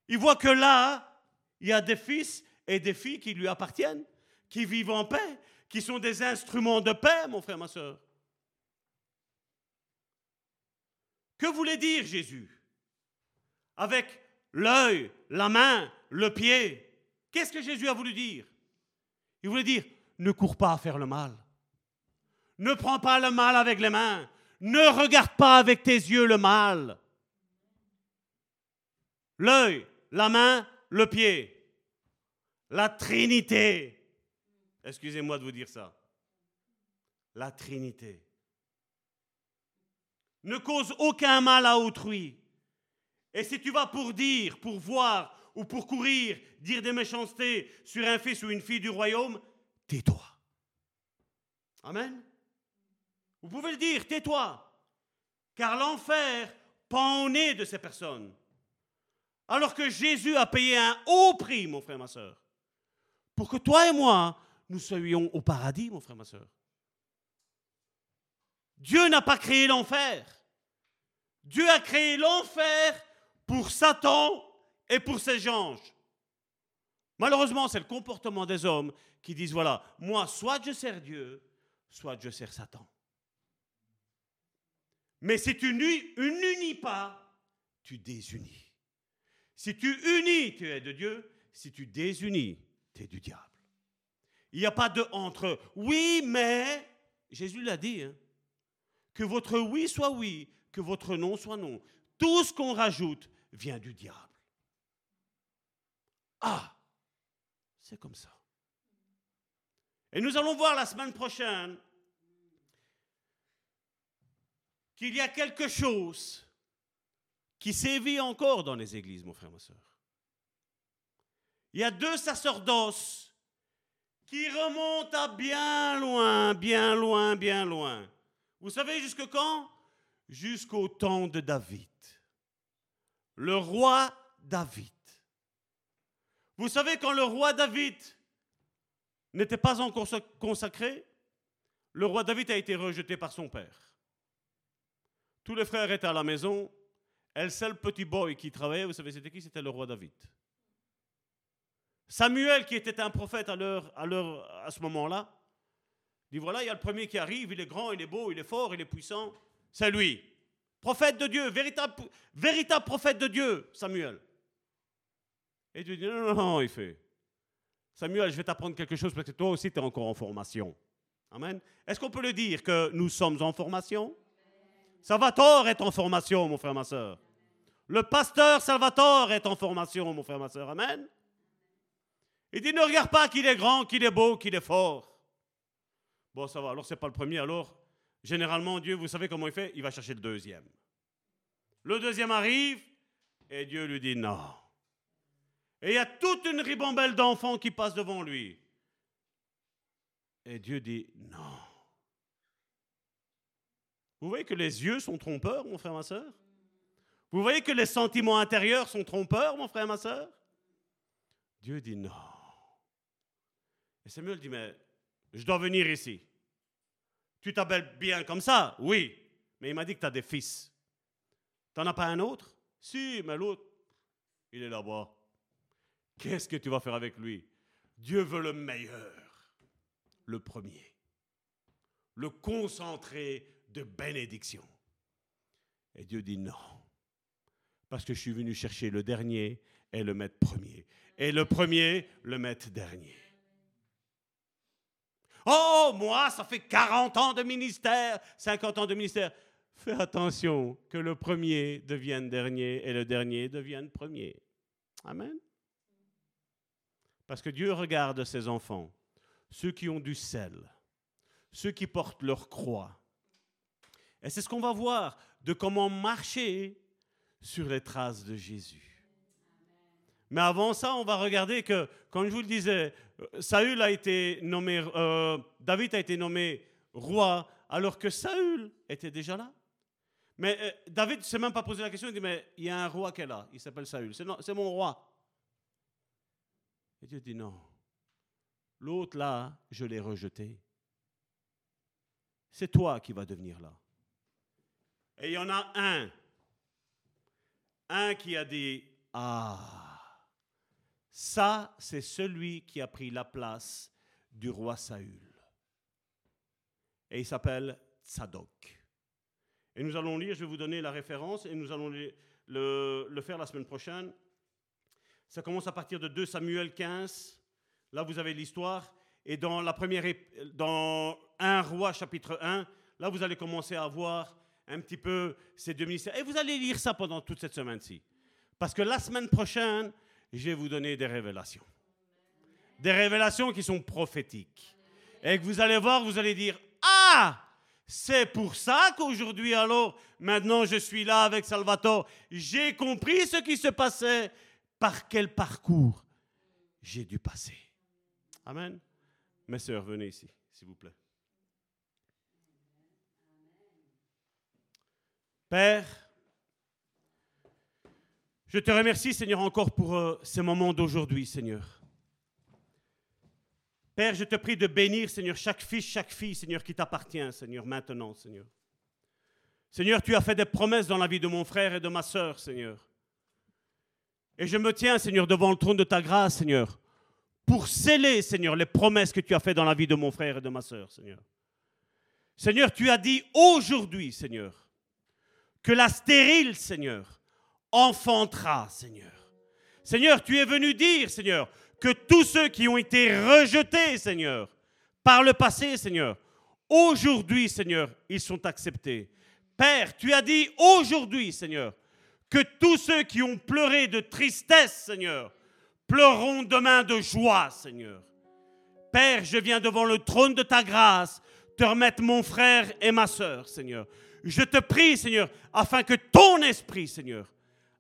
Il voit que là, il y a des fils et des filles qui lui appartiennent, qui vivent en paix, qui sont des instruments de paix, mon frère, ma soeur. Que voulait dire Jésus? Avec l'œil, la main, le pied. Qu'est-ce que Jésus a voulu dire? Il voulait dire, ne cours pas à faire le mal. Ne prends pas le mal avec les mains. Ne regarde pas avec tes yeux le mal. L'œil, la main, le pied. La Trinité. Excusez-moi de vous dire ça. La Trinité. Ne cause aucun mal à autrui. Et si tu vas pour dire, pour voir ou pour courir, dire des méchancetés sur un fils ou une fille du royaume, tais-toi. Amen. Vous pouvez le dire, tais-toi. Car l'enfer pend au nez de ces personnes. Alors que Jésus a payé un haut prix, mon frère, ma soeur, pour que toi et moi, nous soyons au paradis, mon frère, ma soeur. Dieu n'a pas créé l'enfer. Dieu a créé l'enfer pour Satan et pour ses anges. Malheureusement, c'est le comportement des hommes qui disent, voilà, moi, soit je sers Dieu, soit je sers Satan. Mais si tu n'unis pas, tu désunis. Si tu unis, tu es de Dieu. Si tu désunis, tu es du diable. Il n'y a pas de entre. Oui, mais, Jésus l'a dit, hein, que votre oui soit oui, que votre non soit non. Tout ce qu'on rajoute vient du diable. Ah, c'est comme ça. Et nous allons voir la semaine prochaine qu'il y a quelque chose qui sévit encore dans les églises, mon frère, ma soeur. Il y a deux sacerdoces qui remontent à bien loin, bien loin, bien loin. Vous savez jusque quand? Jusqu'au temps de David. Le roi David. Vous savez quand le roi David n'était pas encore consacré, le roi David a été rejeté par son père. Tous les frères étaient à la maison. Et le seul petit boy qui travaillait, vous savez, c'était qui? C'était le roi David. Samuel, qui était un prophète à, à, à ce moment-là, dit voilà, il y a le premier qui arrive, il est grand, il est beau, il est fort, il est puissant. C'est lui. Prophète de Dieu, véritable, prophète de Dieu, Samuel. Et Dieu dit non, non, non, il fait. Samuel, je vais t'apprendre quelque chose parce que toi aussi, tu es encore en formation. Amen. Est-ce qu'on peut le dire que nous sommes en formation? Salvatore est en formation, mon frère, ma soeur. Le pasteur Salvatore est en formation, mon frère, ma soeur. Amen. Il dit, ne regarde pas qu'il est grand, qu'il est beau, qu'il est fort. Bon, ça va, alors c'est pas le premier, alors généralement Dieu, vous savez comment il fait? Il va chercher le deuxième. Le deuxième arrive et Dieu lui dit non. Et il y a toute une ribambelle d'enfants qui passent devant lui. Et Dieu dit non. Vous voyez que les yeux sont trompeurs, mon frère, ma soeur Vous voyez que les sentiments intérieurs sont trompeurs, mon frère, ma soeur Dieu dit non. Et Samuel dit, mais je dois venir ici. Tu t'appelles bien comme ça? Oui. Mais il m'a dit que tu as des fils. Tu n'en as pas un autre? Si, mais l'autre, il est là-bas. Qu'est-ce que tu vas faire avec lui? Dieu veut le meilleur, le premier, le concentré de bénédiction. Et Dieu dit non, parce que je suis venu chercher le dernier et le mettre premier, et le premier le mettre dernier. Oh, moi, ça fait 40 ans de ministère, 50 ans de ministère. Fais attention que le premier devienne dernier et le dernier devienne premier. Amen. Parce que Dieu regarde ses enfants, ceux qui ont du sel, ceux qui portent leur croix. Et c'est ce qu'on va voir de comment marcher sur les traces de Jésus. Mais avant ça, on va regarder que, comme je vous le disais, Saül a été nommé, euh, David a été nommé roi alors que Saül était déjà là. Mais euh, David ne s'est même pas posé la question, il dit, mais il y a un roi qui est là, il s'appelle Saül, c'est mon roi. Et Dieu dit, non, l'autre là, je l'ai rejeté. C'est toi qui vas devenir là. Et il y en a un, un qui a dit, ah, ça, c'est celui qui a pris la place du roi Saül. Et il s'appelle Tzadok. Et nous allons lire, je vais vous donner la référence, et nous allons le, faire la semaine prochaine. Ça commence à partir de 2 Samuel 15. Là, vous avez l'histoire. Et dans la première, dans 1 roi chapitre 1, là, vous allez commencer à voir un petit peu ces deux ministères. Et vous allez lire ça pendant toute cette semaine-ci. Parce que la semaine prochaine, je vais vous donner des révélations. Des révélations qui sont prophétiques. Et que vous allez voir, vous allez dire, ah, c'est pour ça qu'aujourd'hui, alors, maintenant je suis là avec Salvatore. J'ai compris ce qui se passait, par quel parcours j'ai dû passer? Amen. Mes sœurs, venez ici, s'il vous plaît. Père, je te remercie, Seigneur, encore pour euh, ces moments d'aujourd'hui, Seigneur. Père, je te prie de bénir, Seigneur, chaque fils, chaque fille, Seigneur, qui t'appartient, Seigneur, maintenant, Seigneur. Seigneur, tu as fait des promesses dans la vie de mon frère et de ma sœur, Seigneur. Et je me tiens, Seigneur, devant le trône de ta grâce, Seigneur, pour sceller, Seigneur, les promesses que tu as faites dans la vie de mon frère et de ma sœur, Seigneur. Seigneur, tu as dit aujourd'hui, Seigneur, que la stérile, Seigneur, enfantera, Seigneur. Seigneur, tu es venu dire, Seigneur, que tous ceux qui ont été rejetés, Seigneur, par le passé, Seigneur, aujourd'hui, Seigneur, ils sont acceptés. Père, tu as dit aujourd'hui, Seigneur, que tous ceux qui ont pleuré de tristesse, Seigneur, pleureront demain de joie, Seigneur. Père, je viens devant le trône de ta grâce te remettre mon frère et ma sœur, Seigneur. Je te prie, Seigneur, afin que ton esprit, Seigneur,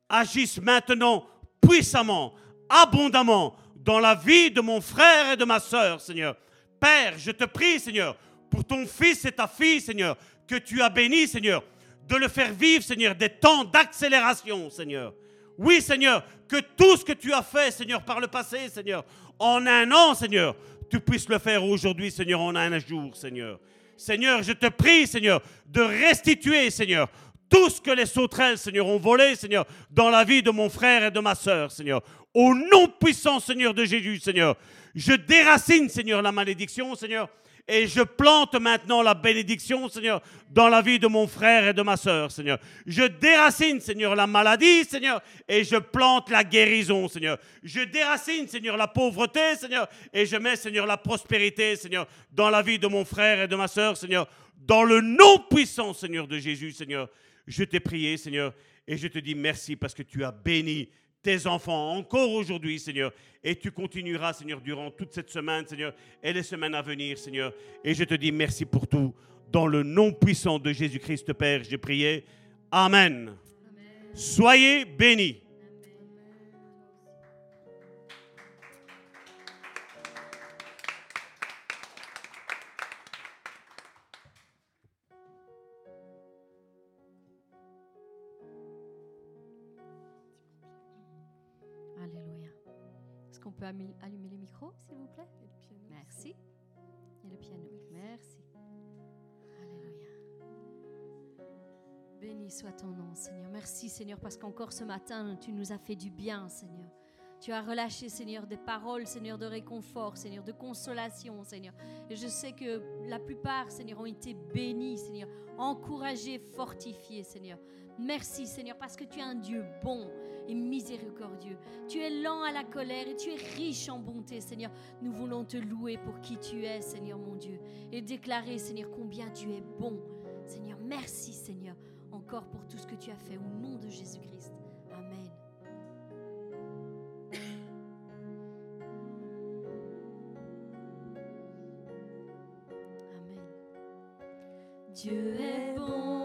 agisse maintenant puissamment, abondamment dans la vie de mon frère et de ma sœur, Seigneur. Père, je te prie, Seigneur, pour ton fils et ta fille, Seigneur, que tu as béni, Seigneur, de le faire vivre, Seigneur, des temps d'accélération, Seigneur. Oui, Seigneur, que tout ce que tu as fait, Seigneur, par le passé, Seigneur, en un an, Seigneur, tu puisses le faire aujourd'hui, Seigneur, en un jour, Seigneur. Seigneur, je te prie, Seigneur, de restituer, Seigneur, tout ce que les sauterelles, Seigneur, ont volé, Seigneur, dans la vie de mon frère et de ma sœur, Seigneur. Au nom puissant, Seigneur, de Jésus, Seigneur. Je déracine, Seigneur, la malédiction, Seigneur. Et je plante maintenant la bénédiction, Seigneur, dans la vie de mon frère et de ma sœur, Seigneur. Je déracine, Seigneur, la maladie, Seigneur, et je plante la guérison, Seigneur. Je déracine, Seigneur, la pauvreté, Seigneur, et je mets, Seigneur, la prospérité, Seigneur, dans la vie de mon frère et de ma sœur, Seigneur. Dans le nom puissant, Seigneur, de Jésus, Seigneur. Je t'ai prié, Seigneur, et je te dis merci parce que tu as béni tes enfants encore aujourd'hui, Seigneur. Et tu continueras, Seigneur, durant toute cette semaine, Seigneur, et les semaines à venir, Seigneur. Et je te dis merci pour tout. Dans le nom puissant de Jésus-Christ, Père, j'ai prié. Amen. Soyez bénis. Soit ton nom, Seigneur. Merci, Seigneur, parce qu'encore ce matin, tu nous as fait du bien, Seigneur. Tu as relâché, Seigneur, des paroles, Seigneur, de réconfort, Seigneur, de consolation, Seigneur. Et je sais que la plupart, Seigneur, ont été bénis, Seigneur, encouragés, fortifiés, Seigneur. Merci, Seigneur, parce que tu es un Dieu bon et miséricordieux. Tu es lent à la colère et tu es riche en bonté, Seigneur. Nous voulons te louer pour qui tu es, Seigneur mon Dieu, et déclarer, Seigneur, combien tu es bon. Seigneur, merci, Seigneur, encore pour tout ce que tu as fait au nom de Jésus-Christ. Amen. Amen. Dieu est bon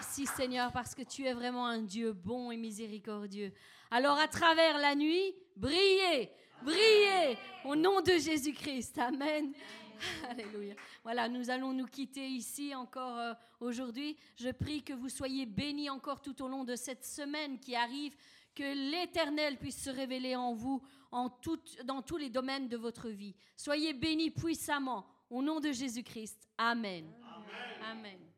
Merci, Seigneur, parce que tu es vraiment un Dieu bon et miséricordieux. Alors, à travers la nuit, brillez, brillez au nom de Jésus-Christ. Amen. Alléluia. Voilà, nous allons nous quitter ici encore euh, aujourd'hui. Je prie que vous soyez bénis encore tout au long de cette semaine qui arrive, que l'Éternel puisse se révéler en vous en dans tous les domaines de votre vie. Soyez bénis puissamment au nom de Jésus-Christ. Amen. Amen.